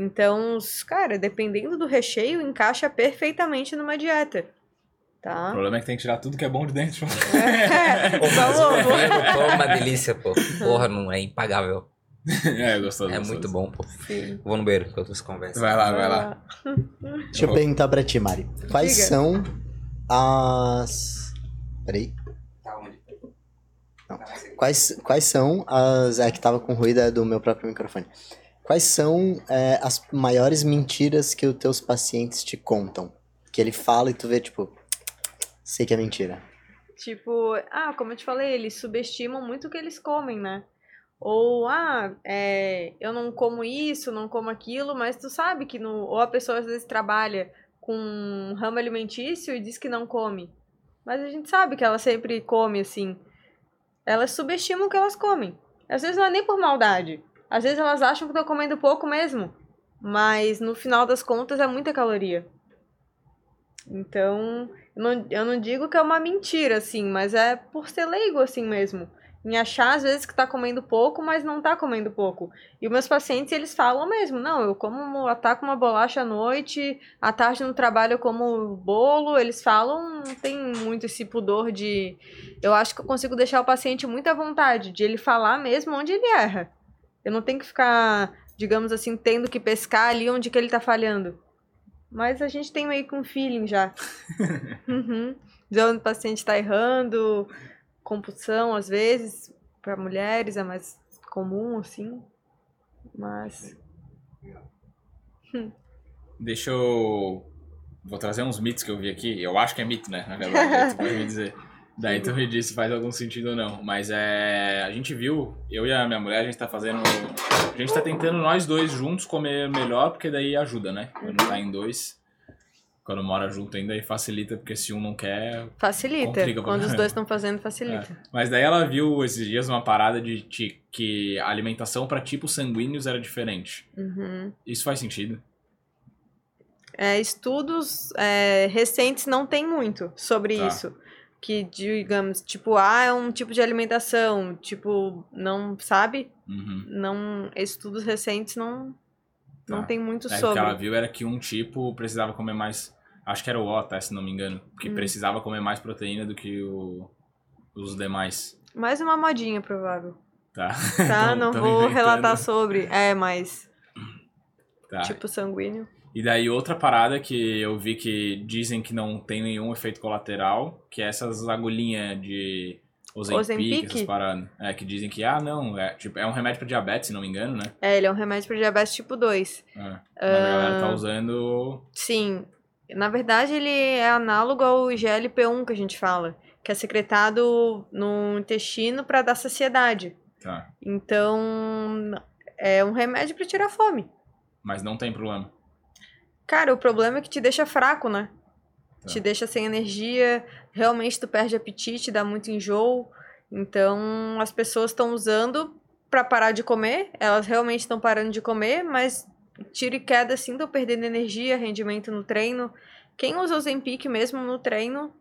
Então, cara, dependendo do recheio, encaixa perfeitamente numa dieta. O Tá? problema é que tem que tirar tudo que é bom de dentro. É, Pô, mas o ovinho no pão é uma delícia, pô. Porra, não é impagável. é, gostoso. É gostoso. muito bom, pô. Sim. Vou no banheiro enquanto você conversa. Vai lá, vai lá. Deixa eu perguntar pra ti, Mari. Quais Diga. são as. Peraí. Tá onde? Não. Quais, quais são as. É que tava com ruído é do meu próprio microfone. Quais são é, as maiores mentiras que os teus pacientes te contam? Que ele fala e tu vê, tipo. Sei que é mentira. Tipo, ah, como eu te falei, eles subestimam muito o que eles comem, né? Ou, ah, é, eu não como isso, não como aquilo, mas tu sabe que no. Ou a pessoa às vezes trabalha com um ramo alimentício e diz que não come. Mas a gente sabe que ela sempre come assim. Elas subestimam o que elas comem. Às vezes não é nem por maldade. Às vezes elas acham que estão comendo pouco mesmo. Mas no final das contas é muita caloria. Então, eu não, eu não digo que é uma mentira, assim, mas é por ser leigo, assim mesmo. Em achar, às vezes, que tá comendo pouco, mas não tá comendo pouco. E os meus pacientes, eles falam mesmo, não, eu como, ataco uma bolacha à noite, à tarde no trabalho eu como bolo, eles falam, não tem muito esse pudor de... Eu acho que eu consigo deixar o paciente muito à vontade, de ele falar mesmo onde ele erra. Eu não tenho que ficar, digamos assim, tendo que pescar ali onde que ele tá falhando. Mas a gente tem meio que um feeling já. uhum. De onde o paciente tá errando, compulsão, às vezes, para mulheres é mais comum, assim. Mas. Deixa eu. Vou trazer uns mitos que eu vi aqui. Eu acho que é mito, né? Na verdade, tu pode me dizer. Daí tu me diz se faz algum sentido ou não. Mas é. A gente viu, eu e a minha mulher, a gente tá fazendo. A gente tá tentando nós dois juntos comer melhor, porque daí ajuda, né? Quando tá em dois. Quando mora junto ainda aí facilita, porque se um não quer. Facilita. Quando os dois estão fazendo, facilita. É. Mas daí ela viu esses dias uma parada de, de que a alimentação para tipos sanguíneos era diferente. Uhum. Isso faz sentido? É, estudos é, recentes não tem muito sobre Tá. isso. Que, digamos, tipo, ah, é um tipo de alimentação, tipo, não, sabe? Uhum. Não, estudos recentes não, Não Tá. tem muito É, o que sobre. ela viu era que um tipo precisava comer mais. Acho que era o O, tá? Se não me engano. Que Hum. precisava comer mais proteína do que o- os demais. Mais uma modinha, provável. Tá? Tá? Não vou inventando. relatar sobre. É, mas. Tá. Tipo sanguíneo. E daí outra parada que eu vi que dizem que não tem nenhum efeito colateral, que é essas agulhinhas de Ozempic, essas paradas. É, que dizem que, ah, não, é, tipo, é um remédio pra diabetes, se não me engano, né? É, ele é um remédio para diabetes tipo 2. É. Mas a galera Ah. tá usando... Sim. Na verdade, ele é análogo ao GLP-1 que a gente fala, que é secretado no intestino para dar saciedade. Tá, Então, é um remédio para tirar fome. mas não tem problema. Cara, o problema é que te deixa fraco, né? Tá. Te deixa sem energia, realmente tu perde apetite, dá muito enjoo. Então, as pessoas estão usando pra parar de comer, elas realmente estão parando de comer, mas tiro e queda assim, estão perdendo energia, rendimento no treino. Quem usa o Zempic mesmo no treino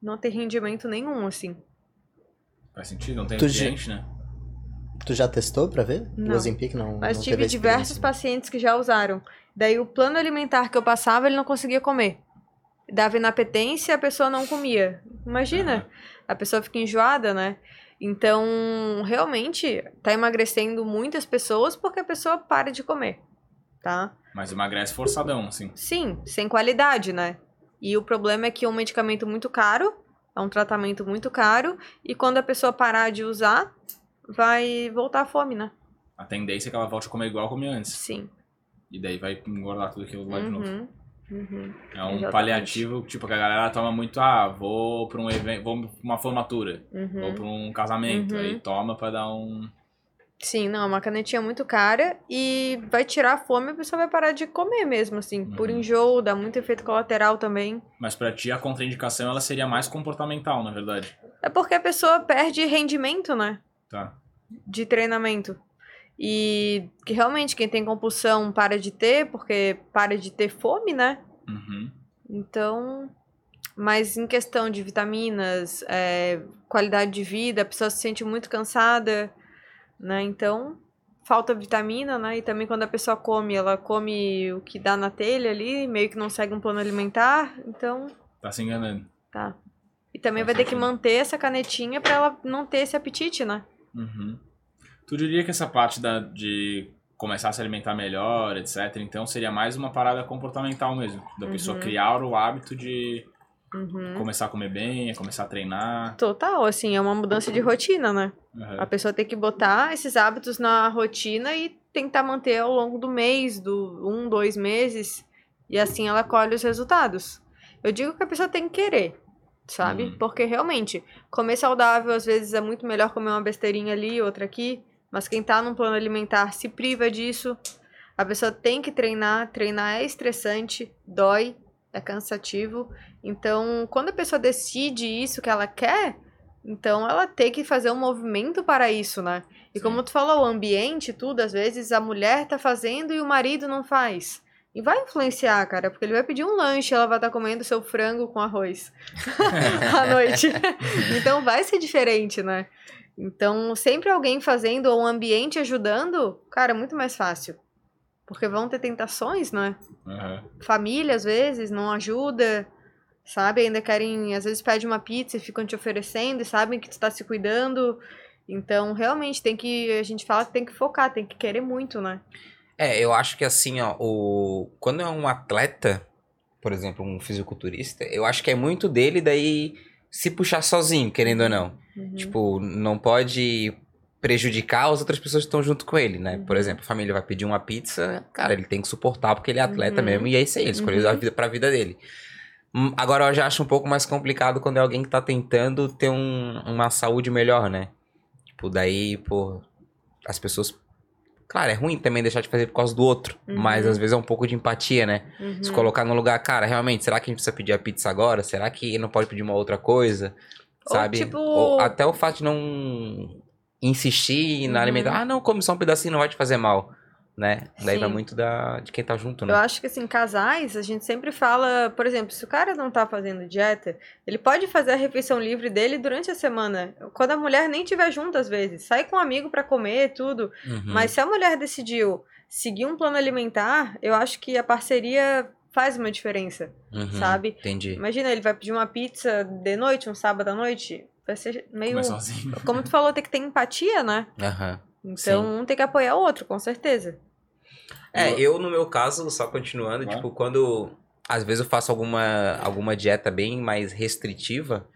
não tem rendimento nenhum, assim. Faz sentido? Não tem Tu né? Tu já testou pra ver? Não. O Ozempic não Mas não tive diversos pacientes que já usaram. Daí o plano alimentar que eu passava, ele não conseguia comer. Dava inapetência e a pessoa não comia. Imagina, a pessoa fica enjoada, né? Então, realmente, tá emagrecendo muitas pessoas porque a pessoa para de comer, tá? Mas emagrece forçadão, assim. Sim, sem qualidade, né? E o problema é que é um medicamento muito caro, é um tratamento muito caro, e quando a pessoa parar de usar, vai voltar à fome, né? A tendência é que ela volte a comer igual comia antes. Sim. E daí vai engordar tudo aquilo lá de novo. Uhum, uhum. É um Exatamente. paliativo, tipo, que a galera toma muito, ah, vou pra um evento, vou pra uma formatura, Uhum. vou pra um casamento, Uhum. aí toma pra dar um... Sim, não, é uma canetinha muito cara e vai tirar a fome e a pessoa vai parar de comer mesmo, assim, por Uhum. enjoo, dá muito efeito colateral também. Mas pra ti a contraindicação, ela seria mais comportamental, na verdade. É porque a pessoa perde rendimento, né, Tá. de treinamento. E que realmente quem tem compulsão para de ter, porque para de ter fome, né? Uhum. Então, mas em questão de vitaminas, é, qualidade de vida, a pessoa se sente muito cansada, né? Então, falta vitamina, né? E também quando a pessoa come, ela come o que dá na telha ali, meio que não segue um plano alimentar, então, Tá se enganando. tá. E também Faz vai ter que manter essa canetinha pra ela não ter esse apetite, né? Uhum. Tu diria que essa parte da, de começar a se alimentar melhor, etc., então seria mais uma parada comportamental mesmo. Da pessoa Uhum. criar o hábito de Uhum. começar a comer bem, começar a treinar. Total, assim, é uma mudança de rotina, né? Uhum. A pessoa tem que botar esses hábitos na rotina e tentar manter ao longo do mês, do um, dois meses, e assim ela colhe os resultados. Eu digo que a pessoa tem que querer, sabe? Uhum. Porque realmente, comer saudável às vezes é muito melhor comer uma besteirinha ali, outra aqui, mas quem tá num plano alimentar se priva disso. A pessoa tem que treinar, treinar é estressante, dói, é cansativo. Então, quando a pessoa decide isso que ela quer, então ela tem que fazer um movimento para isso, né? E Sim. como tu falou, o ambiente, tudo, às vezes a mulher tá fazendo e o marido não faz. E vai influenciar, cara, porque ele vai pedir um lanche, ela vai estar comendo seu frango com arroz à noite. então vai ser diferente, né? Então, sempre alguém fazendo ou um ambiente ajudando, cara, é muito mais fácil. Porque vão ter tentações, né? Uhum. família às vezes não ajuda, sabe? Ainda querem, às vezes pede uma pizza e ficam te oferecendo e sabem que tu tá se cuidando. Então, realmente tem que, a gente fala que tem que focar, tem que querer muito, né? É, eu acho que assim, ó, o... quando é um atleta, por exemplo, um fisiculturista, eu acho que é muito dele daí se puxar sozinho, querendo ou não. Uhum. Tipo, não pode prejudicar as outras pessoas que estão junto com ele, né? Por Uhum. exemplo, a família vai pedir uma pizza, cara, ele tem que suportar porque ele é atleta Uhum. mesmo e é isso aí, ele escolheu Uhum. a vida pra vida dele. Hum, Agora eu já acho um pouco mais complicado quando é alguém que tá tentando ter um- uma saúde melhor, né? Tipo, daí, pô, as pessoas. Claro, é ruim também deixar de fazer por causa do outro, Uhum. mas às vezes é um pouco de empatia, né? Uhum. Se colocar no lugar, cara, realmente, será que a gente precisa pedir a pizza agora? Será que não pode pedir uma outra coisa? Ou, Sabe? tipo- Ou até o fato de não insistir na Uhum. alimentação. Ah, não, come só um pedacinho, não vai te fazer mal. Né? Daí vai Sim. muito da, de quem tá junto, Eu né? acho que assim, casais, a gente sempre fala, por exemplo, se o cara não tá fazendo dieta, ele pode fazer a refeição livre dele durante a semana. Quando a mulher nem estiver junto, às vezes. Sai com um amigo pra comer, tudo. Uhum. Mas se a mulher decidiu seguir um plano alimentar, eu acho que a parceria faz uma diferença, Uhum, sabe? Entendi. Imagina, ele vai pedir uma pizza de noite, um sábado à noite. Vai ser meio. Como tu falou, tem que ter empatia, né? Aham. Então, um tem que apoiar o outro, com certeza. É, eu no meu caso, só continuando, tipo, quando às vezes eu faço alguma, alguma dieta bem mais restritiva,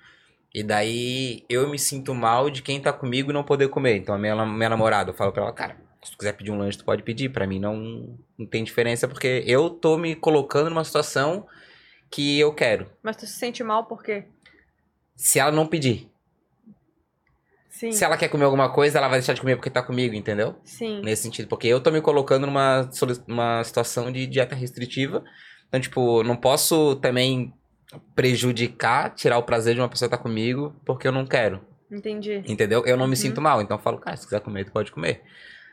e daí eu me sinto mal de quem tá comigo e não poder comer. Então a minha, minha namorada, eu falo pra ela, cara, se tu quiser pedir um lanche, tu pode pedir. Pra mim não, não tem diferença, porque eu tô me colocando numa situação que eu quero. Mas tu se sente mal por quê? Se ela não pedir. Sim. Se ela quer comer alguma coisa, ela vai deixar de comer porque tá comigo, entendeu? Sim. Nesse sentido, porque eu tô me colocando numa uma situação de dieta restritiva. Então, tipo, não posso também prejudicar, tirar o prazer de uma pessoa estar comigo, porque eu não quero. Entendi. Entendeu? Eu não me Uhum. sinto mal, então eu falo, cara, se quiser comer, tu pode comer.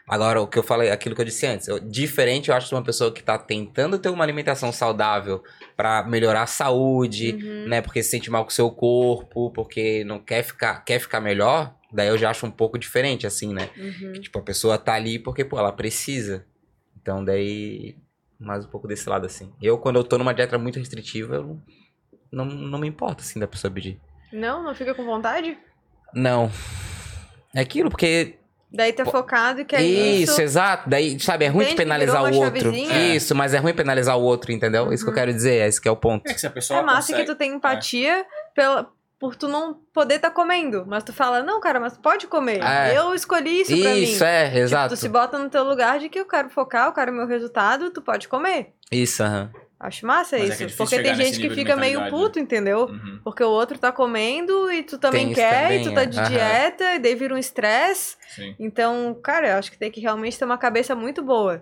Agora, o que eu falei, aquilo que eu disse antes, eu- diferente, eu acho, de uma pessoa que tá tentando ter uma alimentação saudável pra melhorar a saúde, Uhum. né? Porque se sente mal com o seu corpo, porque não quer ficar, quer ficar melhor, daí eu já acho um pouco diferente, assim, né? Uhum. Tipo, a pessoa tá ali porque, pô, ela precisa. Então, daí, mais um pouco desse lado, assim. Eu, quando eu tô numa dieta muito restritiva, eu não, não me importa, assim, da pessoa pedir. Não, não fica com vontade? Não. É aquilo, porque... Daí tá focado e quer isso, isso. exato. Daí, sabe, é ruim Entende de que penalizar o outro. chavezinha? Isso, mas é ruim penalizar o outro, entendeu? Isso que eu Uhum. quero dizer, esse que é o ponto. É que se a pessoa É massa consegue... que tu tem empatia pela, por tu não poder estar comendo. Mas tu fala, não, cara, mas tu pode comer. É. Eu escolhi isso pra mim. Isso, é, Tipo, exato. tu se bota no teu lugar de que eu quero focar, eu quero meu resultado, tu pode comer. Isso, aham. Acho massa Mas é isso. é difícil porque tem gente que fica meio puto, entendeu? Uhum. Porque o outro tá comendo e tu também Tem isso quer, também, e tu tá é. de Aham. dieta, e daí vira um estresse. Então, cara, eu acho que tem que realmente ter uma cabeça muito boa.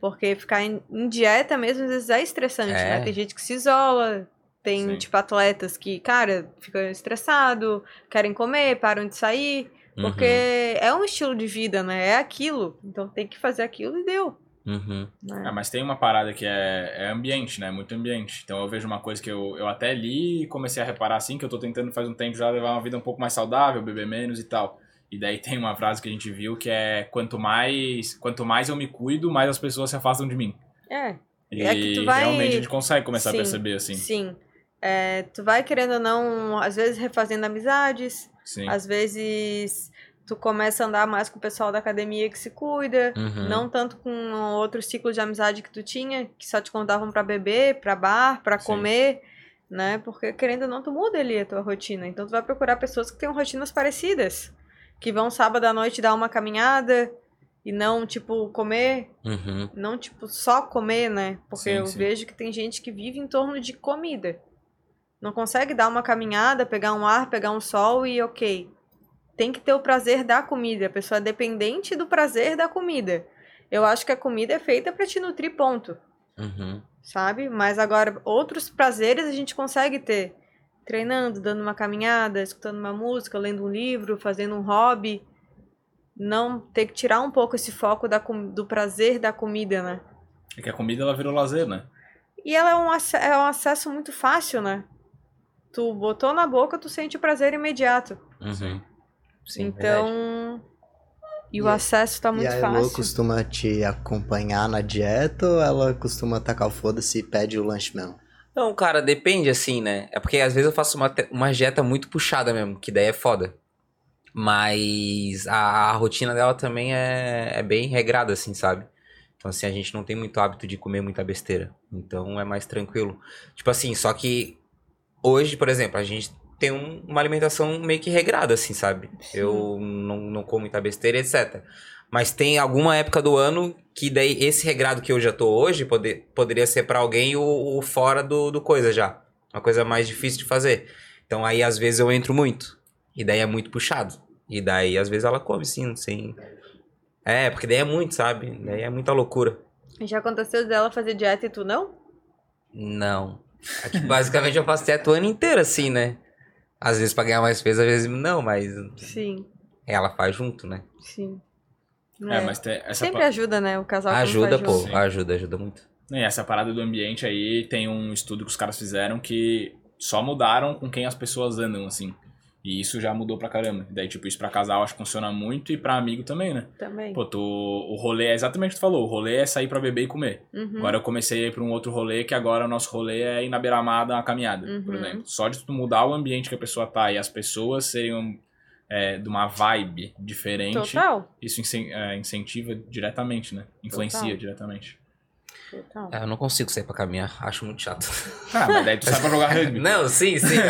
Porque ficar em, em dieta mesmo às vezes é estressante, É. né? Tem gente que se isola, tem, Sim. tipo, atletas que, cara, ficam estressados, querem comer, param de sair. Porque Uhum. é um estilo de vida, né? É aquilo. Então tem que fazer aquilo e deu. Uhum. né? Ah, mas tem uma parada que é, é ambiente, né? Muito ambiente. Então eu vejo uma coisa que eu, eu até li e comecei a reparar assim, que eu tô tentando faz um tempo já levar uma vida um pouco mais saudável, beber menos e tal. E daí tem uma frase que a gente viu que é quanto mais, quanto mais eu me cuido, mais as pessoas se afastam de mim. É, E É que tu vai- realmente a gente consegue começar Sim, a perceber assim. sim. É, tu vai querendo ou não, às vezes refazendo amizades, Sim. às vezes tu começa a andar mais com o pessoal da academia que se cuida. Uhum. Não tanto com outros ciclos de amizade que tu tinha, que só te contavam pra beber, pra bar, pra Sim. comer, né? Porque querendo ou não, tu muda ali a tua rotina. Então tu vai procurar pessoas que tenham rotinas parecidas. Que vão sábado à noite dar uma caminhada e não, tipo, comer. Uhum. Não, tipo, só comer, né? Porque Sim, eu sim. vejo que tem gente que vive em torno de comida. Não consegue dar uma caminhada, pegar um ar, pegar um sol e ok. Tem que ter o prazer da comida. A pessoa é dependente do prazer da comida. Eu acho que a comida é feita pra te nutrir, ponto. Uhum. Sabe? Mas agora, outros prazeres a gente consegue ter. Treinando, dando uma caminhada, escutando uma música, lendo um livro, fazendo um hobby. Não ter que tirar um pouco esse foco da, do prazer da comida, né? É que a comida ela virou lazer, né? E ela é um, é um acesso muito fácil, né? Tu botou na boca, tu sente o prazer imediato. Uhum. Sim, verdade. então. E o E- acesso tá E muito a Elo fácil. costuma te acompanhar na dieta ou ela costuma tacar o foda-se e pede o lanche mesmo? Não, cara, depende assim, né? É porque às vezes eu faço uma, uma dieta muito puxada mesmo, que daí é foda. Mas a, a rotina dela também é, é bem regrada, assim, sabe? Então, assim, a gente não tem muito hábito de comer muita besteira. Então é mais tranquilo. Tipo assim, só que hoje, por exemplo, a gente tem um- uma alimentação meio que regrada, assim, sabe? Eu não, não como muita besteira, etc. Mas tem alguma época do ano que daí esse regrado que eu já tô hoje pode, poderia ser pra alguém o, o fora do, do coisa já. Uma coisa mais difícil de fazer. Então aí às vezes eu entro muito. E daí é muito puxado. E daí às vezes ela come sim, sem. É, porque daí é muito, sabe? Daí é muita loucura. Já aconteceu dela fazer dieta e tu não? Não. Aqui basicamente eu faço dieta o ano inteiro assim, né? Às vezes pra ganhar mais peso, às vezes não, mas Sim, ela faz junto, né? sim. É, mas tem essa Sempre pa- ajuda, né? O casal Ajuda, pô. junto. Ajuda, ajuda muito. E essa parada do ambiente aí tem um estudo que os caras fizeram que só mudaram com quem as pessoas andam, assim. E isso já mudou pra caramba. Daí, tipo, isso pra casal acho que funciona muito e pra amigo também, né? Também. Pô, tu, o rolê é exatamente o que tu falou. O rolê é sair pra beber e comer. Uhum. Agora eu comecei a ir pra um outro rolê, que agora o nosso rolê é ir na beira-mar dar uma caminhada, por Uhum. exemplo. Só de tu mudar o ambiente que a pessoa tá e as pessoas serem é, de uma vibe diferente, Total. isso é, incentiva diretamente, né? Influencia Total. diretamente. Total. É, eu não consigo sair pra caminhar. Acho muito chato. Ah, mas daí tu sai pra jogar rugby. Não, sim, sim.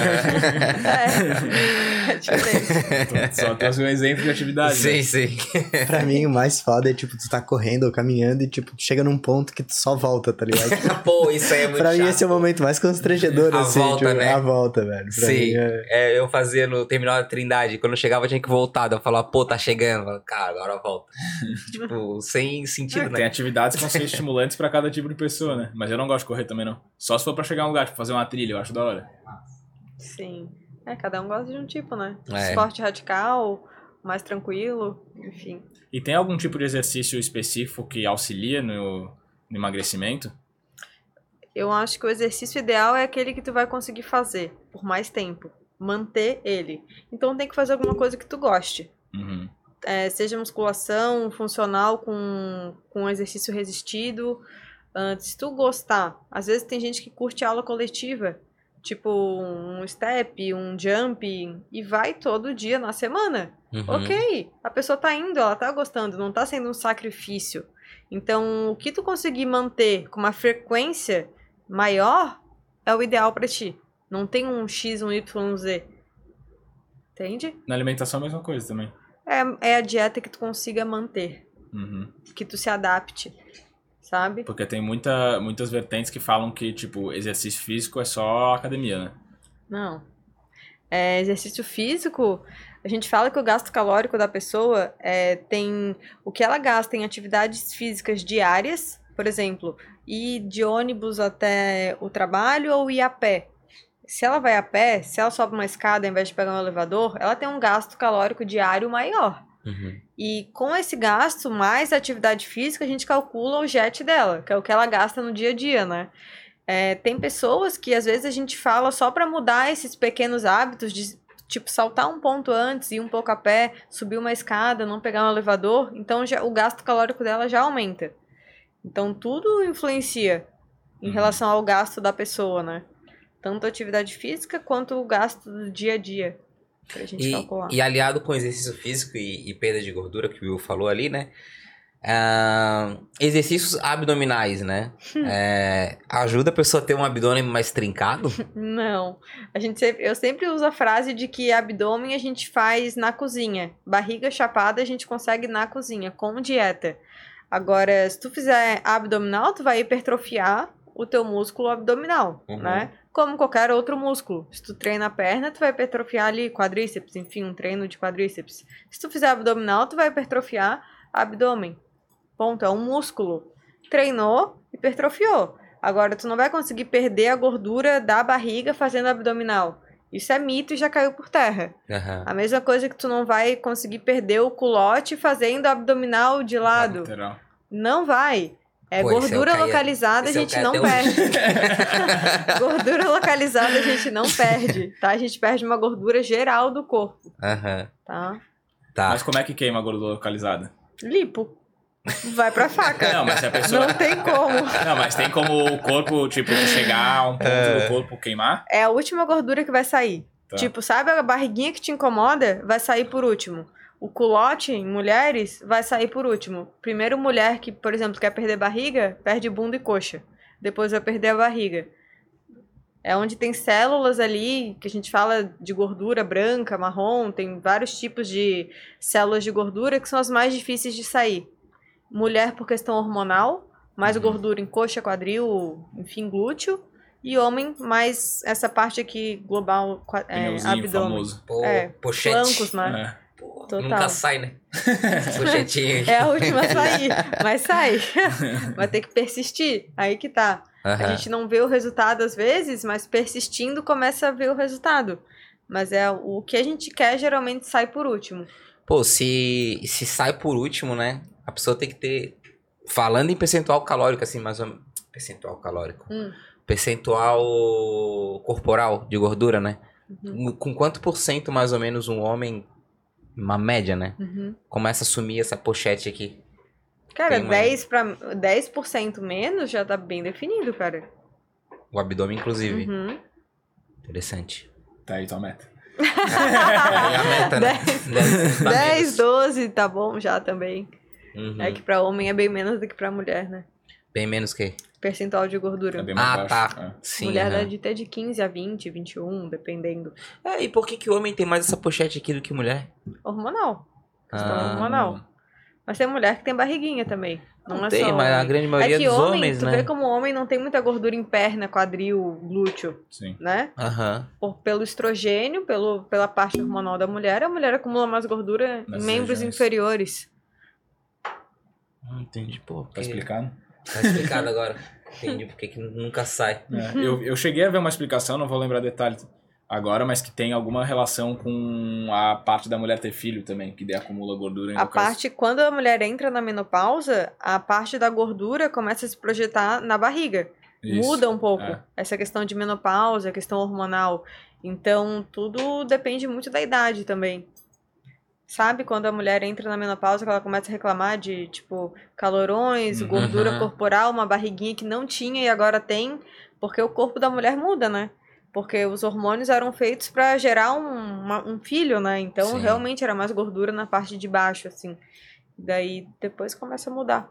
É. É diferente. Só trouxe um exemplo de atividade. sim, né? sim. Pra mim, o mais foda é, tipo, tu tá correndo ou caminhando e, tipo, tu chega num ponto que tu só volta, tá ligado? Pô, isso aí é muito pra chato. mim, esse é o momento mais constrangedor, A assim. volta, tipo, né? A volta, velho. Pra Sim, mim, é... é, eu fazia no terminal da Trindade. Quando eu chegava, eu tinha que voltar. Eu falava, pô, tá chegando. Eu falava, Cara, agora volta. tipo, sem sentido, É, Tem né? atividades que vão ser estimulantes pra cada tipo de pessoa, né? Mas eu não gosto de correr também, não. Só se for pra chegar a um lugar, tipo, fazer uma trilha, eu acho da hora. Sim. É, cada um gosta de um tipo, né? É. Esporte radical, mais tranquilo, enfim. E tem algum tipo de exercício específico que auxilia no, no emagrecimento? Eu acho que o exercício ideal é aquele que tu vai conseguir fazer por mais tempo. Manter ele. Então tem que fazer alguma coisa que tu goste. Uhum. É, seja musculação, funcional com, com exercício resistido. Se tu gostar, às vezes tem gente que curte aula coletiva, tipo um step, um jump, e vai todo dia na semana. Uhum. Ok, a pessoa tá indo, ela tá gostando, não tá sendo um sacrifício. Então, o que tu conseguir manter com uma frequência maior é o ideal pra ti. Não tem um X, um Y, um Z. Entende? Na alimentação é a mesma coisa também. É, é a dieta que tu consiga manter, Uhum. que tu se adapte, sabe? Porque tem muita, muitas vertentes que falam que, tipo, exercício físico é só academia, né? Não. É, exercício físico, a gente fala que o gasto calórico da pessoa é, tem o que ela gasta em atividades físicas diárias, por exemplo, ir de ônibus até o trabalho ou ir a pé. Se ela vai a pé, se ela sobe uma escada ao invés de pegar um elevador, ela tem um gasto calórico diário maior. Uhum. E com esse gasto, mais atividade física, a gente calcula o jet dela, que é o que ela gasta no dia a dia, né? É, tem pessoas que às vezes a gente fala só para mudar esses pequenos hábitos de tipo saltar um ponto antes, ir um pouco a pé, subir uma escada, não pegar um elevador, então já, o gasto calórico dela já aumenta. Então tudo influencia em Uhum. relação ao gasto da pessoa, né? Tanto a atividade física quanto o gasto do dia a dia. Pra gente E, calcular. e aliado com exercício físico e, e perda de gordura, que o Will falou ali, né? Ah, exercícios abdominais, né? Hum. É, ajuda a pessoa a ter um abdômen mais trincado? Não. A gente sempre, eu sempre uso a frase de que abdômen a gente faz na cozinha. Barriga chapada a gente consegue na cozinha, com dieta. Agora, se tu fizer abdominal, tu vai hipertrofiar o teu músculo abdominal, Uhum. né? Como qualquer outro músculo. Se tu treina a perna, tu vai hipertrofiar ali quadríceps, enfim, um treino de quadríceps. Se tu fizer abdominal, tu vai hipertrofiar abdômen. Ponto, é um músculo. Treinou, hipertrofiou. Agora, tu não vai conseguir perder a gordura da barriga fazendo abdominal. Isso é mito e já caiu por terra. Aham. A mesma coisa que tu não vai conseguir perder o culote fazendo abdominal de lado. Lateral. Não vai. É Pô, é gordura localizada, a é o gente não perde. gordura localizada a gente não perde, tá? A gente perde uma gordura geral do corpo, Aham. tá? Tá. Mas como é que queima a gordura localizada? Lipo. Vai pra faca. Não, mas se a pessoa. Não tem como. Não, mas tem como o corpo, tipo, chegar a um ponto do corpo queimar? É a última gordura que vai sair. Tá. Tipo, sabe a barriguinha que te incomoda? Vai sair por último. O culote em mulheres vai sair por último. Primeiro, mulher que, por exemplo, quer perder barriga, perde bunda e coxa. Depois vai perder a barriga. É onde tem células ali, que a gente fala de gordura branca, marrom, tem vários tipos de células de gordura que são as mais difíceis de sair. Mulher por questão hormonal, mais Uhum. gordura em coxa, quadril, enfim, glúteo. E homem, mais essa parte aqui global, é, abdômen. famoso. Pô, É, pochete. Flancos, né? É. Pô, Total. Nunca sai, né? É a última a sair, mas sai. Vai ter que persistir. Aí que tá. A Aham. gente não vê o resultado às vezes, mas persistindo começa a ver o resultado. Mas é o que a gente quer geralmente sai por último. Pô, se, se sai por último, né? a pessoa tem que ter. Falando em percentual calórico, assim, mais ou menos. Percentual calórico. Hum. Percentual corporal de gordura, né? Uhum. Com quanto por cento, mais ou menos, um homem, uma média, né? Uhum. Começa a assumir essa pochete aqui. Cara, Tem uma- 10 pra, 10% menos já tá bem definido, cara. O abdômen, inclusive. Uhum. Interessante. Tá aí tua meta. É a meta, né? 10, 10, 12, tá bom já também. Uhum. É que pra homem é bem menos do que pra mulher, né? Bem menos que. Percentual de gordura. É bem mais Ah, baixo. tá. É. Sim. mulher aham. dá de ter de 15 a 20, 21, dependendo. É, e por que, que o homem tem mais essa pochete aqui do que mulher? Hormonal. Questão Ah, hormonal. Mas tem mulher que tem barriguinha também. Não, Não é tem, só mas a grande maioria é que dos homem, homens, tu né? vê como o homem não tem muita gordura em perna, quadril, glúteo, Sim. né? Aham. Por, pelo estrogênio, pelo, pela parte hormonal da mulher, a mulher acumula mais gordura em membros regiões. inferiores. Não entendi, pô. Tá porque- explicado? Tá explicado agora. Entendi porque que nunca sai. É, eu, eu cheguei a ver uma explicação, não vou lembrar detalhes agora, mas que tem alguma relação com a parte da mulher ter filho também, que acumula gordura. A no caso- parte, quando a mulher entra na menopausa, a parte da gordura começa a se projetar na barriga. Isso. Muda um pouco é. essa questão de menopausa, a questão hormonal. Então, tudo depende muito da idade também. Sabe quando a mulher entra na menopausa que ela começa a reclamar de, tipo, calorões, Uhum. gordura corporal, uma barriguinha que não tinha e agora tem, porque o corpo da mulher muda, né? Porque os hormônios eram feitos pra gerar um, uma- um filho, né? Então, Sim. realmente era mais gordura na parte de baixo, assim. Daí, depois começa a mudar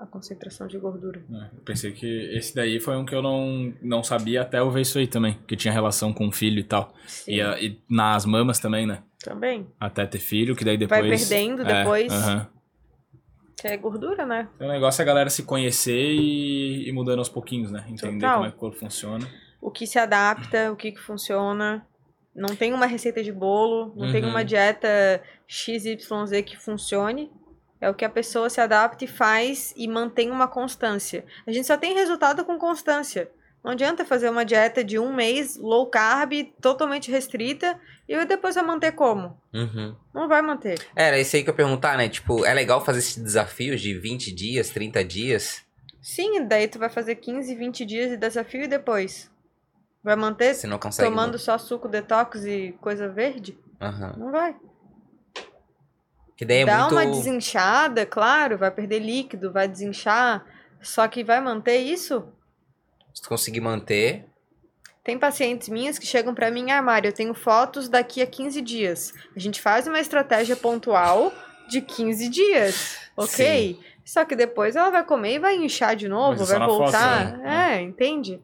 a concentração de gordura. É, eu pensei que esse daí foi um que eu não, não sabia até eu ver isso aí também, que tinha relação com filho e tal. Sim, E, a- e nas mamas também, né? também. Até ter filho, que daí depois... Vai perdendo É, depois. aham. Que é gordura, né? Então, o negócio é a galera se conhecer e ir mudando aos pouquinhos, né? Entender Total. como é que o corpo funciona. O que se adapta, o que, que funciona. Não tem uma receita de bolo, não tem Uhum. uma dieta XYZ que funcione. É o que a pessoa se adapta e faz e mantém uma constância. A gente só tem resultado com constância. Não adianta fazer uma dieta de um mês, low carb, totalmente restrita, e depois vai manter como? Uhum. Não vai manter. Era isso aí que eu ia perguntar, né? Tipo, é legal fazer esses desafios de 20 dias, 30 dias? Sim, daí tu vai fazer 15, 20 dias de desafio e depois? Vai manter Você não consegue. tomando só suco detox e coisa verde? Aham. Não vai. Que daí é Dá muito. uma desinchada, claro, vai perder líquido, vai desinchar, só que vai manter isso? Se tu conseguir manter. Tem pacientes minhas que chegam pra mim, ah, Mário, eu tenho fotos daqui a 15 dias. A gente faz uma estratégia pontual de 15 dias, ok? Só que depois ela vai comer e vai inchar de novo, é vai na foto, voltar. né? É, entende?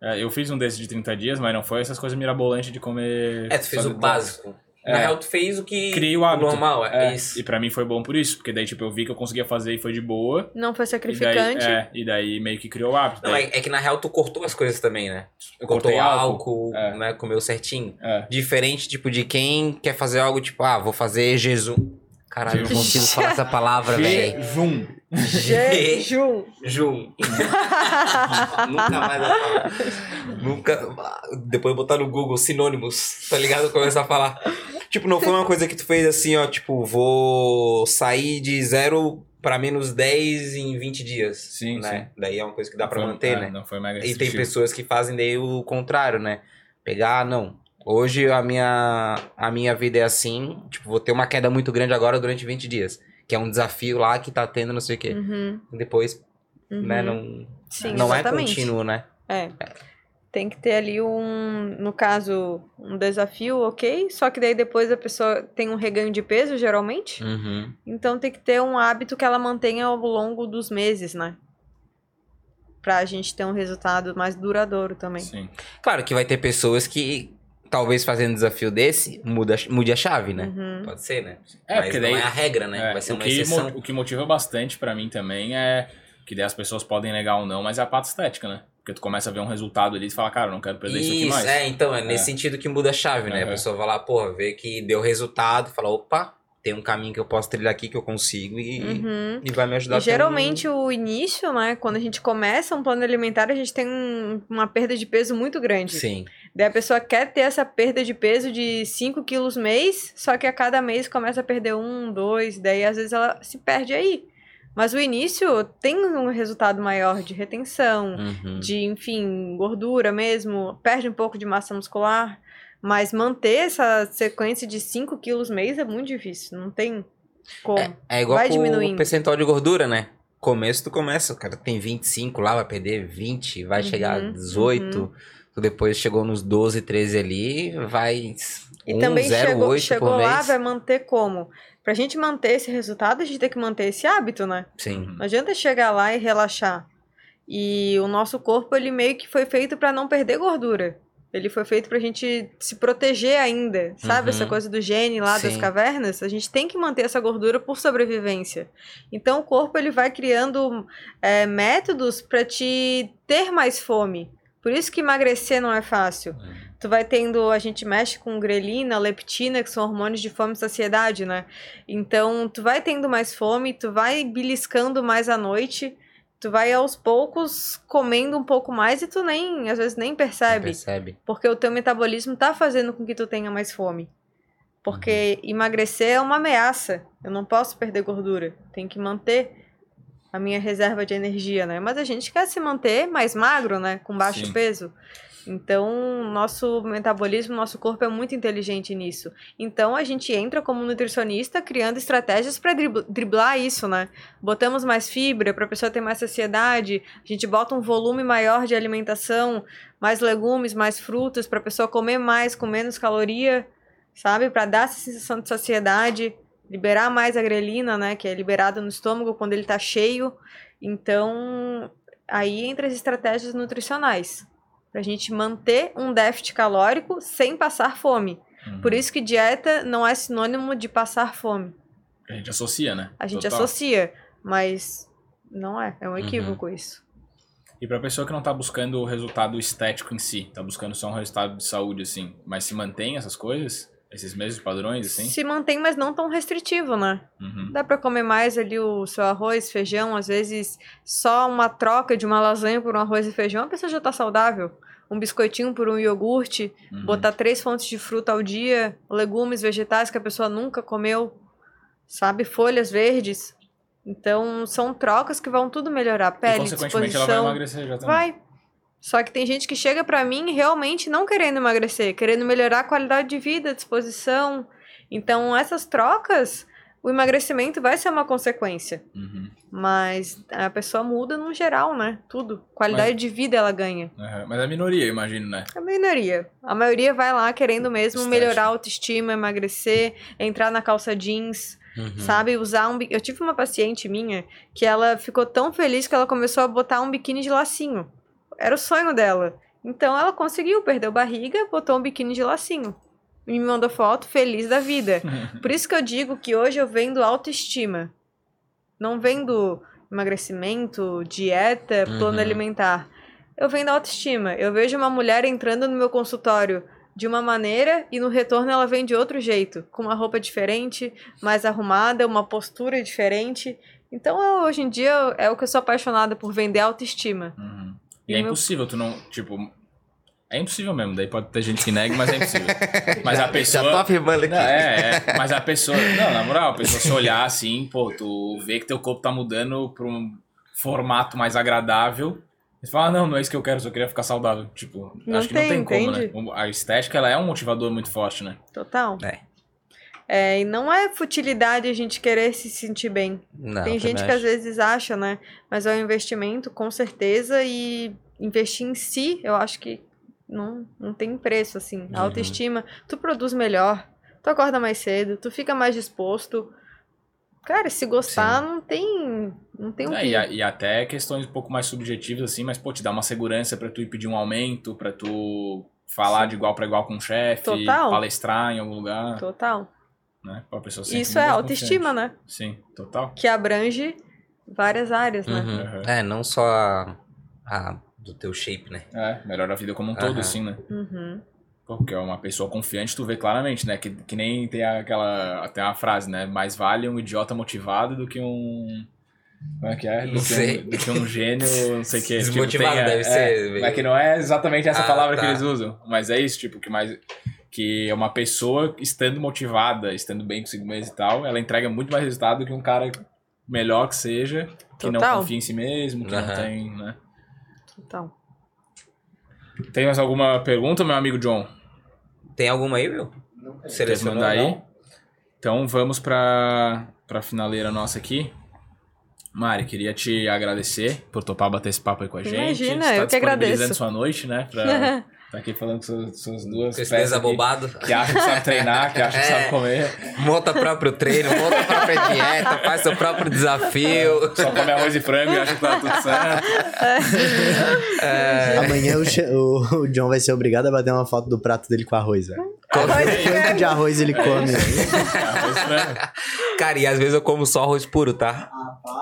É, eu fiz um desses de 30 dias, mas não foi essas coisas mirabolantes de comer... É, tu fez o básico. É. Na real, tu fez o que. Criei o hábito. normal, é, É, isso. E pra mim foi bom por isso, porque daí, tipo, eu vi que eu conseguia fazer e foi de boa. Não foi E daí, sacrificante. é, e daí meio que criou o hábito. Não, daí é, é que na real tu cortou as coisas também, né? eu Cortou cortei álcool, É. né? Comeu certinho. É. Diferente, tipo, de quem quer fazer algo, tipo, ah, vou fazer jejum. Caralho, eu não consigo falar essa palavra, velho. Jejum. Jejum. Jejum. Nunca mais vai falar. Nunca. Depois botar no Google sinônimos, tá ligado? Começar a falar. Tipo, não foi uma coisa que tu fez assim, ó, tipo, vou sair de zero pra menos 10 em 20 dias. Sim, né? Daí é uma coisa que dá pra Foi- manter, é, né? Não foi mega E tem pessoas que fazem daí o contrário, né? Pegar, ah, não. Hoje a minha, a minha vida é assim, tipo, vou ter uma queda muito grande agora durante 20 dias. Que é um desafio lá que tá tendo não sei o quê. Uhum, Depois, uhum. né, não, Sim, não é contínuo, né? É. Tem que ter ali um, no caso, um desafio, ok? Só que daí depois a pessoa tem um reganho de peso, geralmente. Uhum. Então tem que ter um hábito que ela mantenha ao longo dos meses, né? Pra gente ter um resultado mais duradouro também. Sim. Claro que vai ter pessoas que, talvez fazendo um desafio desse, muda, mude a chave, né? Uhum. Pode ser, né? É, Mas porque não daí- é a regra, né? É, vai ser o, uma que exceção. o que motiva bastante pra mim também é que daí as pessoas podem negar ou não, mas é a parte estética, né? Porque tu começa a ver um resultado ali e tu fala, cara, eu não quero perder isso, aqui mais. é, então, é nesse É. sentido que muda a chave, né? A Uhum. pessoa vai lá, porra, vê que deu resultado, fala, opa, tem um caminho que eu posso trilhar aqui que eu consigo e, Uhum. e vai me ajudar E a um- geralmente o início, né? Quando a gente começa um plano alimentar, a gente tem um- uma perda de peso muito grande. Sim. Daí a pessoa quer ter essa perda de peso de 5 quilos mês, só que a cada mês começa a perder um, dois, daí às vezes ela se perde aí. Mas o início tem um resultado maior de retenção, Uhum. de, enfim, gordura mesmo, perde um pouco de massa muscular. Mas manter essa sequência de 5 quilos mês é muito difícil, não tem como. É igual Vai diminuindo. o percentual de gordura, né? Começo tu começa, o cara tem 25 lá, vai perder 20, vai Uhum, chegar a 18. Tu depois chegou nos 12, 13 ali, vai E 1, também 0, chegou, 8 chegou lá, vai manter como? Pra gente manter esse resultado, a gente tem que manter esse hábito, né? Sim. Não adianta chegar lá e relaxar. E o nosso corpo, ele meio que foi feito pra não perder gordura. Ele foi feito pra gente se proteger ainda, sabe? Uhum. Essa coisa do gene lá das Sim. cavernas. A gente tem que manter essa gordura por sobrevivência. Então o corpo ele vai criando é, métodos pra te ter mais fome. Por isso que emagrecer não é fácil. Tu vai tendo, a gente mexe com grelina, leptina, que são hormônios de fome e saciedade, né? Então, tu vai tendo mais fome, tu vai beliscando mais à noite, tu vai aos poucos comendo um pouco mais e tu nem, às vezes nem percebe, Percebe? porque o teu metabolismo tá fazendo com que tu tenha mais fome. Porque emagrecer é uma ameaça. Eu não posso perder gordura. Tem que manter a minha reserva de energia, né? Mas a gente quer se manter mais magro, né? Com baixo Sim. peso. Então, nosso metabolismo, nosso corpo é muito inteligente nisso. Então, a gente entra como nutricionista criando estratégias para driblar isso, né? Botamos mais fibra para a pessoa ter mais saciedade, a gente bota um volume maior de alimentação, mais legumes, mais frutas para a pessoa comer mais com menos caloria, sabe? Para dar essa sensação de saciedade, liberar mais a grelina, né, que é liberada no estômago quando ele tá cheio. Então, aí entra as estratégias nutricionais pra gente manter um déficit calórico sem passar fome. Uhum. Por isso que dieta não é sinônimo de passar fome. A gente associa, né? A gente Total. associa, mas não é, é um equívoco isso. E pra pessoa que não tá buscando o resultado estético em si, tá buscando só um resultado de saúde, assim, mas se mantém essas coisas? Esses mesmos padrões, assim? Se mantém, mas não tão restritivo, né? Uhum. Dá pra comer mais ali o seu arroz, feijão, às vezes só uma troca de uma lasanha por um arroz e feijão, a pessoa já tá saudável. Um biscoitinho por um iogurte, Uhum. botar três fontes de fruta ao dia, legumes, vegetais que a pessoa nunca comeu, sabe? Folhas verdes. Então, são trocas que vão tudo melhorar. E, Pele, consequentemente, ela vai disposição. emagrecer já também. Vai. Só que tem gente que chega pra mim realmente não querendo emagrecer, querendo melhorar a qualidade de vida, disposição. Então, essas trocas, o emagrecimento vai ser uma consequência. Uhum. Mas a pessoa muda no geral, né? Tudo. Qualidade de vida ela ganha. Uhum. Mas é a minoria, eu imagino, né? A minoria. A maioria vai lá querendo mesmo Estética. melhorar a autoestima, emagrecer, entrar na calça jeans, Uhum. sabe? Usar um. Eu tive uma paciente minha que ela ficou tão feliz que ela começou a botar um biquíni de lacinho. Era o sonho dela. Então ela conseguiu, perdeu barriga, botou um biquíni de lacinho. E me mandou foto feliz da vida. Por isso que eu digo que hoje eu vendo autoestima. Não vendo emagrecimento, dieta, plano Uhum. alimentar. Eu vendo autoestima. Eu vejo uma mulher entrando no meu consultório de uma maneira e no retorno ela vem de outro jeito, com uma roupa diferente, mais arrumada, uma postura diferente. Então, eu, hoje em dia, é o que eu sou apaixonada por vender autoestima. Uhum. E E é meu- impossível, tu não, tipo... É impossível mesmo, daí pode ter gente que negue, mas é impossível. Mas a pessoa... Já tô afirmando aqui. Não, é, é, mas a pessoa. Não, na moral, a pessoa se olhar assim, pô, tu vê que teu corpo tá mudando pra um formato mais agradável. E tu fala, ah, não, não é isso que eu quero, eu só queria ficar saudável. Tipo, Não acho que não tem, tem como, entende? né? A estética, ela é um motivador muito forte, né? Total. É. É, e não é futilidade a gente querer se sentir bem. Não, Tem gente que às vezes acha, né? Mas é um investimento, com certeza, e investir em si, eu acho que não, não tem preço, assim. A Uhum. autoestima, tu produz melhor, tu acorda mais cedo, tu fica mais disposto. Cara, se gostar, não tem. Não tem um É, e, a- e até questões um pouco mais subjetivas, assim, mas, pô, te dá uma segurança pra tu ir pedir um aumento, pra tu falar de igual pra igual com o chefe, palestrar em algum lugar, Total. Né? Pra pessoa Isso é autoestima, né? Sim, total. Que abrange várias áreas, né? Uhum. Uhum. É, não só a, a do teu shape, né? É, melhora a vida como um todo, assim, né? Uhum. Porque é uma pessoa confiante, tu vê claramente, né? Que, que nem tem aquela. Tem uma frase, né? Mais vale um idiota motivado do que um. Como é que é? Do, Não que, sei. Um, do que um gênio, não sei o que. Desmotivado tem, deve é, ser, É, é que não é exatamente essa Ah, palavra que tá. eles usam. Mas é isso, tipo, que mais. Que é uma pessoa estando motivada, estando bem consigo mesmo e tal, ela entrega muito mais resultado do que um cara melhor que seja, que não Total. confia em si mesmo, que não Aham. tem, né? Então. Tem mais alguma pergunta, meu amigo John? Tem alguma aí, meu? Selecionou mandar aí? não? Então vamos pra, pra finaleira nossa aqui. Mari, queria te agradecer por topar bater esse papo aí com a gente. Imagina, tá eu que agradeço. sua noite, né? Pra tá aqui falando com suas, suas duas Com peças aqui, desabobado. que acham que sabe treinar, que acham que É. sabe comer. Monta próprio treino, monta a própria dieta, faz seu próprio desafio. Só come arroz e frango e acha que tá tudo certo. É, Amanhã o, o- o John vai ser obrigado a bater uma foto do prato dele com arroz, velho. Quanto de arroz ele come? Arroz e frango. cara, e às vezes eu como só arroz puro, tá?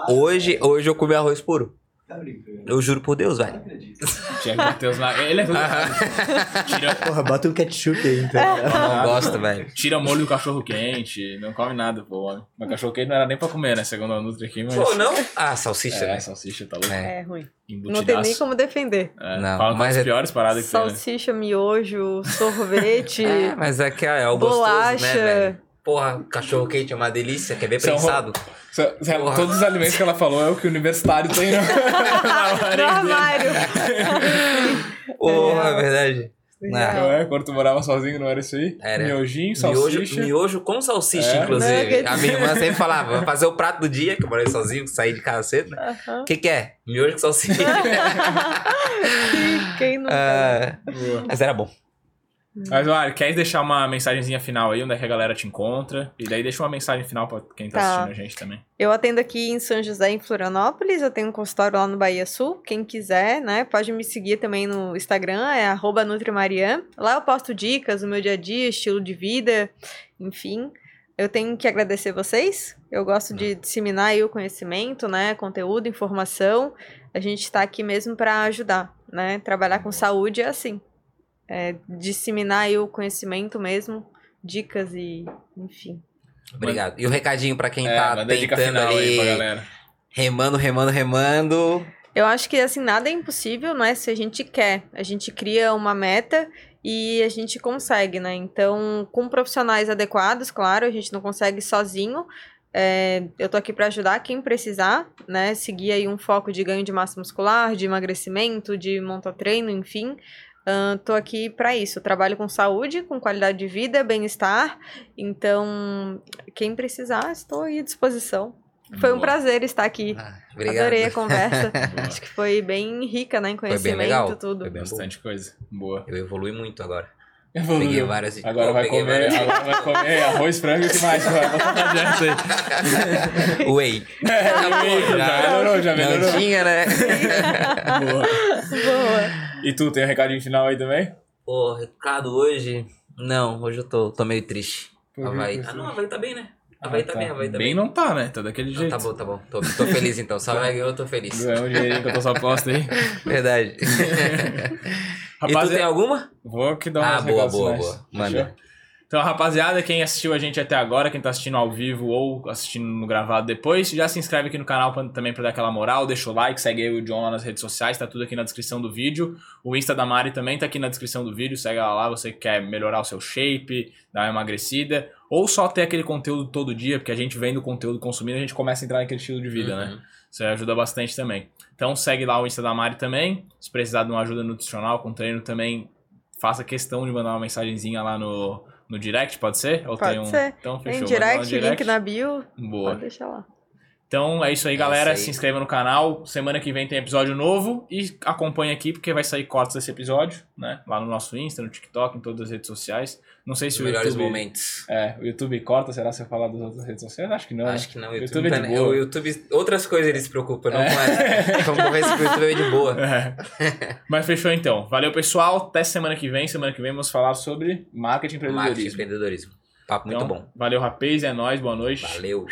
Hoje, hoje eu comi arroz puro. Eu juro por Deus, velho. Tinha que bater os na... Ele é tudo. Tira, Porra, bota um ketchup aí, então. Não gosto, velho. tira molho do cachorro quente, não come nada, pô. Meu cachorro quente não era nem pra comer, né? Segundo a Nutri aqui, mas... Pô, não? Ah, salsicha, É, né? salsicha, tá louco. É. É ruim. Não tem nem como defender. É, Não, fala mas das é- piores paradas que tem, né? Salsicha, miojo, sorvete, É, mas é que é, é o gostoso, bolacha. né, velho? Porra, cachorro quente é uma delícia, que é bem São prensado. Porra. Todos os alimentos que ela falou é o que o universitário tem no, armário. Porra, é verdade. Real. Não é? Quando tu morava sozinho, não era isso aí? Era. Miojinho, Miojo, salsicha. miojo com salsicha, É. inclusive. Nuggets. A minha irmã sempre falava, vou fazer o prato do dia, que eu morei sozinho, saí de casa cedo, né? Aham. O que que é? Miojo com salsicha. Quem não Boa. mas era bom. Mas, Mário, quer deixar uma mensagenzinha final aí, onde é que a galera te encontra? E daí deixa uma mensagem final pra quem tá, Tá. assistindo a gente também. Eu atendo aqui em São José, em Florianópolis. Eu tenho um consultório lá no Bahia Sul. Quem quiser, né, pode me seguir também no Instagram, é Nutrimarian. Lá eu posto dicas do meu dia a dia, estilo de vida, enfim. Eu tenho que agradecer vocês. Eu gosto de disseminar aí o conhecimento, né, conteúdo, informação. A gente está aqui mesmo para ajudar, né? Trabalhar com saúde é assim. É disseminar aí o conhecimento mesmo, dicas e, enfim. Obrigado. E o recadinho pra quem é, tá tentando final aí pra ali, galera. remando, remando, remando. Eu acho que assim, nada é impossível, né? Se a gente quer. A gente cria uma meta e a gente consegue, né? Então, com profissionais adequados, claro, a gente não consegue sozinho. É, eu tô aqui para ajudar quem precisar, né? Seguir aí um foco de ganho de massa muscular, de emagrecimento, de montar treino, enfim. Tô aqui para isso. Eu trabalho com saúde, com qualidade de vida, bem-estar. Então, quem precisar, estou aí à disposição. Foi um Boa. prazer estar aqui. Ah, obrigado. Adorei a conversa. Acho que foi bem rica, né? Em conhecimento, legal. tudo. Foi bem Bastante coisa. Boa. Eu evolui muito agora. Evoluiu. Peguei várias- Agora vai peguei comer, várias- agora vai comer arroz, frango e o que mais? Vai botar pra adiante aí. Whey. já melhorou, já melhorou. Não tinha, né? Boa. Boa. E tu, tem um recadinho final aí também? Pô, recado hoje. Não, hoje eu tô, tô meio triste. Por que Havaí. Ah, não, Havaí tá bem, né? Havaí tá, bem, Havaí tá bem. Bem não tá, né? Tá daquele Não, jeito. tá bom, tá bom. Tô, tô feliz então. Só vai ganhar, eu tô feliz. Ganhou um dinheirinho que eu tô só aposta aí. Verdade. e tu tem alguma? vou que dar Ah, umas boa, boa, finais. boa. Manda. Então, rapaziada, quem assistiu a gente até agora, quem tá assistindo ao vivo ou assistindo no gravado depois, já se inscreve aqui no canal pra- também pra dar aquela moral, deixa o like, segue eu e o John lá nas redes sociais, tá tudo aqui na descrição do vídeo. O Insta da Mari também tá aqui na descrição do vídeo, segue ela lá, você que quer melhorar o seu shape, dar uma emagrecida, ou só ter aquele conteúdo todo dia, porque a gente vendo conteúdo consumindo, a gente começa a entrar naquele estilo de vida, né? Uhum. Isso aí ajuda bastante também. Então segue lá o Insta da Mari também. Se precisar de uma ajuda nutricional com treino também, faça questão de mandar uma mensagenzinha lá no, no direct, pode ser? Ou Pode tem um... ser. Então Tem fechou. lá no direct, link na bio. Boa. Pode deixar lá. Então é isso aí, É galera. isso aí. Se inscreva no canal. Semana que vem tem episódio novo. E acompanha aqui, porque vai sair cortes desse episódio, né? Lá no nosso Insta, no TikTok, em todas as redes sociais. Não sei Os se o melhores YouTube... momentos. É, o YouTube corta, será se eu falar das outras redes sociais? Acho que não. né? Acho que não. O YouTube YouTube, é de boa. o YouTube, outras coisas ele se preocupa, não É. com essa. Concorrência com o YouTube é de boa. É. Mas fechou então. Valeu, pessoal. Até semana que vem. Semana que vem vamos falar sobre marketing e Marketing e empreendedorismo. empreendedorismo. Papo muito Então, bom. Valeu, rapaz. É nóis. Boa noite. Valeu.